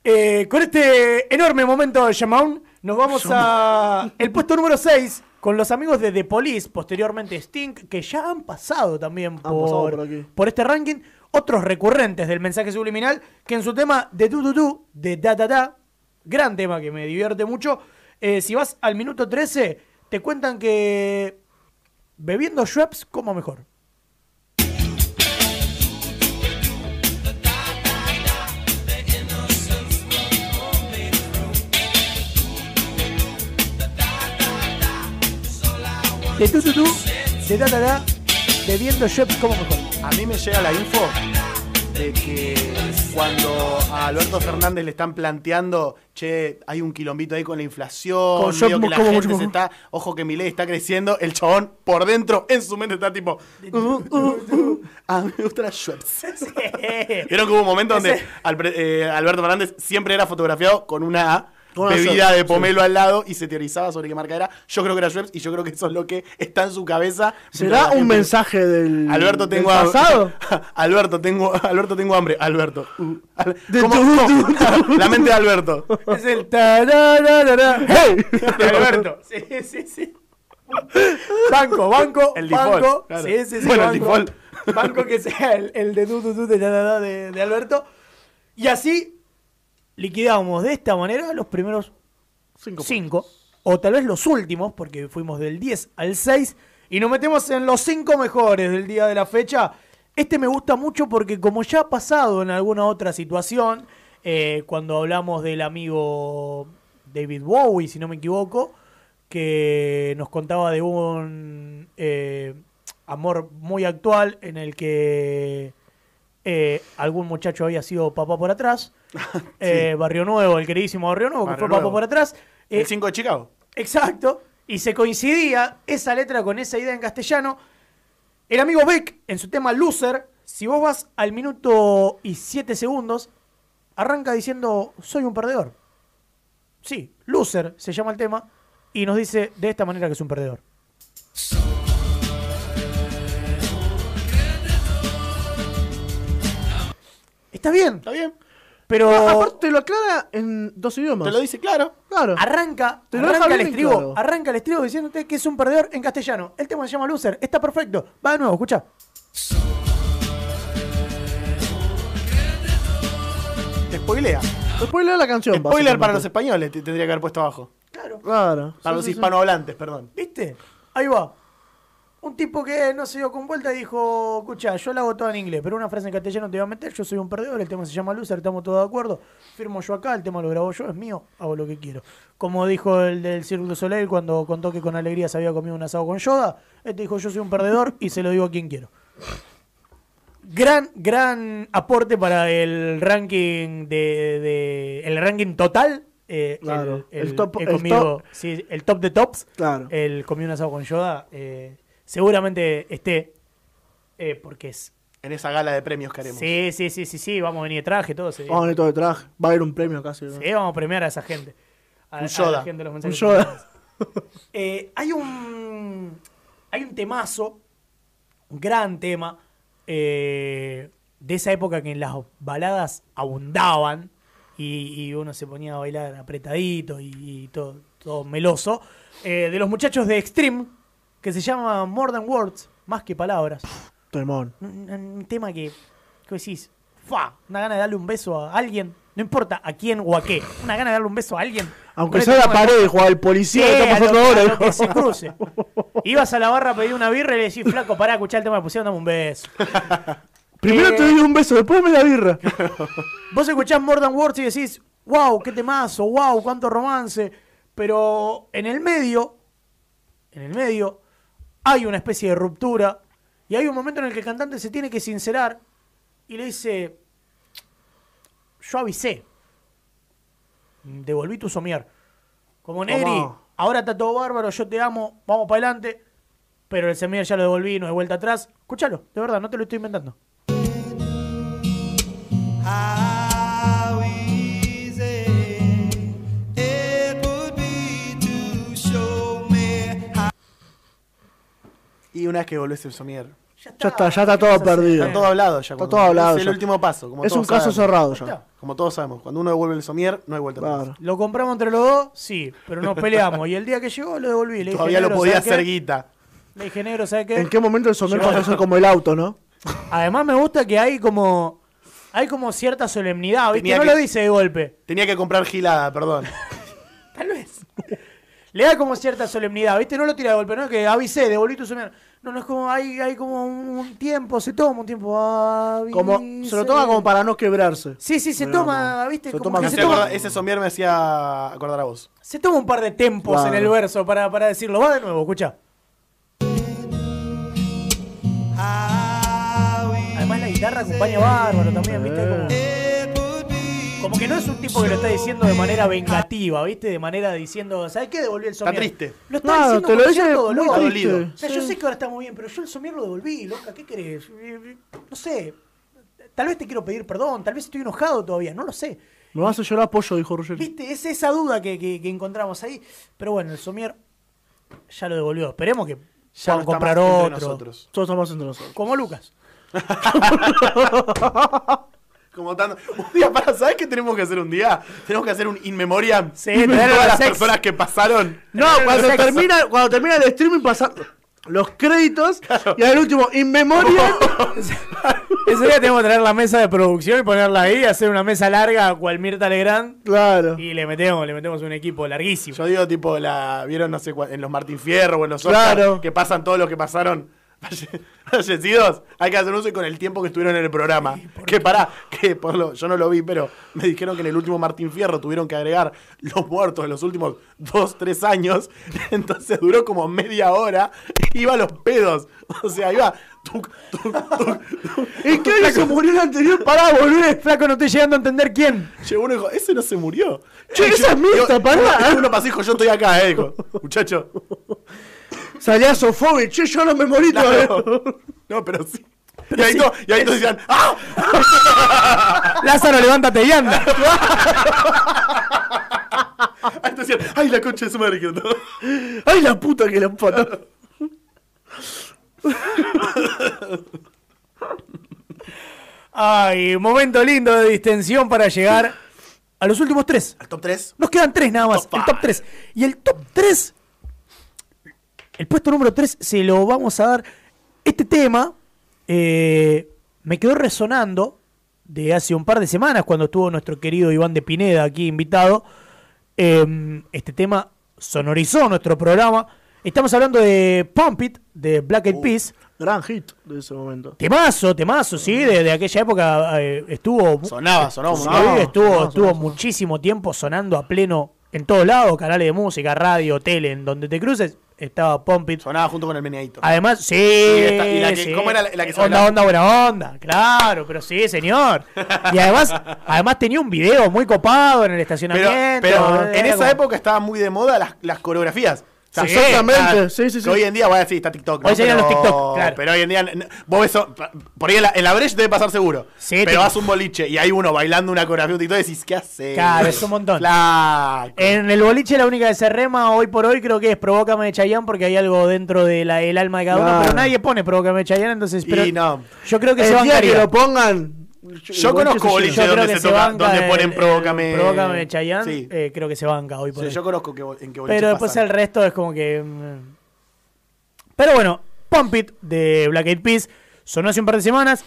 Eh, con este enorme momento de Shamaun, nos vamos a el puesto número 6 con los amigos de The Police, posteriormente Stink, que ya han pasado también pasado por, por aquí. por este ranking. Otros recurrentes del mensaje subliminal, que en su tema de tu tu tu, de da da da, gran tema que me divierte mucho. eh, si vas al minuto 13, te cuentan que bebiendo Schweppes como mejor. De tu tu tu, de da da da, bebiendo Schweppes como mejor. A mí me llega la info de que cuando a Alberto Fernández le están planteando, che, hay un quilombito ahí con la inflación, Con medio yo que la como gente se está, ojo que mi ley está creciendo, el chabón por dentro, en su mente está tipo, uh, uh, uh, a mí me gusta la Schweppes. *laughs* Vieron que hubo un momento donde eh, Alberto Fernández siempre era fotografiado con una A, Con una bebida de pomelo al lado y se teorizaba sobre qué marca era. Yo creo que era Schweppes y yo creo que eso es lo que está en su cabeza. ¿Será un gente- mensaje del, Alberto del tengo hambre. pasado? *laughs* Alberto tengo Alberto tengo hambre. Alberto. Uh, ¿Cómo-? La mente de Alberto. *laughs* Es el de *laughs* Alberto. Sí, sí, sí. Banco, banco, El banco. default, claro. Sí, sí, sí. Bueno, el banco. default. Banco que sea el, el de du, du, du, de, da, da, da de, de Alberto. Y así, liquidamos de esta manera los primeros Cinco. 5, o tal vez los últimos, porque fuimos del 10 al 6, y nos metemos en los 5 mejores del día de la fecha. Este me gusta mucho porque como ya ha pasado en alguna otra situación, eh, cuando hablamos del amigo David Bowie, si no me equivoco, que nos contaba de un eh, amor muy actual en el que eh, algún muchacho había sido papá por atrás. *laughs* Eh, Barrio Nuevo, el queridísimo Barrio Nuevo, que Barrio fue papá Nuevo. por atrás. Eh, El 5 de Chicago. Exacto. Y se coincidía esa letra con esa idea en castellano. El amigo Beck, en su tema Loser, si vos vas al minuto y 7 segundos, arranca diciendo, soy un perdedor. Sí, Loser se llama el tema, y nos dice de esta manera que es un perdedor. Está bien, ¿Está bien? pero Ah, aparte lo aclara en dos idiomas. Te lo dice claro. Claro. Arranca, Te lo deja arranca el estribo, claro. arranca el estribo diciéndote que es un perdedor en castellano. El tema se llama Loser, está perfecto. Va de nuevo, escucha. Te spoilea. Después lea la canción. Spoiler para los españoles, te tendría que haber puesto abajo. Claro. Claro. Para Sí, los sí, sí. hispanohablantes, perdón. ¿Viste? Ahí va. Un tipo que no se dio con vuelta y dijo, escucha, yo la hago toda en inglés, pero una frase en castellano te voy a meter, yo soy un perdedor, el tema se llama Loser, estamos todos de acuerdo, firmo yo acá, el tema lo grabo yo, es mío, hago lo que quiero. Como dijo el del du Soleil cuando contó que con alegría se había comido un asado con Yoda, este dijo, yo soy un perdedor y se lo digo a quien quiero. Gran, gran aporte para el ranking de, de- el ranking total. eh, Claro, el, el el- top- he el comido- top. sí, el top de tops Claro. el comí un asado con Yoda, eh, seguramente esté, eh, porque es... En esa gala de premios que haremos. Sí, sí, sí, sí, sí, vamos a venir de traje, todo día. Vamos a venir todo de traje. Va a haber un premio casi. ¿no? Sí, vamos a premiar a esa gente. A, Un a Yoda. la gente de los Un mensajes Yoda. *laughs* Eh, hay un hay un temazo, un gran tema, eh, de esa época que en las baladas abundaban y, y uno se ponía a bailar apretadito y, y todo, todo meloso, eh, de los muchachos de Extreme, que se llama More Than Words, más que palabras. Temón. Un, un tema que, que decís, fa, una gana de darle un beso a alguien, no importa a quién o a qué, una gana de darle un beso a alguien. Aunque sea este la de- pared, jugar el policía que está pasando ahora. que se cruce. Ibas a la barra a pedir una birra y le decís, flaco, pará, escuchá el tema que pusieron, dame un beso. *laughs* Primero Eh, te doy un beso, después me la birra. *laughs* Vos escuchás More Than Words y decís, wow, qué temazo, wow, cuánto romance. Pero en el medio, en el medio, hay una especie de ruptura. Y hay un momento en el que el cantante se tiene que sincerar y le dice, yo avisé. Devolví tu somier. Como Negri, Tomá. ahora está todo bárbaro, yo te amo, vamos para adelante. Pero el somier ya lo devolví, no hay vuelta atrás. Escúchalo, de verdad, no te lo estoy inventando. How Y una vez que volvés el somier. Ya está, ya está todo perdido. Está todo hablado ya. Está todo hablado Es el último paso. Como Es un caso sabemos. cerrado ya. Como todos sabemos. Cuando uno devuelve el somier, no hay vuelta atrás. Claro. Lo compramos entre los dos, sí, pero nos peleamos. Y el día que llegó lo devolví. Le Todavía lo "Negro, podía ¿sabes qué?". hacer guita. Le dije, negro, ¿sabes qué? ¿En qué momento el somier pasa a ser como el auto, no? Además me gusta que hay como hay como cierta solemnidad, ¿viste? Tenía no que- lo dice de golpe. Tenía que comprar gilada, perdón. *laughs* Tal vez. Le da como cierta solemnidad, ¿viste? No lo tira de golpe, no es que avisé, devolví tu somier. No, no es como, hay, hay como un, tiempo, se toma un tiempo. Como, avisé. se lo toma como para no quebrarse. Sí, sí, se toma, ¿viste? se Como toma que se, ese somier me hacía acordar a vos. se toma un par de tempos Claro. en el verso para, para decirlo. Va de nuevo, escucha. Además la guitarra acompaña bárbaro también, ¿viste? Como, como que no es un tipo que lo está diciendo de manera vengativa, ¿viste? De manera diciendo, ¿sabes qué? Devolví el somier. triste. Lo está Claro, diciendo te lo con dice cierto muy dolor. Está triste. dolido. O sea, yo sé que ahora está muy bien, pero yo el somier lo devolví, loca, ¿qué querés? No sé. Tal vez te quiero pedir perdón, tal vez estoy enojado todavía, no lo sé. Me vas a llorar pollo, dijo Roger. ¿Viste? Es esa duda que, que- que encontramos ahí. Pero bueno, el somier ya lo devolvió. Esperemos que Ya puedan no está comprar otro. nosotros. Todos estamos entre nosotros. Como Lucas. *laughs* *laughs* Como tanto. Un día para, ¿sabes qué tenemos que hacer un día? Tenemos que hacer un in memoriam Sí, de todas los las personas que pasaron. No, cuando termina, cuando termina el streaming pasa. los créditos y al último, in memoriam. *laughs* *laughs* Ese día tenemos que traer la mesa de producción y ponerla ahí, hacer una mesa larga cual Mirta Legrand claro. y le metemos, le metemos un equipo larguísimo. Yo digo, tipo, la vieron, no sé, en los Martín Fierro o en los Oscar, Claro. que pasan todo lo que pasaron fallecidos. Hay que hacer uso con el tiempo que estuvieron en el programa. Que pará, que por lo, yo no lo vi, pero me dijeron que en el último Martín Fierro tuvieron que agregar los muertos de los últimos dos, tres años. *laughs* Entonces duró como media hora. Iba a los pedos. O sea, iba. tuc, tuc, tuc, tuc. ¿En qué año se murió el anterior? Pará, volvé. Flaco, no estoy llegando a entender quién. Llegó uno y dijo, ese no se murió. Che, esa es uno- pará. Uno, uno dijo, yo estoy acá, eh. Dijo, muchacho. Salía Sofovich, che, yo no me morí todavía. Claro. No, pero sí. y, ahí todos, y ahí todos decían, ¡ah! *laughs* Lázaro, levántate y anda. *laughs* Ahí decían, ¡ay, la concha de su madre! que no". Ay, la puta que la empató. Ay, momento lindo de distensión para llegar a los últimos tres. Al top 3. Nos quedan tres nada más, Top el top. 3. Y el top 3, el puesto número 3, se lo vamos a dar. Este tema eh, me quedó resonando de hace un par de semanas cuando estuvo nuestro querido Iván de Pineda aquí invitado. Eh, este tema sonorizó nuestro programa. Estamos hablando de Pump It, de Black Eyed Peas. Gran hit de ese momento. Temazo, temazo, sí, de, de aquella época eh, estuvo Sonaba, sonaba Sí, estuvo, sonaba, estuvo sonaba. muchísimo tiempo sonando a pleno en todos lados, canales de música, radio, tele, en donde te cruces, estaba Pump It. Sonaba junto con el meneadito. Además, sí, esta- y la que- sí. ¿cómo era la- la que se Onda, bailaba? onda, buena onda, claro, pero sí, señor. Y además, *laughs* además tenía un video muy copado en el Pero, estacionamiento. pero era en esa como- época estaban muy de moda las, las coreografías. Sea, Sí, Exactamente, sí, sí, hoy en día, bueno, sí, está TikTok. Hoy serían pero, los TikTok, claro. Pero hoy en día, vos ves, eso- por ahí en la, en la brecha debe pasar seguro. Sí, pero vas a un boliche y hay uno bailando una coreografía de TikTok y decís, ¿qué haces? Claro, es un montón. Claro. En el boliche la única que se rema hoy por hoy creo que es Provócame de Chayanne porque hay algo dentro del alma de cada uno, pero nadie pone Provócame de Chayanne, entonces pero Y no. yo creo que se el día que lo pongan. Yo conozco boliche boliche se llena. Yo creo donde se toca- donde ponen Provócame. Provócame de Chayanne, Sí. eh, creo que se banca hoy por Sí, hoy. yo conozco que, en qué boliche Pero después pasan. el resto es como que... mm. Pero bueno, Pump It de Black Eyed Peas sonó hace un par de semanas.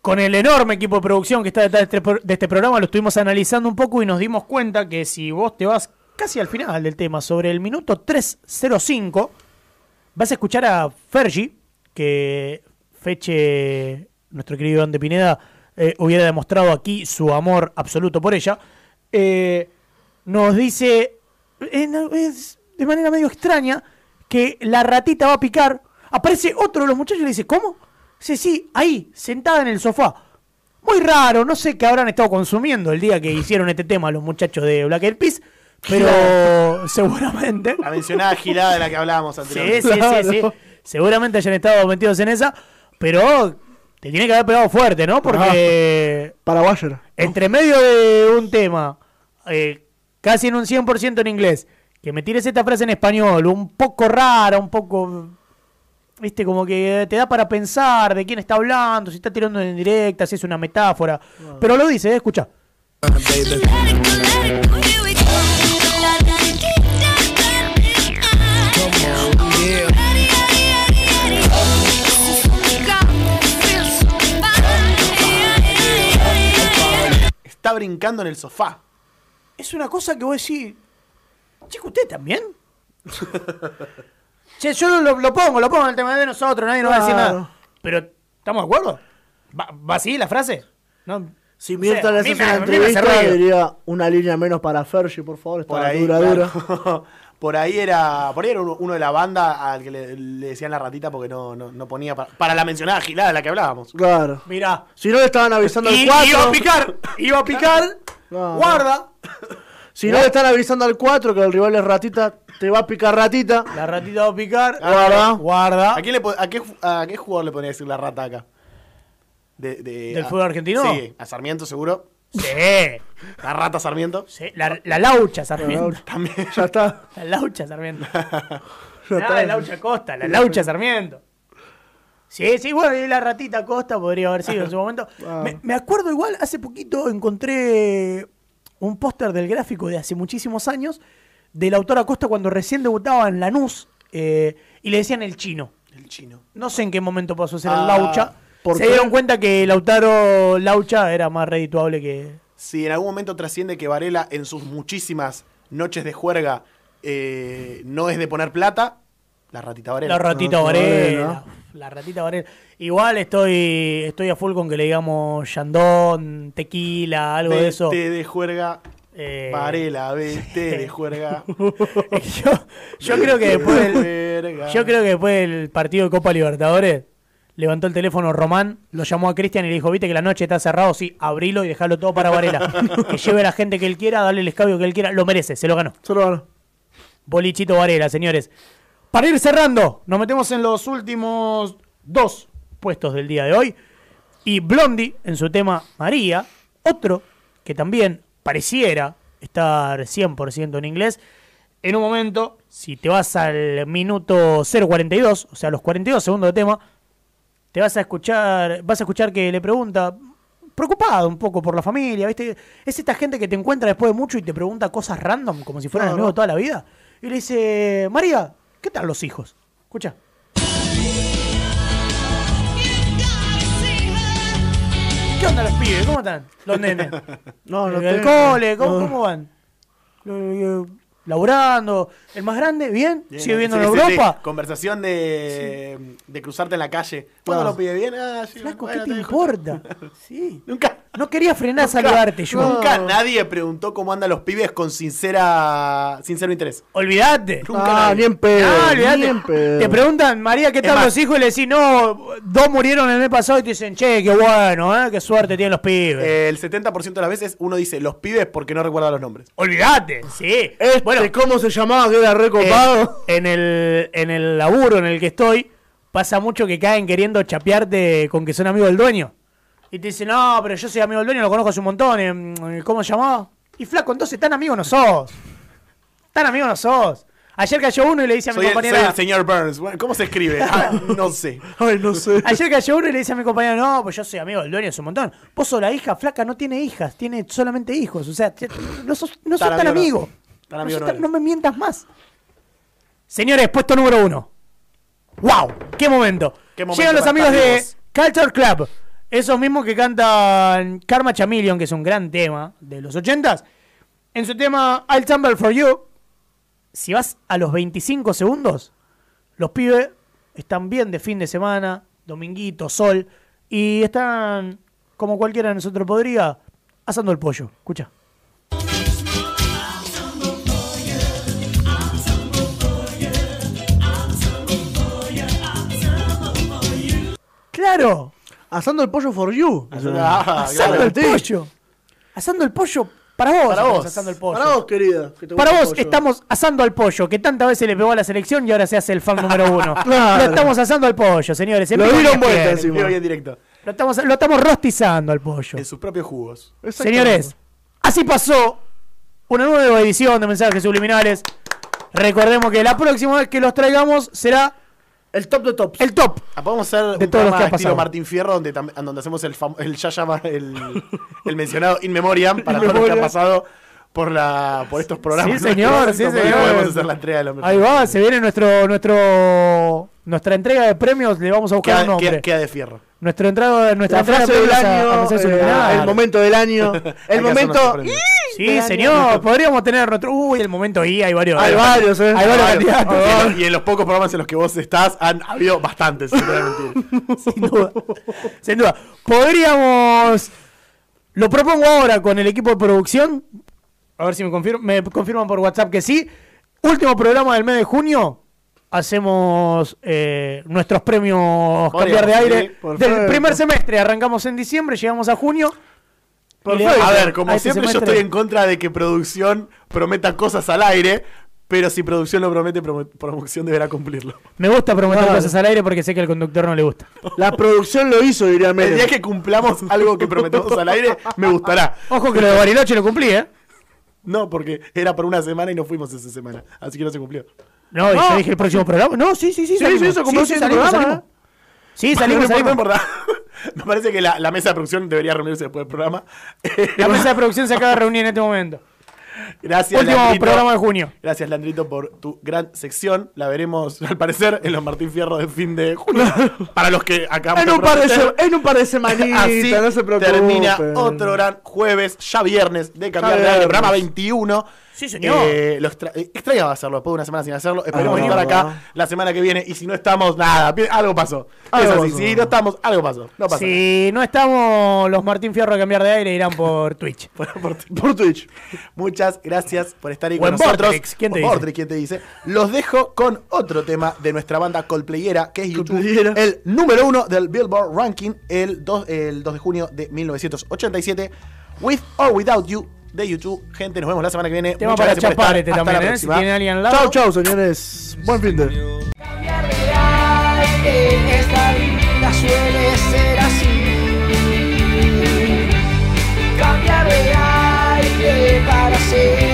Con el enorme equipo de producción que está detrás de este, este programa, lo estuvimos analizando un poco y nos dimos cuenta que si vos te vas casi al final del tema, sobre el minuto 305, vas a escuchar a Fergie, que Feche, nuestro querido Iván de Pineda, eh, hubiera demostrado aquí su amor absoluto por ella. Eh, nos dice, eh, es de manera medio extraña, que la ratita va a picar. Aparece otro de los muchachos y le dice, ¿cómo? Sí, sí, ahí, sentada en el sofá. Muy raro, no sé qué habrán estado consumiendo el día que hicieron este tema los muchachos de Black Eyed Peas, pero seguramente... La mencionada girada de la que hablábamos Sí, anteriormente. sí, Claro. sí, sí. Seguramente hayan estado metidos en esa, pero te tiene que haber pegado fuerte, ¿no? Porque Paraguayer. entre medio de un tema, eh, casi en un 100% en inglés, que me tires esta frase en español, un poco rara, un poco... Viste, como que te da para pensar de quién está hablando, si está tirando en directa, si es una metáfora. Pero lo dice, ¿eh? escucha. Está brincando en el sofá. Es una cosa que vos decís, chico, ¿usted también? *laughs* che, yo lo, lo pongo, lo pongo en el tema de nosotros, nadie nos va a decir nada. Pero, ¿estamos de acuerdo? ¿Va, va así la frase? No. Si Mirta le haces una entrevista, diría una línea menos para Fergie, por favor. Por Está ahí, dura, claro. dura. *laughs* por ahí era, por ahí era uno, uno de la banda al que le, le decían la ratita porque no, no, no ponía para, para la mencionada gilada de la que hablábamos. Claro. Mirá. Si no le estaban avisando Y, al 4. iba a picar, iba a *laughs* picar, No. guarda. Si no le están avisando al 4 que el rival es ratita, te va a picar ratita. La ratita va a picar, Guarda. guarda. ¿A, quién le, po- a, qué, ju- a qué jugador le ponía decir la rata acá? De, de- ¿Del a- fútbol argentino? Sí, a Sarmiento seguro. Sí, La rata Sarmiento. sí, la, la laucha Sarmiento. También. *laughs* Ya está. La laucha Sarmiento. *laughs* Ya Ah, está. la laucha Costa, la laucha Sarmiento. Sí, sí, bueno, y la ratita Costa podría haber sido en su momento. *laughs* Ah. Me, me acuerdo igual, hace poquito encontré un póster del gráfico de hace muchísimos años del autor Acosta cuando recién debutaba en Lanús eh, y le decían el chino. El chino. No sé en qué momento pasó a ser el Ah, Laucha. ¿Por Se qué? dieron cuenta que Lautaro Laucha era más redituable que. Si en algún momento trasciende que Varela en sus muchísimas noches de juerga eh, no es de poner plata, la ratita Varela. La ratita No, Varela. Varela. La ratita Varela. Igual estoy estoy a full con que le digamos Yandón, tequila, algo de eso. Vete de juerga, Eh, Varela, vete de juerga. *laughs* yo, yo creo que después del, Juerga. yo creo que después del partido de Copa Libertadores levantó el teléfono Román, lo llamó a Cristian y le dijo, viste que la noche está cerrado, sí, abrilo y dejalo todo para Varela. *laughs* que lleve a la gente que él quiera, dale el escabio que él quiera, lo merece, se lo ganó. Solo ganó. Bolichito Varela, señores. Para ir cerrando, nos metemos en los últimos dos puestos del día de hoy. Y Blondie, en su tema María, otro que también pareciera estar 100% en inglés. En un momento, si te vas al minuto 0.42, o sea, los 42 segundos de tema, te vas a escuchar, vas a escuchar que le pregunta, preocupado un poco por la familia, ¿viste? Es esta gente que te encuentra después de mucho y te pregunta cosas random, como si fueran No, amigos no. toda la vida. Y le dice, María, ¿qué tal los hijos? Escucha. ¿Qué onda los pibes? ¿Cómo están? Los nenes. *laughs* No, no ¿El cole? ¿Cómo, No. cómo van? ¿Laburando? ¿El más grande? ¿Bien? Bien, ¿Sigue viendo sí, en sí, Europa? sí. Conversación de, de cruzarte en la calle. ¿Cuándo lo pide bien? Ah, sí, Flaco, ¿qué te importa? *laughs* Sí. Nunca. No quería frenar a saludarte, yo. Nunca nadie preguntó cómo andan los pibes con sincera, sincero interés. Olvídate. Nunca Ah, nadie. ni en pedo. Ah, olvídate. Te preguntan, María, ¿qué Es tal los hijos? Y le decís, no, dos murieron el mes pasado y te dicen, che, qué bueno, ¿eh? qué suerte tienen los pibes. Eh, El 70% de las veces uno dice los pibes porque no recuerda los nombres. Olvídate, sí. Este, bueno, ¿cómo se llamaba? Que era recopado. eh, en, el, en el laburo en el que estoy, pasa mucho que caen queriendo chapearte con que son amigos del dueño. Y te dicen, no, pero yo soy amigo del dueño, lo conozco hace un montón. eh, ¿Cómo se llamaba? Y flaco, entonces tan amigo no sos. Tan amigo no sos. Ayer cayó uno y le dice a mi Soy el, soy compañera. el señor Burns. Bueno, ¿Cómo se escribe? *laughs* Ah, no sé. Ay, no sé. Ayer cayó uno y le dice a mi compañera, no, pues yo soy amigo del dueño hace un montón. Vos sos la hija, flaca, no tiene hijas, tiene solamente hijos. O sea, no sos, no sos Tan tan amigo amigo. no. Tan No amigo sos no tan- eres. no me mientas más. Señores, puesto número uno. ¡Wow! ¡Qué momento! Qué momento Llegan los amigos de. Culture Club. Esos mismos que cantan Karma Chameleon, que es un gran tema de los ochentas. En su tema I'll Tumble For You, si vas a los 25 segundos, los pibes están bien de fin de semana, dominguito, sol, y están, como cualquiera de nosotros podría, asando el pollo. Escucha. Claro, Asando el pollo for you. Ah, asando claro. el pollo. Asando el pollo para vos. Para estamos vos. Asando el pollo. Para vos, querida. que te Para gusta el vos pollo. estamos asando al pollo, que tantas veces le pegó a la selección y ahora se hace el fan número uno. *laughs* Claro. Lo estamos asando al pollo, señores. en Lo vivo y dieron en vuelta directo. encima. Vivo y en directo. Lo estamos, lo estamos rostizando al pollo. En sus propios jugos. Señores, así pasó una nueva edición de Mensajes Subliminales. Recordemos que la próxima vez que los traigamos será El top de tops. el top. Ah, podemos hacer De un todos los que ha estilo pasado. Martín Fierro donde, tam- donde hacemos el, fam- el ya llama el, el mencionado In Memoriam *laughs* para In todo lo que ha memoriam. pasado por la por estos programas. *laughs* Sí, señor, sí, señor. Podemos hacer la entrega de los Ahí va, se viene nuestro, nuestro, nuestra entrega de premios. Le vamos a buscar un Queda, nombre. queda- queda de fierro. Nuestro entrada, nuestra La entrada frase de del premios a- a año. Eh, el momento del año. *laughs* El momento. Sí, del señor, año. podríamos tener nuestro. Uy, el momento I, hay varios. Hay varios, eh. Hay varios Y candidatos. en, los, y en los pocos programas en los que vos estás han habido bastantes. *laughs* Sin duda. Sin duda. Podríamos. Lo propongo ahora con el equipo de producción. A ver si me confirman por WhatsApp que sí. Último programa del mes de junio. Hacemos eh, nuestros premios cambiar de aire sí, del primer semestre. Arrancamos en diciembre, llegamos a junio. Perfecto. A ver, como a este siempre yo estoy en contra de que producción prometa cosas al aire, pero si producción lo promete, promo- producción deberá cumplirlo. Me gusta prometer cosas al aire porque sé que al conductor no le gusta. La producción lo hizo, diría El día que cumplamos algo que prometemos al aire, me gustará. Ojo que lo de Bariloche lo cumplí, ¿eh? No, porque era por una semana y no fuimos esa semana, así que no se cumplió. No, y No. yo dije el próximo programa. No, sí, sí, sí. Sí, sí, eso cumplió sí, el salimos, programa, salimos. Sí, salimos, no *laughs* salimos. importa. *laughs* Me parece que la, la mesa de producción debería reunirse después del programa. *laughs* La mesa de producción se acaba de reunir en este momento. Gracias, Último programa de junio. Gracias, Landrito, por tu gran sección. La veremos, al parecer, en los Martín Fierro de fin de junio. Para los que acá En un, par de en un par de semanitas, Así no se preocupen. termina otro gran jueves, ya viernes, de cambiar de programa 21. Sí, señor. Eh, lo extra- eh, extrañaba hacerlo después de una semana sin hacerlo. Esperemos Ah, estar acá la semana que viene. Y si no estamos, nada, algo pasó. Algo es así, pasó. si no estamos, algo pasó. No pasa Si no estamos los Martín Fierro de cambiar de aire, irán por Twitch. *laughs* Por- por- Por Twitch. Muchas gracias por estar ahí O con en nosotros. Vortrix, ¿quién te O dice? Vortrix, ¿quién te dice? Los dejo con otro tema de nuestra banda Coldplayera, que es YouTube. El número uno del Billboard Ranking el 2, el 2 de junio de 1987. With or Without You de YouTube. Gente, nos vemos la semana que viene. Tema Muchas para gracias por chapar estar. este Hasta también, la ¿eh? Si próxima. tiene alguien al lado. Chau, chau, señores. Buen fin de. Cambiar de aire, esta vida suele ser así. Cambiar de aire para ser